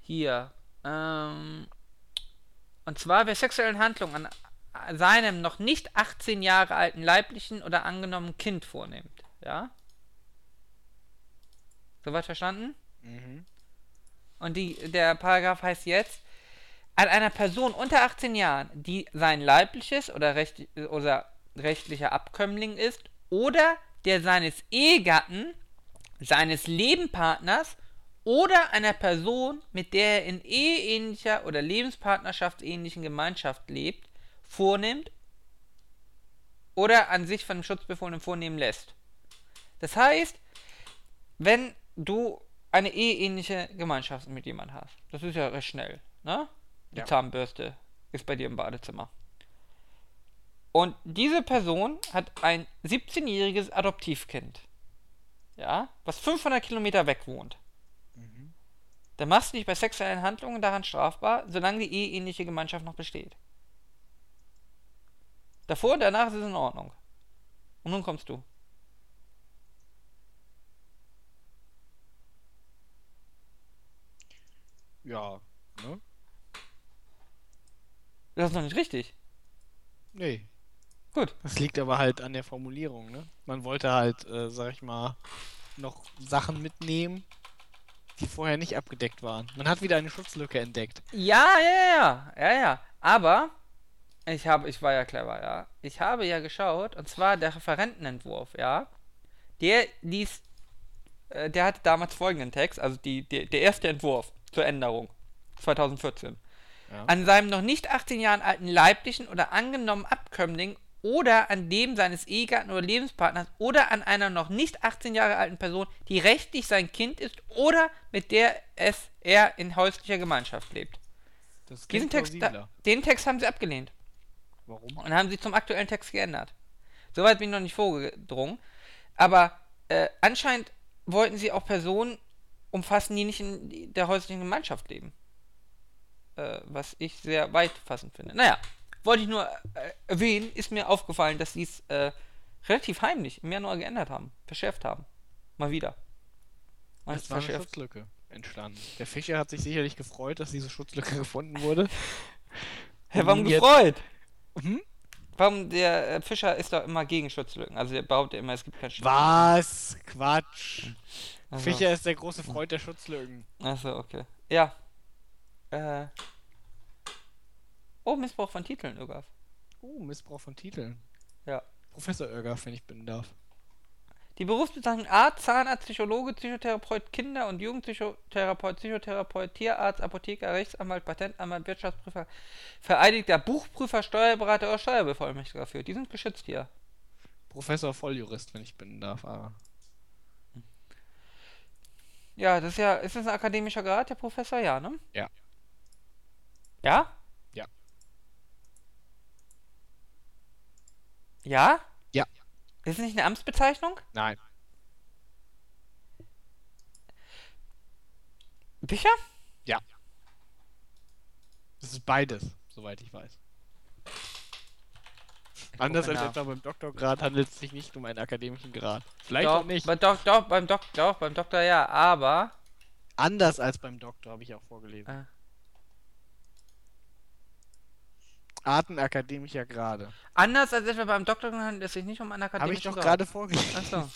Hier, ähm, und zwar, wer sexuellen Handlungen an seinem noch nicht 18 Jahre alten leiblichen oder angenommenen Kind vornimmt, ja? Soweit verstanden? Mhm. Und die, der Paragraph heißt jetzt, an einer Person unter 18 Jahren, die sein leibliches oder, recht, oder rechtlicher Abkömmling ist, oder der seines Ehegatten, seines Lebenpartners oder einer Person, mit der er in eheähnlicher oder lebenspartnerschaftsähnlichen Gemeinschaft lebt, vornimmt oder an sich von dem Schutzbefohlenen vornehmen lässt. Das heißt, wenn du eine eheähnliche Gemeinschaft mit jemandem hast, das ist ja recht schnell, ne? Die Ja. Zahnbürste ist bei dir im Badezimmer. Und diese Person hat ein 17-jähriges Adoptivkind, ja, was 500 Kilometer weg wohnt. Mhm. Dann machst du dich bei sexuellen Handlungen daran strafbar, solange die eheähnliche Gemeinschaft noch besteht. Davor und danach ist es in Ordnung. Und nun kommst du. Ja. Ne? Das ist noch nicht richtig. Nee. Gut. Das liegt aber halt an der Formulierung, ne? Man wollte halt, äh, sag ich mal, noch Sachen mitnehmen, die vorher nicht abgedeckt waren. Man hat wieder eine Schutzlücke entdeckt. Ja, ja, ja, ja, ja. Aber Ich habe, ich war ja clever, ja. Ich habe ja geschaut, und zwar der Referentenentwurf, ja. Der ließ, äh, der hatte damals folgenden Text, also die, die, der erste Entwurf zur Änderung, 2014. Ja. An seinem noch nicht 18 Jahren alten leiblichen oder angenommenen Abkömmling oder an dem seines Ehegatten oder Lebenspartners oder an einer noch nicht 18 Jahre alten Person, die rechtlich sein Kind ist oder mit der es er in häuslicher Gemeinschaft lebt. Das Diesen Text, da, den Text haben sie abgelehnt Warum? und haben sie zum aktuellen Text geändert. Soweit bin ich noch nicht vorgedrungen. Aber äh, anscheinend wollten sie auch Personen umfassen, die nicht in der häuslichen Gemeinschaft leben. Äh, was ich sehr weitfassend finde. Naja, wollte ich nur äh, erwähnen, ist mir aufgefallen, dass sie es äh, relativ heimlich im Januar geändert haben, verschärft haben. Mal wieder. Mal Es war eine. Schutzlücke entstanden. Der Fischer hat sich sicherlich gefreut, dass diese Schutzlücke (laughs) gefunden wurde. (laughs) Hä, warum gefreut? Hm? Warum der äh, Fischer ist doch immer gegen Schutzlücken. Also der behauptet immer, es gibt keine Schutzlücken. Was? Quatsch. Also, Fischer ist der große Freund der Schutzlücken. Achso, okay. Ja. Äh. Oh, Missbrauch von Titeln, Ögaf. Oh, Missbrauch von Titeln. Ja. Professor Irgaf, wenn ich bitten darf. Die Berufsbezeichnung Arzt, Zahnarzt, Psychologe, Psychotherapeut, Kinder- und Jugendpsychotherapeut, Psychotherapeut, Tierarzt, Apotheker, Rechtsanwalt, Patentanwalt, Wirtschaftsprüfer, Vereidigter, Buchprüfer, Steuerberater oder Steuerbevollmächtiger für. Die sind geschützt hier. Professor Volljurist, wenn ich bitten darf. Aber Ja, das ist ja, ist das ein akademischer Grad, der Professor? Ja, ne? Ja. Ja? Ja. Ja? Ja. Ist es nicht eine Amtsbezeichnung? nein. Sicher? Das ist beides, soweit ich weiß. Anders als etwa beim Doktorgrad handelt es sich nicht um einen akademischen Grad. Vielleicht doch, auch nicht. Bei, doch, doch, beim Dok doch, beim Doktor ja, aber. Anders als beim Doktor, habe ich auch vorgelesen. Äh. Arten akademischer Grade. Anders als etwa beim Doktor handelt es sich nicht um einen Habe akademischen ich doch Grad. gerade vorgelesen. Achso.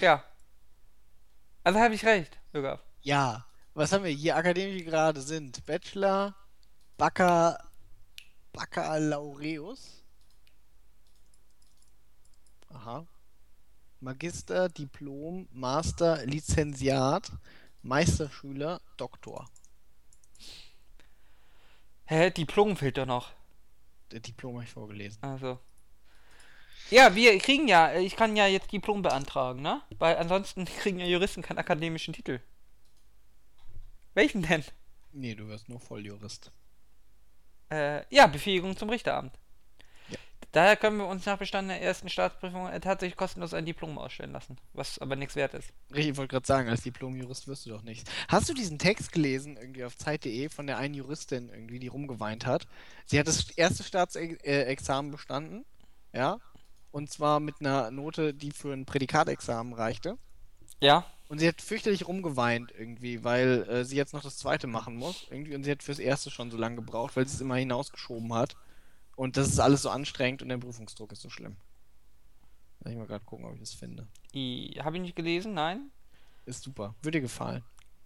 Ja. Also habe ich recht, Ögaf. Ja. Was haben wir hier? Akademische Grade sind Bachelor, Bacca, Baccalaureus. Aha. Magister, Diplom, Master, Lizenziat, Meisterschüler, Doktor. Hä, Diplom fehlt doch noch. Der Diplom habe ich vorgelesen. Also. Ja, wir kriegen ja, ich kann ja jetzt Diplom beantragen, ne? Weil ansonsten kriegen ja Juristen keinen akademischen Titel. Welchen denn? Nee, du wirst nur Volljurist. Äh, ja, Befähigung zum Richteramt. Daher können wir uns nach Bestand der ersten Staatsprüfung äh, tatsächlich kostenlos ein Diplom ausstellen lassen, was aber nichts wert ist. Richtig, ich wollte gerade sagen, als Diplom-Jurist wirst du doch nichts. Hast du diesen Text gelesen, irgendwie auf Zeit.de, von der einen Juristin, irgendwie, die rumgeweint hat? Sie hat das erste Staatsexamen bestanden, ja, und zwar mit einer Note, die für ein Prädikatexamen reichte. Ja? Und sie hat fürchterlich rumgeweint irgendwie, weil äh, sie jetzt noch das zweite machen muss. Irgendwie, und sie hat fürs erste schon so lange gebraucht, weil sie es immer hinausgeschoben hat. Und das ist alles so anstrengend und der Prüfungsdruck ist so schlimm. Lass ich mal gerade gucken, ob ich das finde. Habe ich nicht gelesen, nein. Ist super. Würde dir gefallen.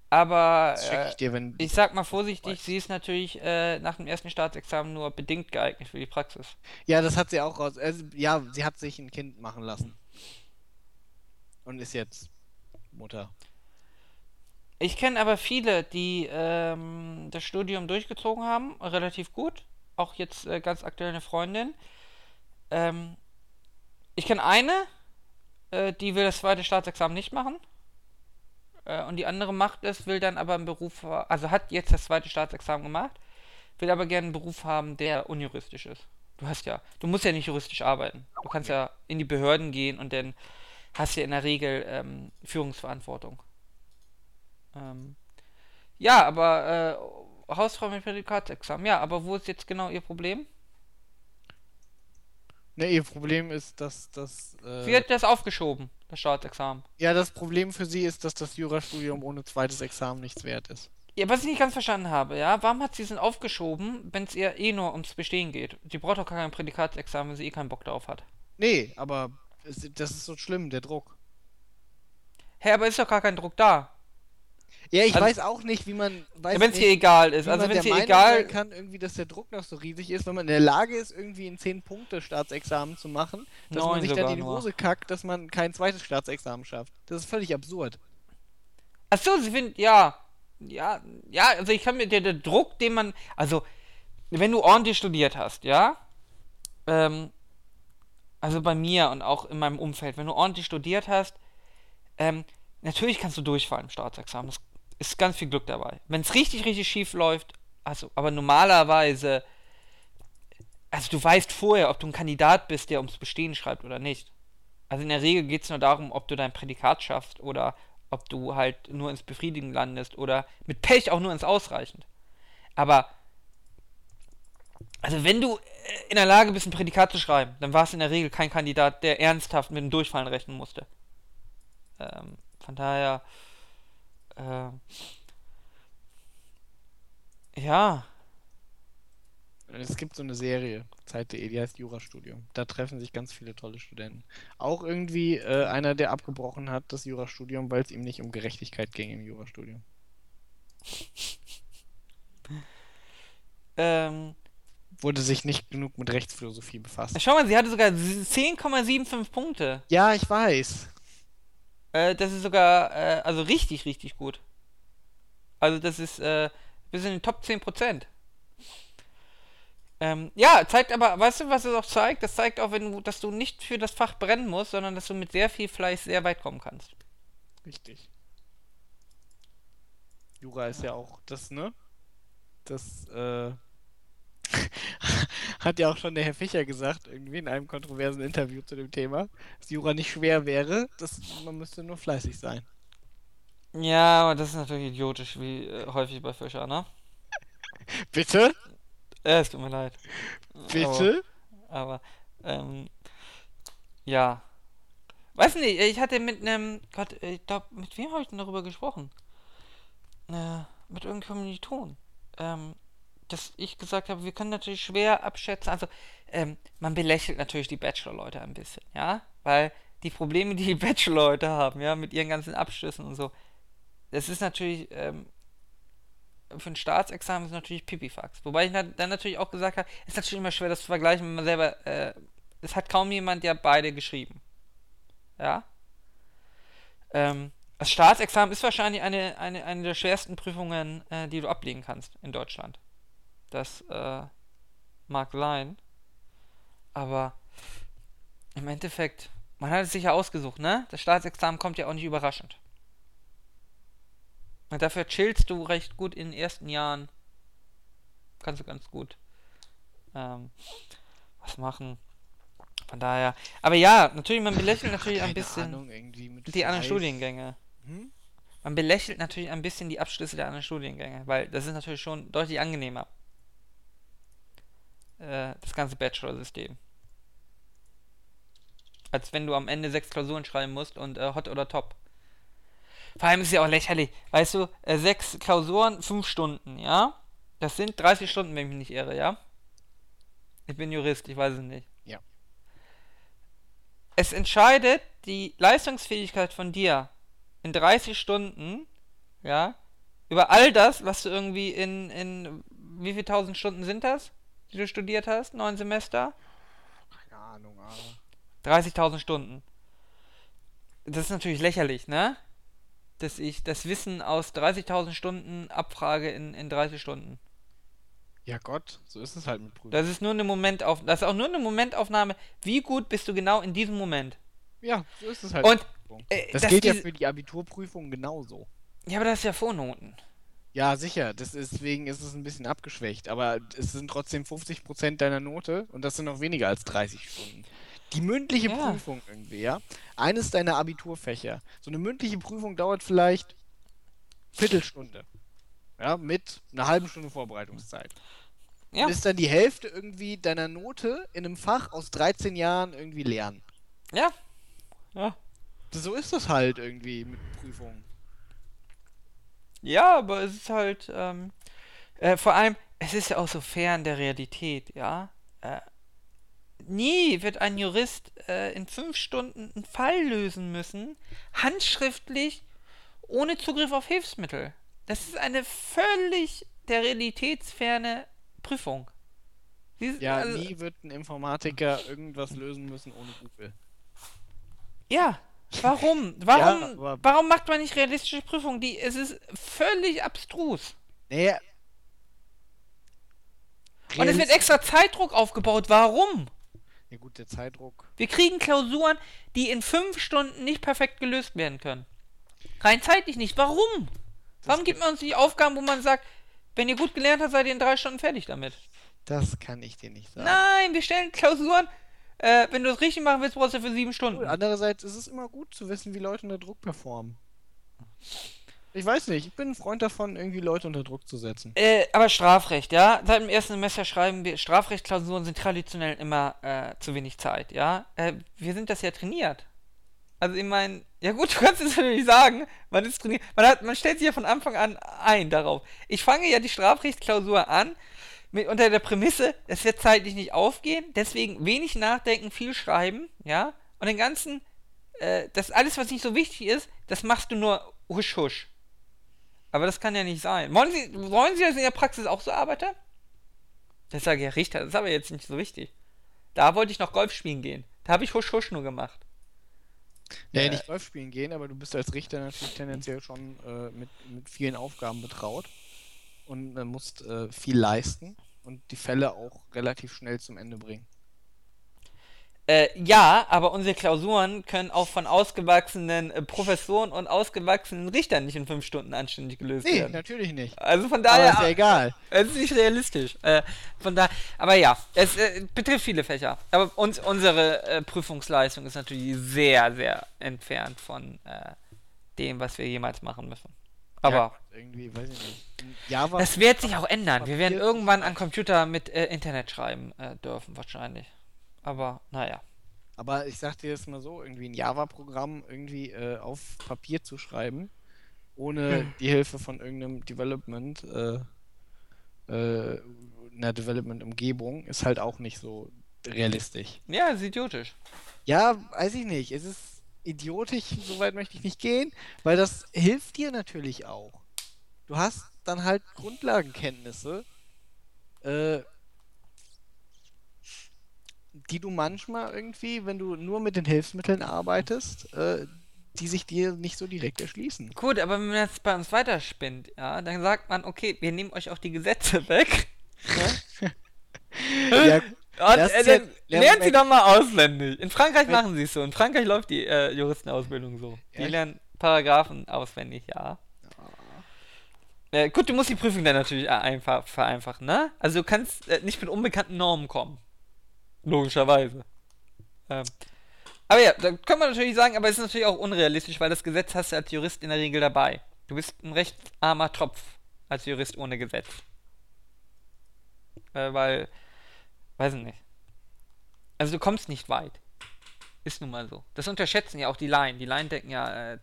Aber schicke äh, ich dir, wenn. ich sag mal vorsichtig, sie ist natürlich äh, nach dem ersten Staatsexamen nur bedingt geeignet für die Praxis. Ja, das hat sie auch raus. Also, ja, sie hat sich ein Kind machen lassen. Und ist jetzt Mutter. Ich kenne aber viele, die ähm, das Studium durchgezogen haben, relativ gut. Auch jetzt äh, ganz aktuell eine Freundin. Ähm, ich kenne eine, äh, die will das zweite Staatsexamen nicht machen. Äh, und die andere macht es, will dann aber einen Beruf, also hat jetzt das zweite Staatsexamen gemacht, will aber gerne einen Beruf haben, der unjuristisch ist. Du hast ja, du musst ja nicht juristisch arbeiten. Du kannst ja in die Behörden gehen und dann hast ja in der Regel ähm, Führungsverantwortung. Ähm, ja, aber äh, Hausfrau mit Prädikatsexamen. Ja, aber wo ist jetzt genau ihr Problem? Ne, ihr Problem ist, dass das. Sie Äh, hat das aufgeschoben, das Staatsexamen. ja, das Problem für sie ist, dass das Jurastudium ohne zweites Examen nichts wert ist. Ja, was ich nicht ganz verstanden habe, ja, warum hat sie es denn aufgeschoben, wenn es ihr eh nur ums Bestehen geht? Sie braucht doch gar kein Prädikatsexamen, wenn sie eh keinen Bock darauf hat. Nee, aber das ist so schlimm, der Druck. Hä, aber ist doch gar kein Druck da. Ja, ich Also- weiß auch nicht, wie man. Weiß Wenn es dir egal ist. Also wenn es dir Meinung egal kann, irgendwie, dass der Druck noch so riesig ist, wenn man in der Lage ist, irgendwie ein 10-Punkte-Staatsexamen zu machen, dass man sich dann in die nur. Hose kackt, dass man kein zweites Staatsexamen schafft. Das ist völlig absurd. Achso, sie finden, ja. Ja, ja, also ich kann mir der, der Druck, den man. Also, wenn du ordentlich studiert hast, ja. Ähm, also bei mir und auch in meinem Umfeld, wenn du ordentlich studiert hast, ähm, natürlich kannst du durchfallen im Staatsexamen. Es ist ganz viel Glück dabei. Wenn es richtig, richtig schief läuft, also, aber normalerweise, also du weißt vorher, ob du ein Kandidat bist, der ums Bestehen schreibt oder nicht. Also in der Regel geht es nur darum, ob du dein Prädikat schaffst oder ob du halt nur ins Befriedigen landest oder mit Pech auch nur ins Ausreichend. Aber, also wenn du äh, in der Lage bist, ein Prädikat zu schreiben, dann war es in der Regel kein Kandidat, der ernsthaft mit dem Durchfallen rechnen musste. Ähm, von daher, äh, ja, Es gibt so eine Serie, Zeit.de, die heißt Jurastudium. Da treffen sich ganz viele tolle Studenten. Auch irgendwie äh, einer, der abgebrochen hat, das Jurastudium, weil es ihm nicht um Gerechtigkeit ging im Jurastudium. ähm, Wurde sich nicht genug mit Rechtsphilosophie befasst. schau mal, sie hatte sogar 10,75 Punkte. Ja, ich weiß. Äh, das ist sogar, äh, also richtig, richtig gut. Also das ist äh, bis in den Top 10%. Ähm, ja, zeigt aber, weißt du, was es auch zeigt? Das zeigt auch, wenn du, dass du nicht für das Fach brennen musst, sondern dass du mit sehr viel Fleiß sehr weit kommen kannst. Richtig. Jura ist ja auch das, ne? Das, äh, (laughs) hat ja auch schon der Herr Fischer gesagt, irgendwie in einem kontroversen Interview zu dem Thema, dass Jura nicht schwer wäre, dass man müsste nur fleißig sein. Ja, aber das ist natürlich idiotisch, wie äh, häufig bei Fischer, ne? (laughs) Bitte? Äh, es tut mir leid. Bitte? Aber, aber ähm, ja. Weiß nicht, ich hatte mit einem, Gott, ich glaube, mit wem habe ich denn darüber gesprochen? Äh, mit irgendeinem Kommiliton. Ähm, dass ich gesagt habe, wir können natürlich schwer abschätzen, also, ähm, man belächelt natürlich die Bachelor-Leute ein bisschen, ja? Weil die Probleme, die die (laughs) Bachelor-Leute haben, ja, mit ihren ganzen Abschlüssen und so, das ist natürlich, ähm, für ein Staatsexamen ist natürlich Pipifax. Wobei ich dann natürlich auch gesagt habe, ist natürlich immer schwer, das zu vergleichen, wenn man selber, äh, es hat kaum jemand, der beide geschrieben. Ja? Ähm, das Staatsexamen ist wahrscheinlich eine, eine, eine der schwersten Prüfungen, äh, die du ablegen kannst in Deutschland. Das äh, mag sein. Aber im Endeffekt, man hat es sich ja ausgesucht, ne? Das Staatsexamen kommt ja auch nicht überraschend. Und dafür chillst du recht gut in den ersten Jahren. Kannst du ganz gut ähm, was machen. Von daher. Aber ja, natürlich, man belächelt natürlich ein Keine bisschen Ahnung, die anderen. Studiengänge. Hm? Man belächelt natürlich ein bisschen die Abschlüsse der anderen Studiengänge, weil das ist natürlich schon deutlich angenehmer. Äh, das ganze Bachelor-System. Als wenn du am Ende sechs Klausuren schreiben musst und äh, Hot oder Top. Vor allem ist es ja auch lächerlich. Weißt du, äh, sechs Klausuren, fünf Stunden, ja? Das sind 30 Stunden, wenn ich mich nicht irre, ja? Ich bin Jurist, ich weiß es nicht. Ja. Es entscheidet die Leistungsfähigkeit von dir in 30 Stunden, ja, über all das, was du irgendwie in, in wie viel tausend Stunden sind das, die du studiert hast, neun Semester? Keine Ahnung, aber. 30.000 Stunden. Das ist natürlich lächerlich, ne? Dass ich das Wissen aus 30.000 Stunden abfrage in, in 30 Stunden. Ja Gott, so ist es halt mit Prüfungen. Das ist nur eine Momentaufnahme. Das ist auch nur eine Momentaufnahme. Wie gut bist du genau in diesem Moment? Ja, so ist es halt. Und, äh, das dass gilt ja für die Abiturprüfungen genauso. Ja, aber das ist ja Vornoten. Ja, sicher. Ist, deswegen ist es ein bisschen abgeschwächt. Aber es sind trotzdem 50% deiner Note und das sind noch weniger als 30 Stunden. Die mündliche Ja. Prüfung irgendwie, ja? Eines deiner Abiturfächer. So eine mündliche Prüfung dauert vielleicht Viertelstunde. Ja, mit einer halben Stunde Vorbereitungszeit. Ja. Und ist dann die Hälfte irgendwie deiner Note in einem Fach aus 13 Jahren irgendwie lernen. Ja. Ja. So ist das halt irgendwie mit Prüfungen. Ja, aber es ist halt, ähm, äh, vor allem, es ist ja auch so fern der Realität, ja. Äh, nie wird ein Jurist äh, in fünf Stunden einen Fall lösen müssen, handschriftlich, ohne Zugriff auf Hilfsmittel. Das ist eine völlig der realitätsferne Prüfung. Sie, ja, also, nie wird ein Informatiker irgendwas lösen müssen ohne Google. Ja, warum? Warum, ja, warum macht man nicht realistische Prüfungen? Die, es ist völlig abstrus. Naja. Und es wird extra Zeitdruck aufgebaut. Warum? Ja gut, der Zeitdruck. Wir kriegen Klausuren, die in fünf Stunden nicht perfekt gelöst werden können. Rein zeitlich nicht. Warum? Das Warum gibt man uns die Aufgaben, wo man sagt, wenn ihr gut gelernt habt, seid ihr in drei Stunden fertig damit? Das kann ich dir nicht sagen. Nein, wir stellen Klausuren. Äh, wenn du es richtig machen willst, brauchst du für sieben Stunden. Andererseits ist es immer gut zu wissen, wie Leute unter Druck performen. Ich weiß nicht, ich bin ein Freund davon, irgendwie Leute unter Druck zu setzen. Äh, aber Strafrecht, ja. Seit dem ersten Semester schreiben wir, Strafrechtsklausuren sind traditionell immer äh, zu wenig Zeit, ja. Äh, wir sind das ja trainiert. Also ich meine, ja gut, (laughs) du kannst es natürlich sagen, man ist trainiert. Man, hat, man stellt sich ja von Anfang an ein darauf. Ich fange ja die Strafrechtsklausur an mit, unter der Prämisse, es wird zeitlich nicht aufgehen, deswegen wenig nachdenken, viel schreiben, ja. Und den ganzen, äh, das alles, was nicht so wichtig ist, das machst du nur husch husch. Aber das kann ja nicht sein. Wollen Sie, wollen Sie, dass in der Praxis auch so arbeite? Das sage ich ja Richter, das ist aber jetzt nicht so wichtig. Da wollte ich noch Golf spielen gehen. Da habe ich Husch Husch nur gemacht. Ja, äh, nicht Golf spielen gehen, aber du bist als Richter natürlich tendenziell schon äh, mit, mit vielen Aufgaben betraut und äh, musst äh, viel leisten und die Fälle auch relativ schnell zum Ende bringen. Äh, ja, aber unsere Klausuren können auch von ausgewachsenen äh, Professoren und ausgewachsenen Richtern nicht in fünf Stunden anständig gelöst nee, werden. Nee, natürlich nicht. Also von daher. Aber ist ja egal. Es ist nicht realistisch. Äh, von da, aber ja, es äh, betrifft viele Fächer. Aber uns, unsere äh, Prüfungsleistung ist natürlich sehr, sehr entfernt von äh, dem, was wir jemals machen müssen. Aber. Ja, irgendwie, weiß ich nicht. Java das wird sich auch ändern. Wir werden irgendwann an Computer mit Internet schreiben dürfen, wahrscheinlich. Aber naja. Aber ich sag dir jetzt mal so, irgendwie ein Java-Programm irgendwie äh, auf Papier zu schreiben, ohne hm. die Hilfe von irgendeinem Development, äh, äh, einer Development-Umgebung, ist halt auch nicht so realistisch. Ja, ist idiotisch. Ja, weiß ich nicht. Es ist idiotisch, soweit möchte ich nicht gehen, weil das hilft dir natürlich auch. Du hast dann halt Grundlagenkenntnisse, äh, die du manchmal irgendwie, wenn du nur mit den Hilfsmitteln arbeitest, äh, die sich dir nicht so direkt erschließen. Gut, aber wenn man jetzt bei uns weiterspinnt, ja, dann sagt man, okay, wir nehmen euch auch die Gesetze weg. ja, (laughs) ja und, äh, dann lernen sie doch mal ausländisch. In Frankreich machen sie es so. In Frankreich läuft die äh, Juristenausbildung so. Die lernen Paragraphen auswendig, ja. Äh, gut, du musst die Prüfung dann natürlich einfach vereinfachen, ne? Also du kannst äh, nicht mit unbekannten Normen kommen. Logischerweise. Ähm, aber ja, da kann man natürlich sagen, aber es ist natürlich auch unrealistisch, weil das Gesetz hast du als Jurist in der Regel dabei. Du bist ein recht armer Tropf als Jurist ohne Gesetz. Äh, weil, weiß ich nicht. Also du kommst nicht weit. Ist nun mal so. Das unterschätzen ja auch die Laien. Die Laien denken ja, äh,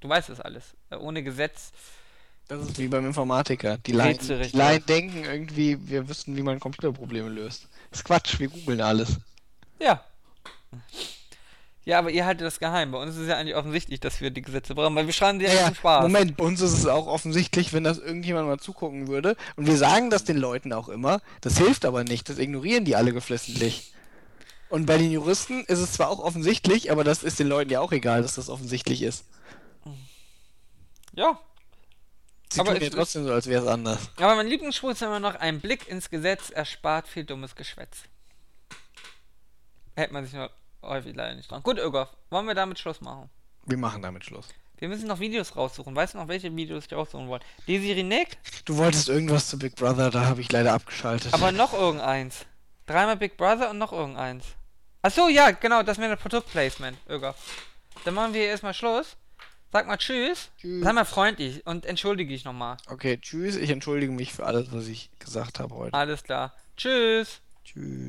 du weißt das alles. Äh, ohne Gesetz. Das ist wie beim Informatiker. Die Laien, die Laien denken irgendwie, wir wüssten, wie man Computerprobleme löst. Das ist Quatsch, wir googeln alles. Ja. Ja, aber ihr haltet das geheim. Bei uns ist es ja eigentlich offensichtlich, dass wir die Gesetze brauchen, weil wir schreiben die ja, ja zum Spaß. Moment, bei uns ist es auch offensichtlich, wenn das irgendjemand mal zugucken würde. Und wir sagen das den Leuten auch immer. Das hilft aber nicht. Das ignorieren die alle geflissentlich. Und bei den Juristen ist es zwar auch offensichtlich, aber das ist den Leuten ja auch egal, dass das offensichtlich ist. Ja, Sie aber tun ja trotzdem so, als wäre es anders. Aber mein Lieblingsspruch ist immer noch, ein Blick ins Gesetz erspart viel dummes Geschwätz. Hält man sich nur häufig leider nicht dran. Gut, Ögoff, wollen wir damit Schluss machen? Wir machen damit Schluss. Wir müssen noch Videos raussuchen. Weißt du noch, welche Videos ich raussuchen wollte? Desiree Nick? Du wolltest irgendwas zu Big Brother, da habe ich leider abgeschaltet. Aber noch irgendeins. Dreimal Big Brother und noch irgendeins. Achso, ja, genau, das wäre ein Produktplacement, Ögoff. Dann machen wir erstmal Schluss. Sag mal Tschüss. Tschüss. Sei mal freundlich und entschuldige dich nochmal. Okay, Tschüss. Ich entschuldige mich für alles, was ich gesagt habe heute. Alles klar. Tschüss. Tschüss.